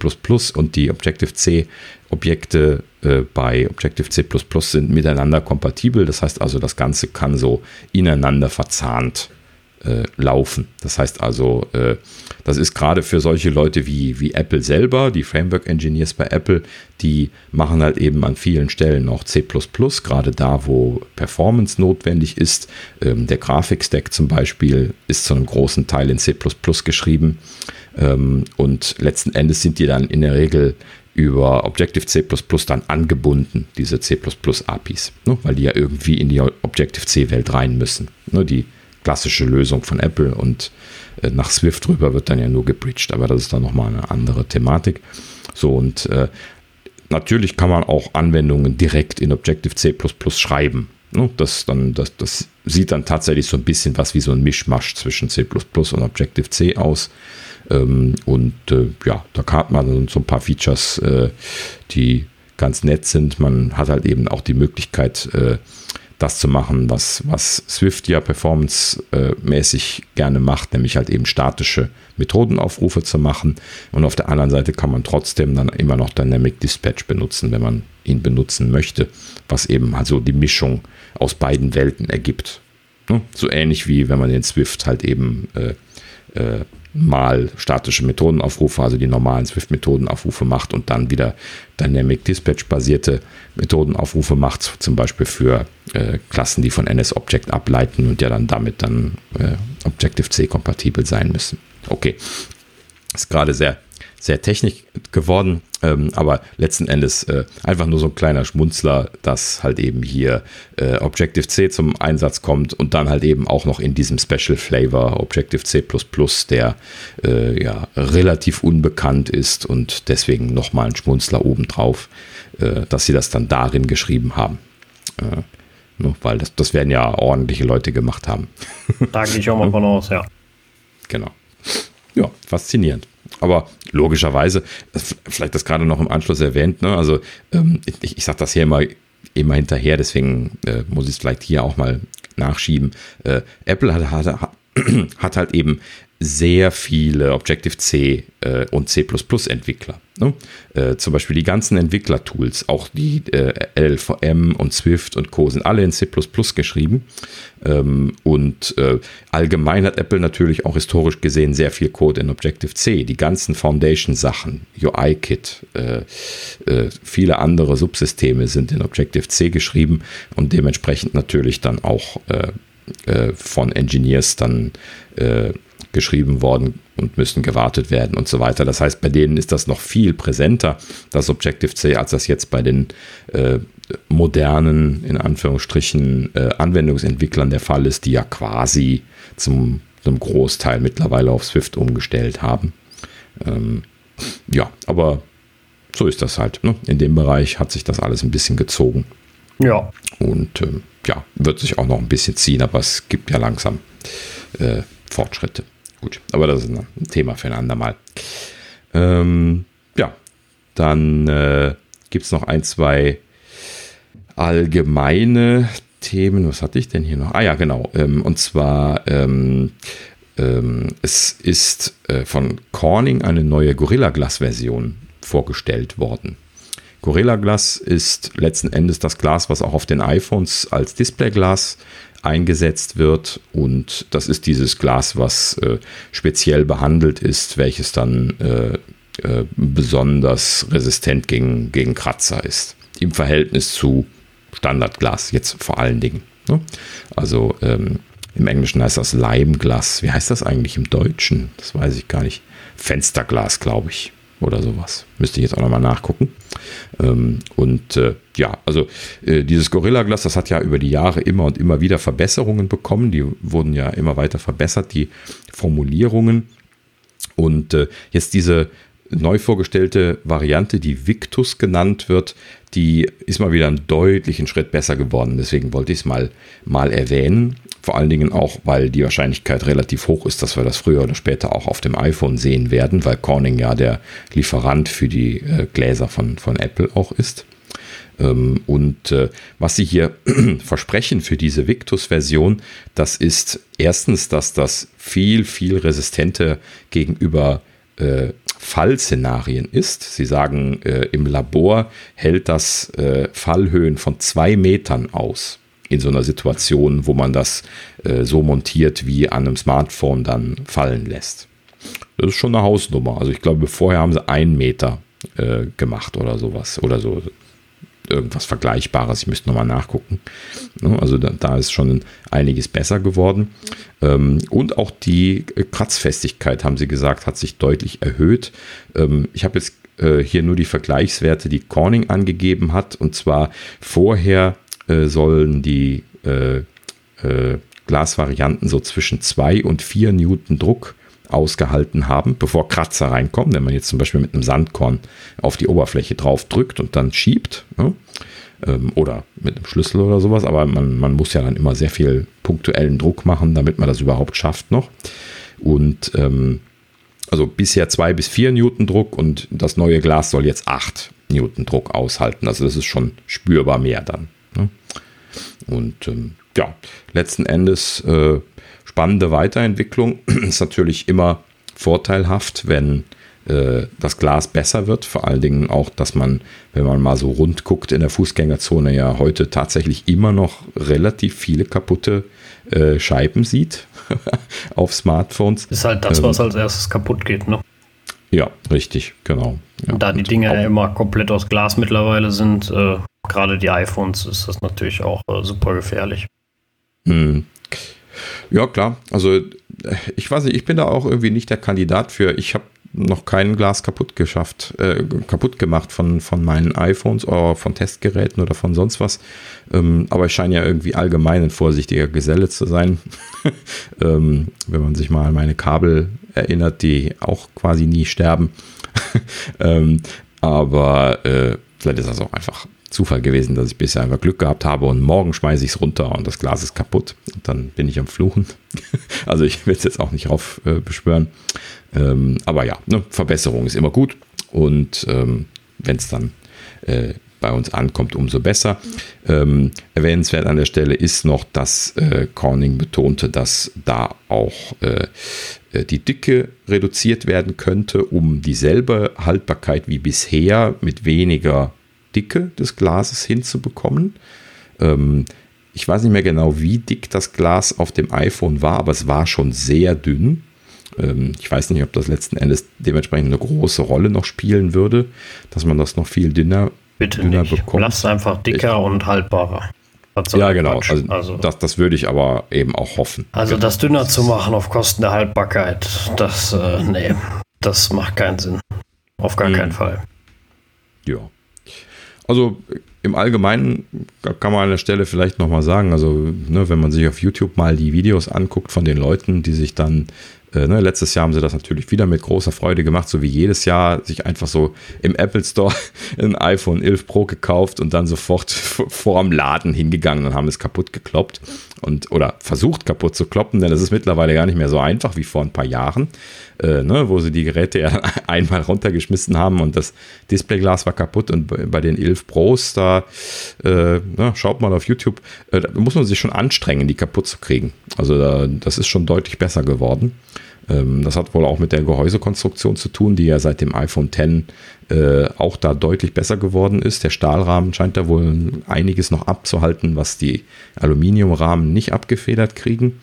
und die Objective-C Objekte äh, bei Objective-C sind miteinander kompatibel. Das heißt also, das Ganze kann so ineinander verzahnt äh, laufen. Das heißt also, äh, das ist gerade für solche Leute wie, wie Apple selber, die Framework-Engineers bei Apple, die machen halt eben an vielen Stellen noch C, gerade da, wo Performance notwendig ist. Ähm, der Grafikstack zum Beispiel ist zu einem großen Teil in C geschrieben. Ähm, und letzten Endes sind die dann in der Regel über Objective-C dann angebunden, diese C APIs, ne? weil die ja irgendwie in die Objective-C-Welt rein müssen. Ne? Die klassische Lösung von Apple und äh, nach Swift drüber wird dann ja nur gebridged, aber das ist dann nochmal eine andere Thematik. So und äh, natürlich kann man auch Anwendungen direkt in Objective-C schreiben. Ne? Das, dann, das, das sieht dann tatsächlich so ein bisschen was wie so ein Mischmasch zwischen C und Objective-C aus. Ähm, und äh, ja, da hat man so ein paar Features, äh, die ganz nett sind. Man hat halt eben auch die Möglichkeit, äh, das zu machen, was, was Swift ja performance-mäßig gerne macht, nämlich halt eben statische Methodenaufrufe zu machen. Und auf der anderen Seite kann man trotzdem dann immer noch Dynamic Dispatch benutzen, wenn man ihn benutzen möchte, was eben also die Mischung aus beiden Welten ergibt. Ne? So ähnlich wie wenn man den Swift halt eben äh, äh, mal statische Methodenaufrufe, also die normalen Swift-Methodenaufrufe macht und dann wieder Dynamic Dispatch-basierte Methodenaufrufe macht, zum Beispiel für äh, Klassen, die von NS-Object ableiten und ja dann damit dann äh, Objective-C kompatibel sein müssen. Okay, ist gerade sehr sehr technisch geworden, ähm, aber letzten Endes äh, einfach nur so ein kleiner Schmunzler, dass halt eben hier äh, Objective-C zum Einsatz kommt und dann halt eben auch noch in diesem Special Flavor Objective-C++, der äh, ja relativ unbekannt ist und deswegen nochmal ein Schmunzler obendrauf, äh, dass sie das dann darin geschrieben haben. Äh, ne, weil das, das werden ja ordentliche Leute gemacht haben. Da gehe ich auch mal von aus, ja. Genau. Ja, faszinierend. Aber logischerweise, vielleicht das gerade noch im Anschluss erwähnt, ne? also ähm, ich, ich sage das hier immer, immer hinterher, deswegen äh, muss ich es vielleicht hier auch mal nachschieben. Äh, Apple hat, hat, hat halt eben sehr viele Objective-C äh, und C++-Entwickler. Ne? Äh, zum Beispiel die ganzen Entwicklertools, auch die äh, LVM und Swift und Co. sind alle in C++ geschrieben. Ähm, und äh, allgemein hat Apple natürlich auch historisch gesehen sehr viel Code in Objective-C. Die ganzen Foundation-Sachen, UI-Kit, äh, äh, viele andere Subsysteme sind in Objective-C geschrieben und dementsprechend natürlich dann auch von Engineers dann geschrieben worden und müssen gewartet werden und so weiter. Das heißt, bei denen ist das noch viel präsenter, das Objective-C, als das jetzt bei den äh, modernen, in Anführungsstrichen, äh, Anwendungsentwicklern der Fall ist, die ja quasi zum, zum Großteil mittlerweile auf Swift umgestellt haben. Ähm, ja, aber so ist das halt. Ne? In dem Bereich hat sich das alles ein bisschen gezogen. Ja. Und ähm, ja, wird sich auch noch ein bisschen ziehen, aber es gibt ja langsam äh, Fortschritte. Gut, aber das ist ein Thema für ein andermal. Ähm, ja, dann äh, gibt es noch ein, zwei allgemeine Themen. Was hatte ich denn hier noch? Ah ja, genau. Ähm, und zwar, ähm, ähm, es ist äh, von Corning eine neue Gorilla Glass-Version vorgestellt worden. Gorilla Glass ist letzten Endes das Glas, was auch auf den iPhones als Displayglas eingesetzt wird. Und das ist dieses Glas, was äh, speziell behandelt ist, welches dann äh, äh, besonders resistent gegen, gegen Kratzer ist. Im Verhältnis zu Standardglas, jetzt vor allen Dingen. Ne? Also ähm, im Englischen heißt das Leimglas. Wie heißt das eigentlich im Deutschen? Das weiß ich gar nicht. Fensterglas, glaube ich oder sowas. Müsste ich jetzt auch nochmal nachgucken. Ähm, und äh, ja, also äh, dieses Gorilla Glass, das hat ja über die Jahre immer und immer wieder Verbesserungen bekommen. Die wurden ja immer weiter verbessert, die Formulierungen. Und äh, jetzt diese neu vorgestellte Variante, die Victus genannt wird, die ist mal wieder einen deutlichen Schritt besser geworden. Deswegen wollte ich es mal, mal erwähnen. Vor allen Dingen auch, weil die Wahrscheinlichkeit relativ hoch ist, dass wir das früher oder später auch auf dem iPhone sehen werden, weil Corning ja der Lieferant für die äh, Gläser von, von Apple auch ist. Ähm, und äh, was sie hier versprechen für diese Victus-Version, das ist erstens, dass das viel, viel resistenter gegenüber äh, Fallszenarien ist. Sie sagen, äh, im Labor hält das äh, Fallhöhen von zwei Metern aus in so einer Situation, wo man das äh, so montiert wie an einem Smartphone dann fallen lässt. Das ist schon eine Hausnummer. Also ich glaube, vorher haben sie einen Meter äh, gemacht oder sowas oder so irgendwas Vergleichbares. Ich müsste nochmal nachgucken. Ne, also da, da, ist schon einiges besser geworden. Ähm, und auch die Kratzfestigkeit, haben sie gesagt, hat sich deutlich erhöht. Ähm, ich habe jetzt äh, hier nur die Vergleichswerte, die Corning angegeben hat. Und zwar vorher äh, sollen die äh, Glasvarianten so zwischen 2 und 4 Newton Druck ausgehalten haben, bevor Kratzer reinkommen. Wenn man jetzt zum Beispiel mit einem Sandkorn auf die Oberfläche drauf drückt und dann schiebt, ne? ähm, oder mit einem Schlüssel oder sowas, aber man, man muss ja dann immer sehr viel punktuellen Druck machen, damit man das überhaupt schafft noch. Und ähm, Also bisher 2 bis 4 Newton Druck und das neue Glas soll jetzt 8 Newton Druck aushalten. Also das ist schon spürbar mehr dann. Ne? Und ähm, ja, letzten Endes äh, spannende Weiterentwicklung. ist natürlich immer vorteilhaft, wenn äh, das Glas besser wird. Vor allen Dingen auch, dass man, wenn man mal so rund guckt in der Fußgängerzone, ja heute tatsächlich immer noch relativ viele kaputte äh, Scheiben sieht auf Smartphones. Ist halt das, ähm, was als erstes kaputt geht, ne? Ja, richtig, genau. Ja, da die Dinge ja immer komplett aus Glas mittlerweile sind, äh, gerade die iPhones, ist das natürlich auch äh, super gefährlich. Hm. Ja, klar. Also ich weiß nicht, ich bin da auch irgendwie nicht der Kandidat für. Ich habe noch kein Glas kaputt geschafft, äh, kaputt gemacht von, von meinen iPhones oder von Testgeräten oder von sonst was. Ähm, aber ich scheine ja irgendwie allgemein ein vorsichtiger Geselle zu sein. ähm, wenn man sich mal an meine Kabel erinnert, die auch quasi nie sterben. ähm, aber äh, vielleicht ist das auch einfach Zufall gewesen, dass ich bisher einfach Glück gehabt habe und morgen schmeiße ich es runter und das Glas ist kaputt. Und dann bin ich am Fluchen. also ich will es jetzt auch nicht rauf äh, beschwören. Ähm, aber ja, ne, Verbesserung ist immer gut. Und ähm, wenn es dann äh, bei uns ankommt, umso besser. Ähm, erwähnenswert an der Stelle ist noch, dass äh, Corning betonte, dass da auch äh, äh, die Dicke reduziert werden könnte, um dieselbe Haltbarkeit wie bisher mit weniger Dicke des Glases hinzubekommen. Ähm, ich weiß nicht mehr genau, wie dick das Glas auf dem iPhone war, aber es war schon sehr dünn. Ähm, ich weiß nicht, ob das letzten Endes dementsprechend eine große Rolle noch spielen würde, dass man das noch viel dünner, Bitte dünner nicht. bekommt. Lass einfach dicker ich, und haltbarer. Ja, genau. Also, also, das, das würde ich aber eben auch hoffen. Also das dünner zu machen auf Kosten der Haltbarkeit, das, äh, nee, das macht keinen Sinn. Auf gar hm. keinen Fall. Ja. Also im Allgemeinen kann man an der Stelle vielleicht nochmal sagen, also ne, wenn man sich auf YouTube mal die Videos anguckt von den Leuten, die sich dann äh, ne, letztes Jahr haben sie das natürlich wieder mit großer Freude gemacht, so wie jedes Jahr sich einfach so im Apple Store ein iPhone 11 Pro gekauft und dann sofort vor dem Laden hingegangen und haben es kaputt gekloppt und oder versucht kaputt zu kloppen, denn es ist mittlerweile gar nicht mehr so einfach wie vor ein paar Jahren, äh, ne, wo sie die Geräte ja einmal runtergeschmissen haben und das Displayglas war kaputt und bei den 11 Pros da äh, na, schaut mal auf YouTube, äh, da muss man sich schon anstrengen, die kaputt zu kriegen. Also da, das ist schon deutlich besser geworden. Ähm, das hat wohl auch mit der Gehäusekonstruktion zu tun, die ja seit dem iPhone X äh, auch da deutlich besser geworden ist. Der Stahlrahmen scheint da wohl einiges noch abzuhalten, was die Aluminiumrahmen nicht abgefedert kriegen.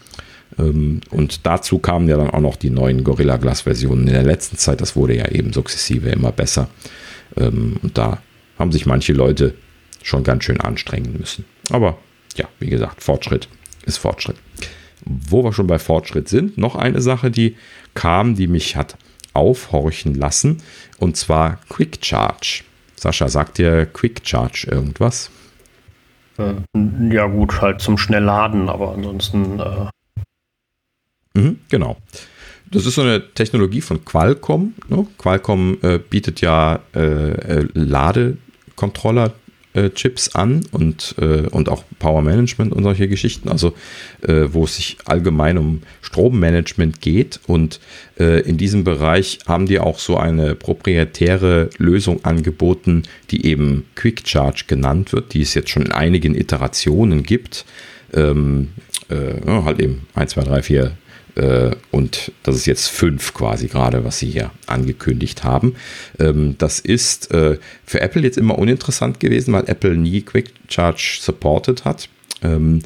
Ähm, und dazu kamen ja dann auch noch die neuen Gorilla Glass Versionen in der letzten Zeit. Das wurde ja eben sukzessive immer besser. Ähm, und da haben sich manche Leute schon ganz schön anstrengen müssen. Aber ja, wie gesagt, Fortschritt ist Fortschritt. Wo wir schon bei Fortschritt sind, noch eine Sache, die kam, die mich hat aufhorchen lassen, und zwar Quick Charge. Sascha, sagt dir Quick Charge irgendwas? Äh, ja, gut, halt zum Schnellladen, aber ansonsten. Äh mhm, genau. Das ist so eine Technologie von Qualcomm. Ne? Qualcomm äh, bietet ja äh, äh Ladecontroller äh, Chips an und, äh, und auch Power Management und solche Geschichten, also wo es sich allgemein um Strommanagement geht. Und in diesem Bereich haben die auch so eine proprietäre Lösung angeboten, die eben Quick Charge genannt wird, die es jetzt schon in einigen Iterationen gibt. Ähm, äh, halt eben 1, 2, 3, 4, äh, und das ist jetzt fünf quasi gerade, was sie hier angekündigt haben. Ähm, das ist äh, für Apple jetzt immer uninteressant gewesen, weil Apple nie Quick Charge supported hat. Ähm,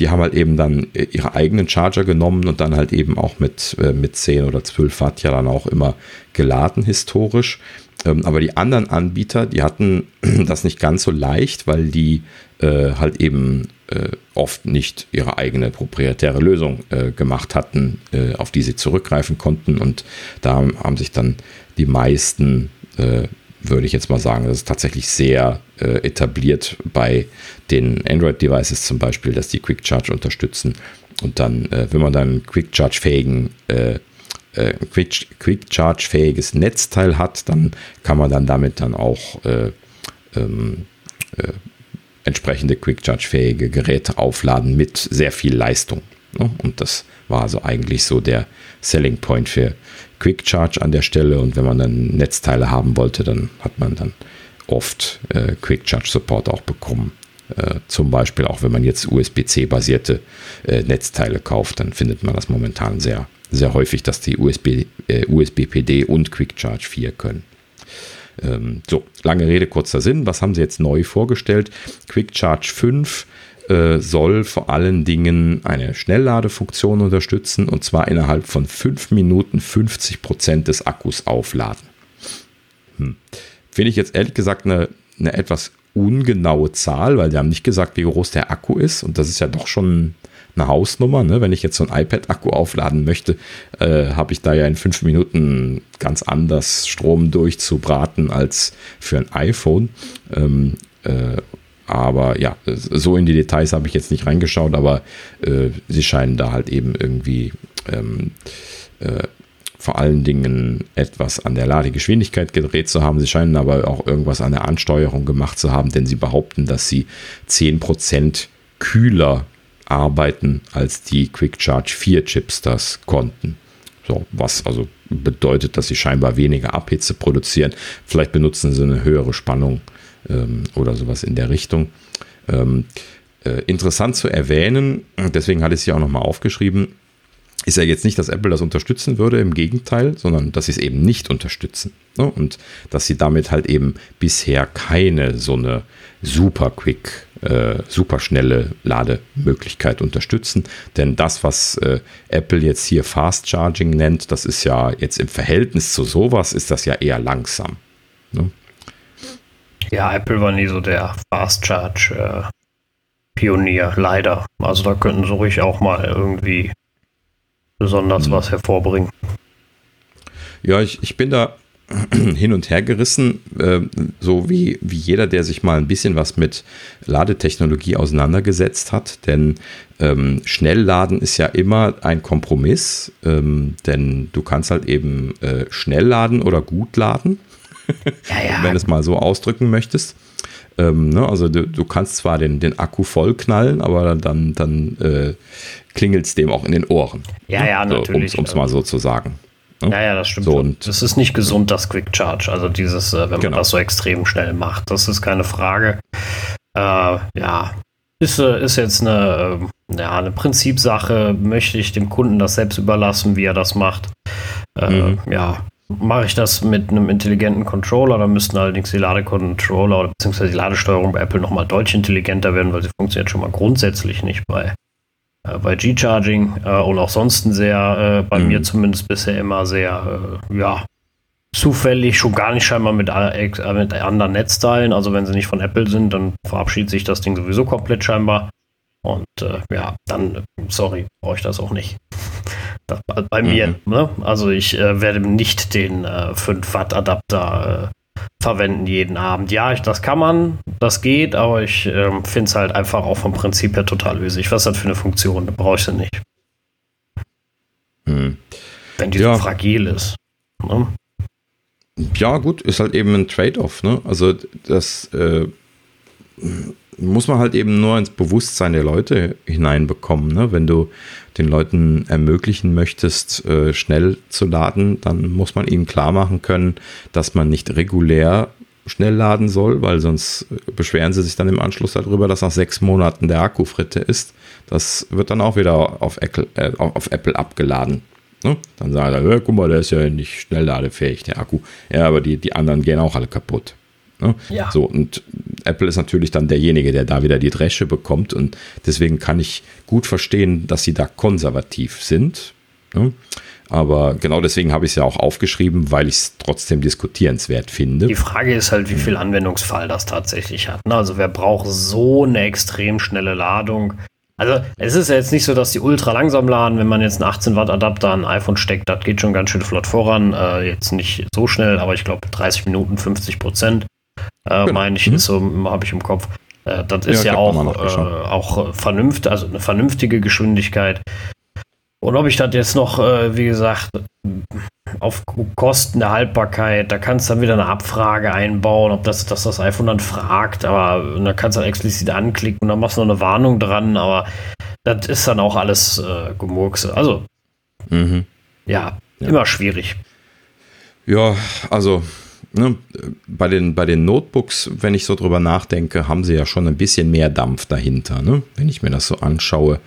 die haben halt eben dann äh, ihre eigenen Charger genommen und dann halt eben auch mit, mit 10 oder 12 Watt ja dann auch immer geladen historisch. Ähm, aber die anderen Anbieter, die hatten das nicht ganz so leicht, weil die äh, halt eben äh, oft nicht ihre eigene proprietäre Lösung äh, gemacht hatten, äh, auf die sie zurückgreifen konnten. Und da haben sich dann die meisten, äh, würde ich jetzt mal sagen, das ist tatsächlich sehr äh, etabliert bei den Android-Devices zum Beispiel, dass die Quick Charge unterstützen. Und dann, wenn man dann Quick Charge-fähigen Quick, Quick Charge-fähiges Netzteil hat, dann kann man dann damit dann auch ähm, entsprechende Quick Charge-fähige Geräte aufladen mit sehr viel Leistung. Und das war also eigentlich so der Selling Point für Quick Charge an der Stelle. Und wenn man dann Netzteile haben wollte, dann hat man dann oft äh, Quick Charge Support auch bekommen. Äh, zum Beispiel auch wenn man jetzt USB-C-basierte äh, Netzteile kauft, dann findet man das momentan sehr, sehr häufig, dass die USB, äh, USB-PD und Quick Charge 4 können. Ähm, so, lange Rede, kurzer Sinn. Was haben sie jetzt neu vorgestellt? Quick Charge 5 äh, soll vor allen Dingen eine Schnellladefunktion unterstützen und zwar innerhalb von 5 Minuten 50 Prozent des Akkus aufladen. Hm. Finde ich jetzt ehrlich gesagt eine, eine etwas ungenaue Zahl, weil die haben nicht gesagt, wie groß der Akku ist und das ist ja doch schon eine Hausnummer. Ne? Wenn ich jetzt so ein iPad-Akku aufladen möchte, äh, habe ich da ja in fünf Minuten ganz anders Strom durchzubraten als für ein iPhone. Ähm, äh, aber ja, so in die Details habe ich jetzt nicht reingeschaut, aber äh, sie scheinen da halt eben irgendwie ähm, äh, vor allen Dingen etwas an der Ladegeschwindigkeit gedreht zu haben. Sie scheinen aber auch irgendwas an der Ansteuerung gemacht zu haben, denn sie behaupten, dass sie 10% kühler arbeiten, als die Quick Charge 4 Chips das konnten. So, was also bedeutet, dass sie scheinbar weniger Abhitze produzieren. Vielleicht benutzen sie eine höhere Spannung ähm, oder sowas in der Richtung. Ähm, äh, interessant zu erwähnen, deswegen hatte ich es hier auch nochmal aufgeschrieben, ist ja jetzt nicht, dass Apple das unterstützen würde, im Gegenteil, sondern dass sie es eben nicht unterstützen. Ne? Und dass sie damit halt eben bisher keine so eine super quick, äh, super schnelle Lademöglichkeit unterstützen. Denn das, was äh, Apple jetzt hier Fast Charging nennt, das ist ja jetzt im Verhältnis zu sowas, ist das ja eher langsam. Ne? Ja, Apple war nie so der Fast Charge äh, Pionier, leider. Also da könnten sie ruhig auch mal irgendwie besonders hm. was hervorbringen. Ja, ich, ich bin da hin und her gerissen, äh, so wie, wie jeder, der sich mal ein bisschen was mit Ladetechnologie auseinandergesetzt hat. Denn ähm, Schnellladen ist ja immer ein Kompromiss, ähm, denn du kannst halt eben äh, schnell laden oder gut laden, ja, ja. wenn du es mal so ausdrücken möchtest. Ähm, ne, also du, du, kannst zwar den, den Akku vollknallen, aber dann, dann äh, klingelt es dem auch in den Ohren. Ja, ne? ja, natürlich. Um es mal so zu sagen. Ne? Ja, ja, das stimmt. So, und das ist nicht gesund, das Quick Charge. Also dieses, äh, wenn man genau. das so extrem schnell macht. Das ist keine Frage. Äh, ja, ist, äh, ist jetzt eine, äh, ja, eine Prinzipsache. Möchte ich dem Kunden das selbst überlassen, wie er das macht? Äh, mhm. Ja, mache ich das mit einem intelligenten Controller, dann müssten allerdings die Ladecontroller oder beziehungsweise die Ladesteuerung bei Apple nochmal deutlich intelligenter werden, weil sie funktioniert schon mal grundsätzlich nicht bei, bei G-Charging äh, und auch sonst sehr, äh, bei mhm. mir zumindest bisher immer sehr, äh, ja, zufällig, schon gar nicht scheinbar mit, äh, mit anderen Netzteilen. Also wenn sie nicht von Apple sind, dann verabschiedet sich das Ding sowieso komplett scheinbar. Und äh, ja, dann, sorry, brauche ich das auch nicht. Das, bei mir, mhm. ne? Also ich äh, werde nicht den äh, 5 Watt Adapter äh, verwenden jeden Abend. Ja, ich, das kann man, das geht, aber ich ähm, finde es halt einfach auch vom Prinzip her total ösig. Was hat für eine Funktion? Da brauche ich sie nicht. Mhm. Wenn die ja. so fragil ist. Ne? Ja, gut, ist halt eben ein Trade-off, ne? Also das äh, muss man halt eben nur ins Bewusstsein der Leute hineinbekommen. Ne? Wenn du den Leuten ermöglichen möchtest, äh, schnell zu laden, dann muss man ihnen klar machen können, dass man nicht regulär schnell laden soll, weil sonst beschweren sie sich dann im Anschluss darüber, dass nach sechs Monaten der Akku fritte ist. Das wird dann auch wieder auf Apple, äh, auf Apple abgeladen. Ne? Dann sagen sie, guck mal, der ist ja nicht schnellladefähig, der Akku. Ja, aber die, die anderen gehen auch alle kaputt. Ne? Ja. So, und Apple ist natürlich dann derjenige, der da wieder die Dresche bekommt. Und deswegen kann ich gut verstehen, dass sie da konservativ sind. Ne? Aber genau deswegen habe ich es ja auch aufgeschrieben, weil ich es trotzdem diskutierenswert finde. Die Frage ist halt, wie viel Anwendungsfall das tatsächlich hat. Ne? Also wer braucht so eine extrem schnelle Ladung? Also es ist ja jetzt nicht so, dass die ultra langsam laden, wenn man jetzt einen 18 Watt Adapter an ein iPhone steckt, das geht schon ganz schön flott voran. Äh, jetzt nicht so schnell, aber ich glaube 30 Minuten 50 Prozent äh, genau. meine ich, mhm. so, habe ich im Kopf. Äh, das ist ja, ja auch, äh, auch äh, vernünftig, also eine vernünftige Geschwindigkeit. Und ob ich das jetzt noch, äh, wie gesagt, auf Kosten der Haltbarkeit, da kannst du dann wieder eine Abfrage einbauen, ob das, dass das iPhone dann fragt, aber da kannst du dann explizit anklicken und dann machst du noch eine Warnung dran, aber das ist dann auch alles äh, Gemurkse. Also, Mhm. ja, immer schwierig. Ja, also ne, bei, den, bei den Notebooks, wenn ich so drüber nachdenke, haben sie ja schon ein bisschen mehr Dampf dahinter. Ne? Wenn ich mir das so anschaue,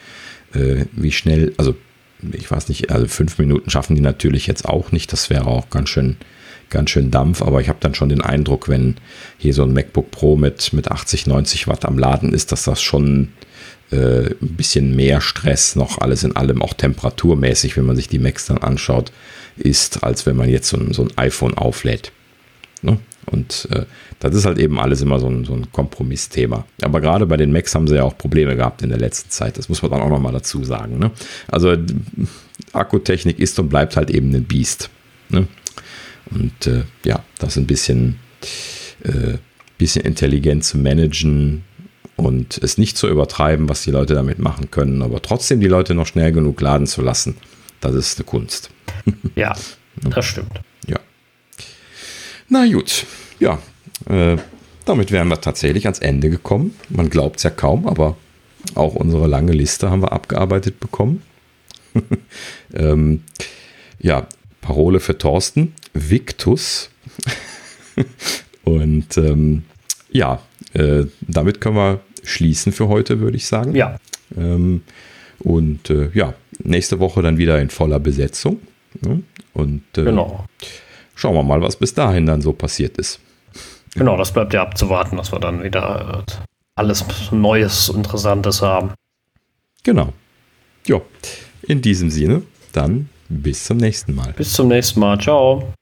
äh, wie schnell, also ich weiß nicht, also fünf Minuten schaffen die natürlich jetzt auch nicht. Das wäre auch ganz schön, ganz schön Dampf. Aber ich habe dann schon den Eindruck, wenn hier so ein MacBook Pro mit, mit 80, 90 Watt am Laden ist, dass das schon äh, ein bisschen mehr Stress noch alles in allem, auch temperaturmäßig, wenn man sich die Macs dann anschaut, ist, als wenn man jetzt so ein, so ein iPhone auflädt. Ne? Und äh, das ist halt eben alles immer so ein, so ein Kompromissthema. Aber gerade bei den Macs haben sie ja auch Probleme gehabt in der letzten Zeit. Das muss man dann auch nochmal dazu sagen. Ne? Also Akkutechnik ist und bleibt halt eben ein Biest. Ne? Und äh, ja, das ein bisschen, äh, bisschen intelligent zu managen und es nicht zu übertreiben, was die Leute damit machen können, aber trotzdem die Leute noch schnell genug laden zu lassen, das ist eine Kunst. Ja, das stimmt. Na gut, ja. Äh, damit wären wir tatsächlich ans Ende gekommen. Man glaubt es ja kaum, aber auch unsere lange Liste haben wir abgearbeitet bekommen. ähm, ja, Parole für Thorsten, Victus. Und ähm, ja, äh, damit können wir schließen für heute, würde ich sagen. Ja. Ähm, und äh, ja, nächste Woche dann wieder in voller Besetzung. Ne? Und äh, Genau. Schauen wir mal, was bis dahin dann so passiert ist. Genau, das bleibt ja abzuwarten, dass wir dann wieder äh, alles Neues, Interessantes haben. Genau. Ja, in diesem Sinne, dann bis zum nächsten Mal. Bis zum nächsten Mal. Ciao.